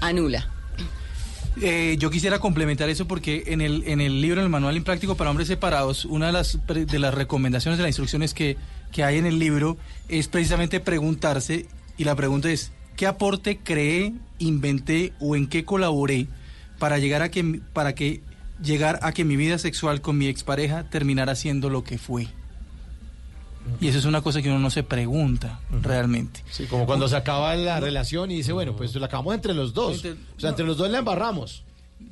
anula. Eh, yo quisiera complementar eso porque en el, en el libro, en el Manual Impráctico para Hombres Separados, una de las, de las recomendaciones, de las instrucciones que, que hay en el libro es precisamente preguntarse, y la pregunta es, ¿qué aporte creé, inventé o en qué colaboré para llegar a que, para que llegar a que mi vida sexual con mi expareja terminara siendo lo que fue? Y eso es una cosa que uno no se pregunta realmente. Sí, como cuando se acaba la relación y dice, bueno, pues la acabamos entre los dos. O sea, entre los dos la embarramos.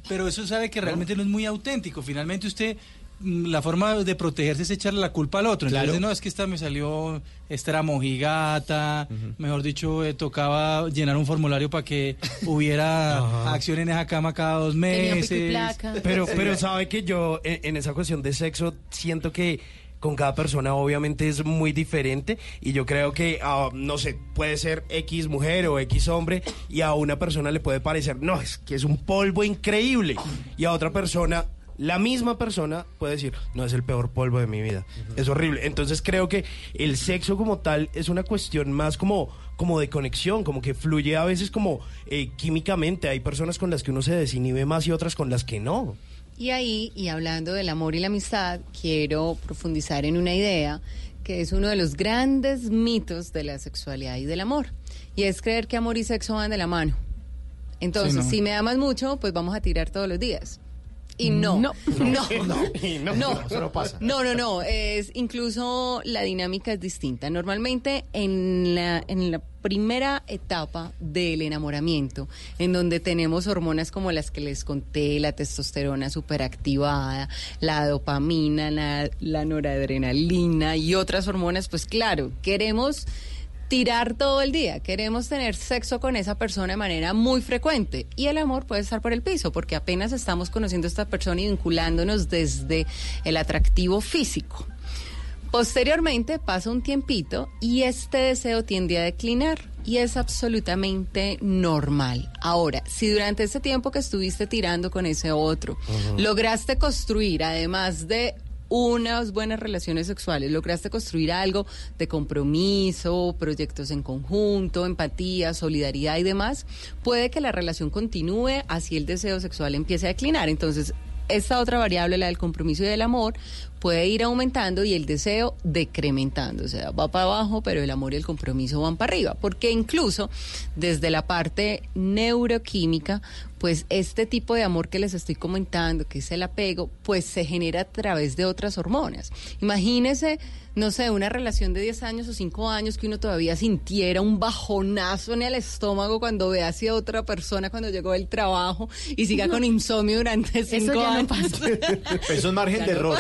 Pero eso sabe que realmente no es muy auténtico. Finalmente usted mm, la forma de protegerse es echarle la culpa al otro. Entonces, Claro. no, es que esta me salió, esta era mojigata, mejor dicho, eh, tocaba llenar un formulario para que *laughs* hubiera Ajá. acción en esa cama cada dos meses. Pero, pero sabe que yo en, en esa cuestión de sexo siento que con cada persona obviamente es muy diferente y yo creo que, ah, no sé, puede ser X mujer o X hombre y a una persona le puede parecer, no, es que es un polvo increíble y a otra persona... La misma persona puede decir, no es el peor polvo de mi vida, es horrible. Entonces creo que el sexo como tal es una cuestión más como, como de conexión, como que fluye a veces como eh, químicamente. Hay personas con las que uno se desinhibe más y otras con las que no. Y ahí, y hablando del amor y la amistad, quiero profundizar en una idea que es uno de los grandes mitos de la sexualidad y del amor. Y es creer que amor y sexo van de la mano. Entonces, Sí, no. si me amas mucho, pues vamos a tirar todos los días. Y no, no, *laughs* no, *laughs* no, no, eso no pasa. No, no, no, es incluso la dinámica es distinta. Normalmente en la, en la primera etapa del enamoramiento, en donde tenemos hormonas como las que les conté, la testosterona superactivada, la dopamina, la, la noradrenalina y otras hormonas, pues claro, queremos tirar todo el día, queremos tener sexo con esa persona de manera muy frecuente y el amor puede estar por el piso porque apenas estamos conociendo a esta persona y vinculándonos desde el atractivo físico. Posteriormente pasa un tiempito y este deseo tiende a declinar y es absolutamente normal. Ahora, si durante ese tiempo que estuviste tirando con ese otro, lograste construir, además de unas buenas relaciones sexuales, lograste construir algo de compromiso, proyectos en conjunto, empatía, solidaridad y demás, puede que la relación continúe así el deseo sexual empiece a declinar. Entonces, esta otra variable, la del compromiso y del amor, puede ir aumentando y el deseo decrementando. O sea, va para abajo, pero el amor y el compromiso van para arriba. Porque incluso desde la parte neuroquímica, pues este tipo de amor que les estoy comentando, que es el apego, pues se genera a través de otras hormonas. Imagínese, no sé, una relación de 10 años o 5 años que uno todavía sintiera un bajonazo en el estómago cuando ve hacia otra persona cuando llegó del trabajo y siga con insomnio durante 5 ya no años. *laughs* Eso es margen Ya de no error.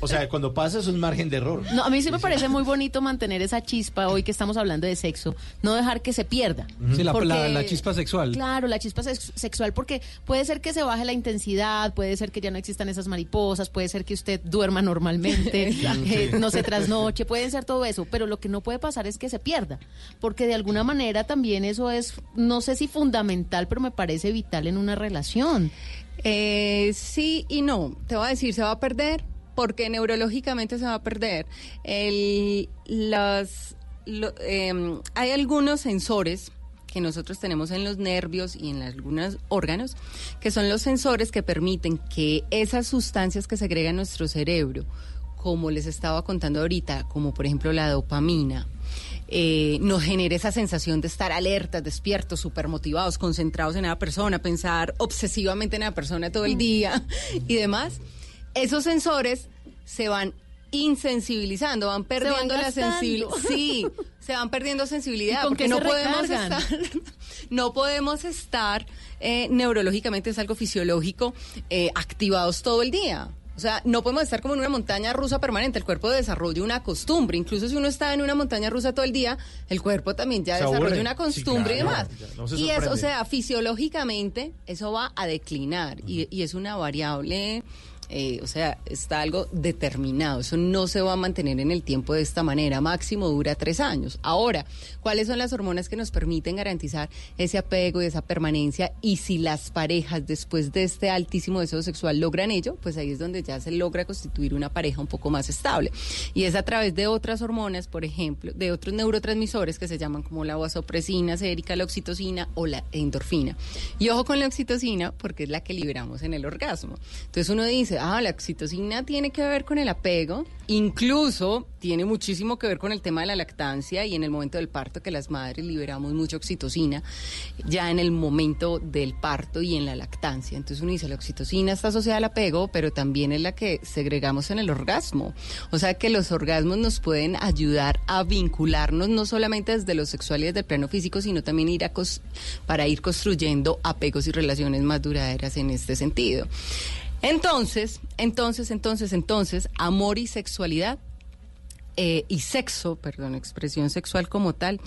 O sea, cuando pasa es margen de error. No, a mí sí me parece muy bonito mantener esa chispa hoy que estamos hablando de sexo, no dejar que se pierda. Sí, la, Porque- la- la chispa sexual. Claro, la chispa sex- sexual, porque puede ser que se baje la intensidad, puede ser que ya no existan esas mariposas, puede ser que usted duerma normalmente, *laughs* eh, no se trasnoche, puede ser todo eso, pero lo que no puede pasar es que se pierda, porque de alguna manera también eso es, no sé si fundamental, pero me parece vital en una relación. Eh, sí y no. Te voy a decir, se va a perder porque neurológicamente se va a perder. El, las, lo- em, hay algunos sensores que nosotros tenemos en los nervios y en algunos órganos, que son los sensores que permiten que esas sustancias que segrega nuestro cerebro, como les estaba contando ahorita, como por ejemplo la dopamina, eh, nos genere esa sensación de estar alertas, despiertos, súper motivados, concentrados en una persona, pensar obsesivamente en una persona todo el día y demás, esos sensores se van insensibilizando, van perdiendo la sensibilidad. *laughs* Sí, se van perdiendo sensibilidad ¿Y con porque no se podemos estar, *laughs* no podemos estar eh, neurológicamente, es algo fisiológico, eh, activados todo el día. O sea, no podemos estar como en una montaña rusa permanente. El cuerpo desarrolla una costumbre. Incluso si uno está en una montaña rusa todo el día, el cuerpo también ya desarrolla una Sí, costumbre claro, y demás. no y es, o sea, fisiológicamente eso va a declinar y, y es una variable. Eh, o sea, está algo determinado. Eso no se va a mantener en el tiempo de esta manera. Máximo dura tres años. Ahora, ¿cuáles son las hormonas que nos permiten garantizar ese apego y esa permanencia? Y si las parejas, después de este altísimo deseo sexual, logran ello, pues ahí es donde ya se logra constituir una pareja un poco más estable. Y es a través de otras hormonas, por ejemplo, de otros neurotransmisores que se llaman como la vasopresina, sérica, la oxitocina o la endorfina. Y ojo con la oxitocina, porque es la que liberamos en el orgasmo. Entonces uno dice, ah, la oxitocina tiene que ver con el apego, incluso tiene muchísimo que ver con el tema de la lactancia y en el momento del parto, que las madres liberamos mucha oxitocina, ya en el momento del parto y en la lactancia. Entonces uno dice, la oxitocina está asociada al apego, pero también es la que segregamos en el orgasmo. O sea que los orgasmos nos pueden ayudar a vincularnos no solamente desde lo sexual y desde el plano físico, sino también ir a para ir construyendo apegos y relaciones más duraderas en este sentido. Entonces, entonces, entonces, entonces, amor y sexualidad eh, y sexo, perdón, expresión sexual como tal,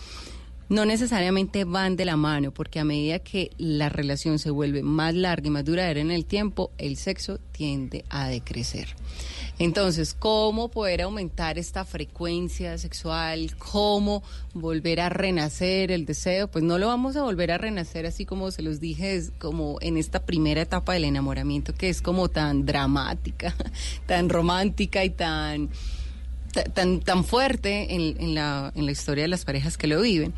no necesariamente van de la mano, porque a medida que la relación se vuelve más larga y más duradera en el tiempo, el sexo tiende a decrecer. Entonces, ¿cómo poder aumentar esta frecuencia sexual? ¿Cómo volver a renacer el deseo? Pues no lo vamos a volver a renacer así como se los dije, es como en esta primera etapa del enamoramiento que es como tan dramática, *laughs* tan romántica y tan tan, tan fuerte en, la, en la historia de las parejas que lo viven,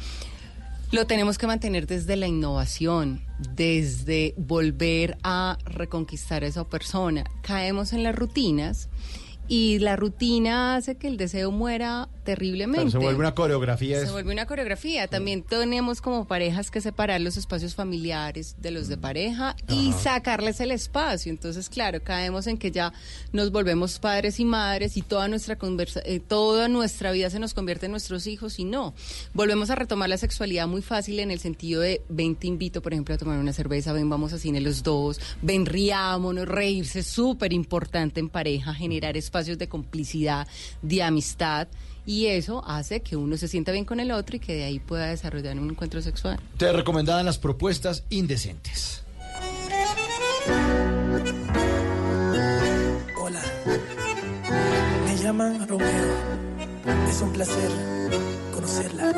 lo tenemos que mantener desde la innovación, desde volver a reconquistar a esa persona. Caemos en las rutinas y la rutina hace que el deseo muera terriblemente. Pero se vuelve una coreografía. Se vuelve una coreografía. También tenemos como parejas que separar los espacios familiares de los de pareja y Ajá. sacarles el espacio. Entonces, claro, caemos en que ya nos volvemos padres y madres y toda nuestra conversa eh, toda nuestra vida se nos convierte en nuestros hijos y no. Volvemos a retomar la sexualidad muy fácil en el sentido de ven te invito, por ejemplo, a tomar una cerveza, ven vamos a cine los dos, ven riámonos, reírse, súper importante en pareja, generar espacios de complicidad, de amistad. Y eso hace que uno se sienta bien con el otro y que de ahí pueda desarrollar un encuentro sexual. Te recomendaban las propuestas indecentes. Hola, me llaman Romeo. Es un placer conocerla.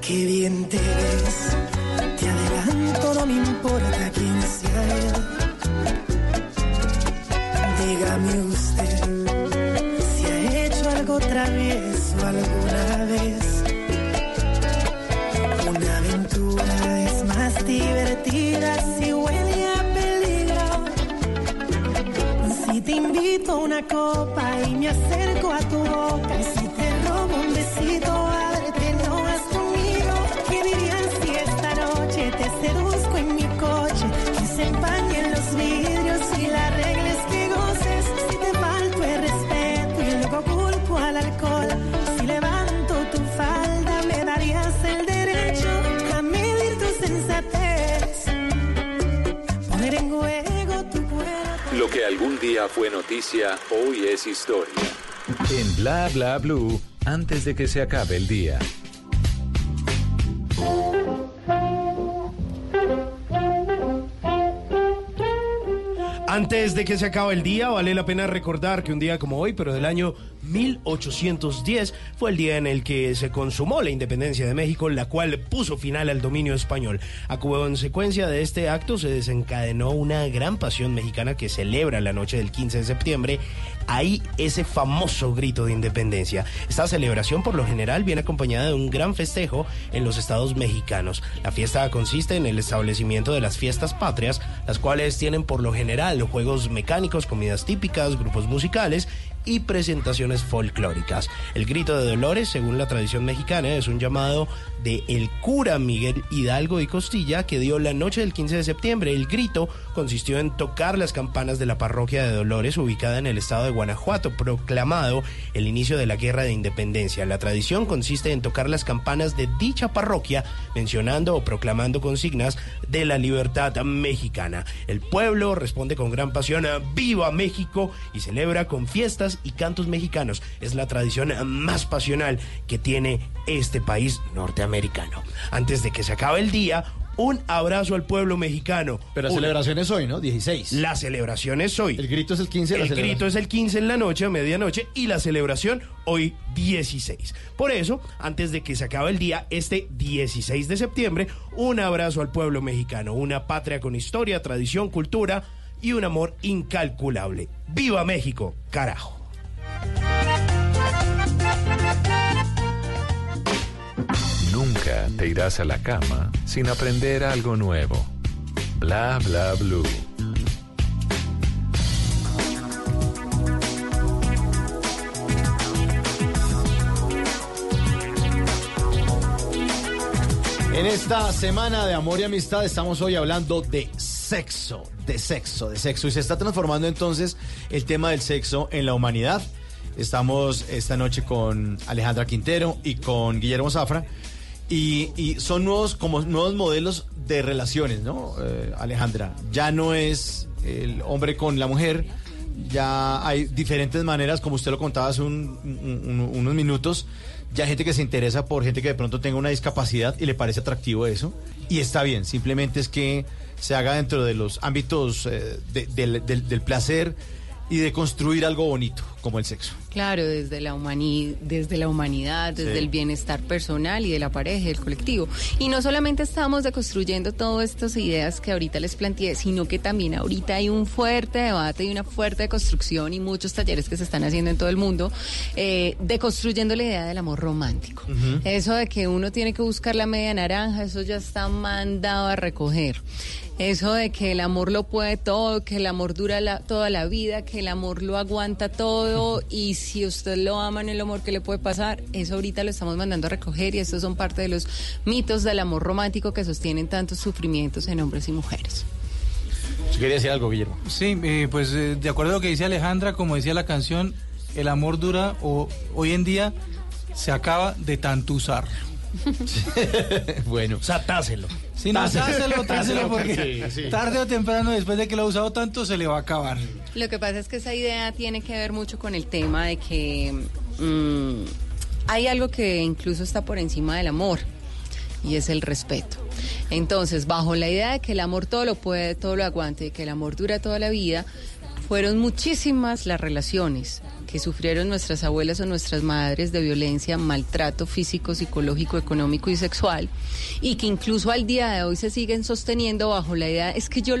Qué bien te ves. Te adelanto, no me importa quién sea él. Dígame usted si ha hecho algo travieso alguna vez. Una aventura es más divertida si huele a peligro. Si te invito a una copa y me acerco a tu boca, y si te robo un besito, ábrete, no vas conmigo. ¿Qué dirías si esta noche te seduzco en mi coche? Que se empañen los vidrios Lo que algún día fue noticia, hoy es historia. En Bla Bla Blue, antes de que se acabe el día. Antes de que se acabe el día, vale la pena recordar que un día como hoy, pero del año 1810, fue el día en el que se consumó la independencia de México, la cual puso final al dominio español. A consecuencia de este acto se desencadenó una gran pasión mexicana que celebra la noche del 15 de septiembre. Ahí ese famoso grito de independencia. Esta celebración por lo general viene acompañada de un gran festejo en los estados mexicanos. La fiesta consiste en el establecimiento de las fiestas patrias, las cuales tienen por lo general juegos mecánicos, comidas típicas, grupos musicales y presentaciones folclóricas. El grito de Dolores, según la tradición mexicana, es un llamado de el cura Miguel Hidalgo y Costilla que dio la noche del 15 de septiembre. El grito consistió en tocar las campanas de la parroquia de Dolores ubicada en el estado de Guanajuato, proclamado el inicio de la guerra de independencia. La tradición consiste en tocar las campanas de dicha parroquia mencionando o proclamando consignas de la libertad mexicana. El pueblo responde con gran pasión a Viva México y celebra con fiestas y cantos mexicanos. Es la tradición más pasional que tiene este país norteamericano. Antes de que se acabe el día, un abrazo al pueblo mexicano. Pero la Una- celebración es hoy, ¿no? 16. La celebración es hoy. El grito es el 15 de la El celebración. grito es el 15 en la noche, a medianoche, y la celebración hoy 16. Por eso, antes de que se acabe el día, este 16 de septiembre, un abrazo al pueblo mexicano, una patria con historia, tradición, cultura y un amor incalculable. ¡Viva México, carajo! Te irás a la cama sin aprender algo nuevo. Bla Bla Blue. En esta semana de amor y amistad estamos hoy hablando de sexo, de sexo, de sexo. Y se está transformando entonces el tema del sexo en la humanidad. Estamos esta noche con Alejandra Quintero y con Guillermo Zafra. Y, y son nuevos, como nuevos modelos de relaciones, ¿no, eh, Alejandra? Ya no es el hombre con la mujer, ya hay diferentes maneras, como usted lo contaba hace un- un- un- unos minutos, ya hay gente que se interesa por gente que de pronto tenga una discapacidad y le parece atractivo eso, y está bien, simplemente es que se haga dentro de los ámbitos eh, de- del- del- del placer y de construir algo bonito, como el sexo. Claro, desde la, humani- desde la humanidad, desde Sí. el bienestar personal y de la pareja del colectivo. Y no solamente estamos deconstruyendo todas estas ideas que ahorita les planteé, sino que también ahorita hay un fuerte debate y una fuerte construcción y muchos talleres que se están haciendo en todo el mundo, eh, deconstruyendo la idea del amor romántico. Eso de que uno tiene que buscar la media naranja, eso ya está mandado a recoger. Eso de que el amor lo puede todo, que el amor dura la- toda la vida, que el amor lo aguanta todo y si usted lo ama en el amor, ¿qué le puede pasar? Eso ahorita lo estamos mandando a recoger y estos son parte de los mitos del amor romántico que sostienen tantos sufrimientos en hombres y mujeres. Si quería decir algo, Guillermo. Sí, eh, pues eh, de acuerdo a lo que dice Alejandra, como decía la canción, el amor dura o hoy en día se acaba de tanto usar. *laughs* bueno. O sea, táselo. Sí, no, táselo, táselo, porque Sí, sí. tarde o temprano, después de que lo ha usado tanto, se le va a acabar. Lo que pasa es que esa idea tiene que ver mucho con el tema de que mm, hay algo que incluso está por encima del amor y es el respeto. Entonces, bajo la idea de que el amor todo lo puede, todo lo aguante, que el amor dura toda la vida, fueron muchísimas las relaciones que sufrieron nuestras abuelas o nuestras madres de violencia, maltrato físico, psicológico, económico y sexual, y que incluso al día de hoy se siguen sosteniendo bajo la idea, es que yo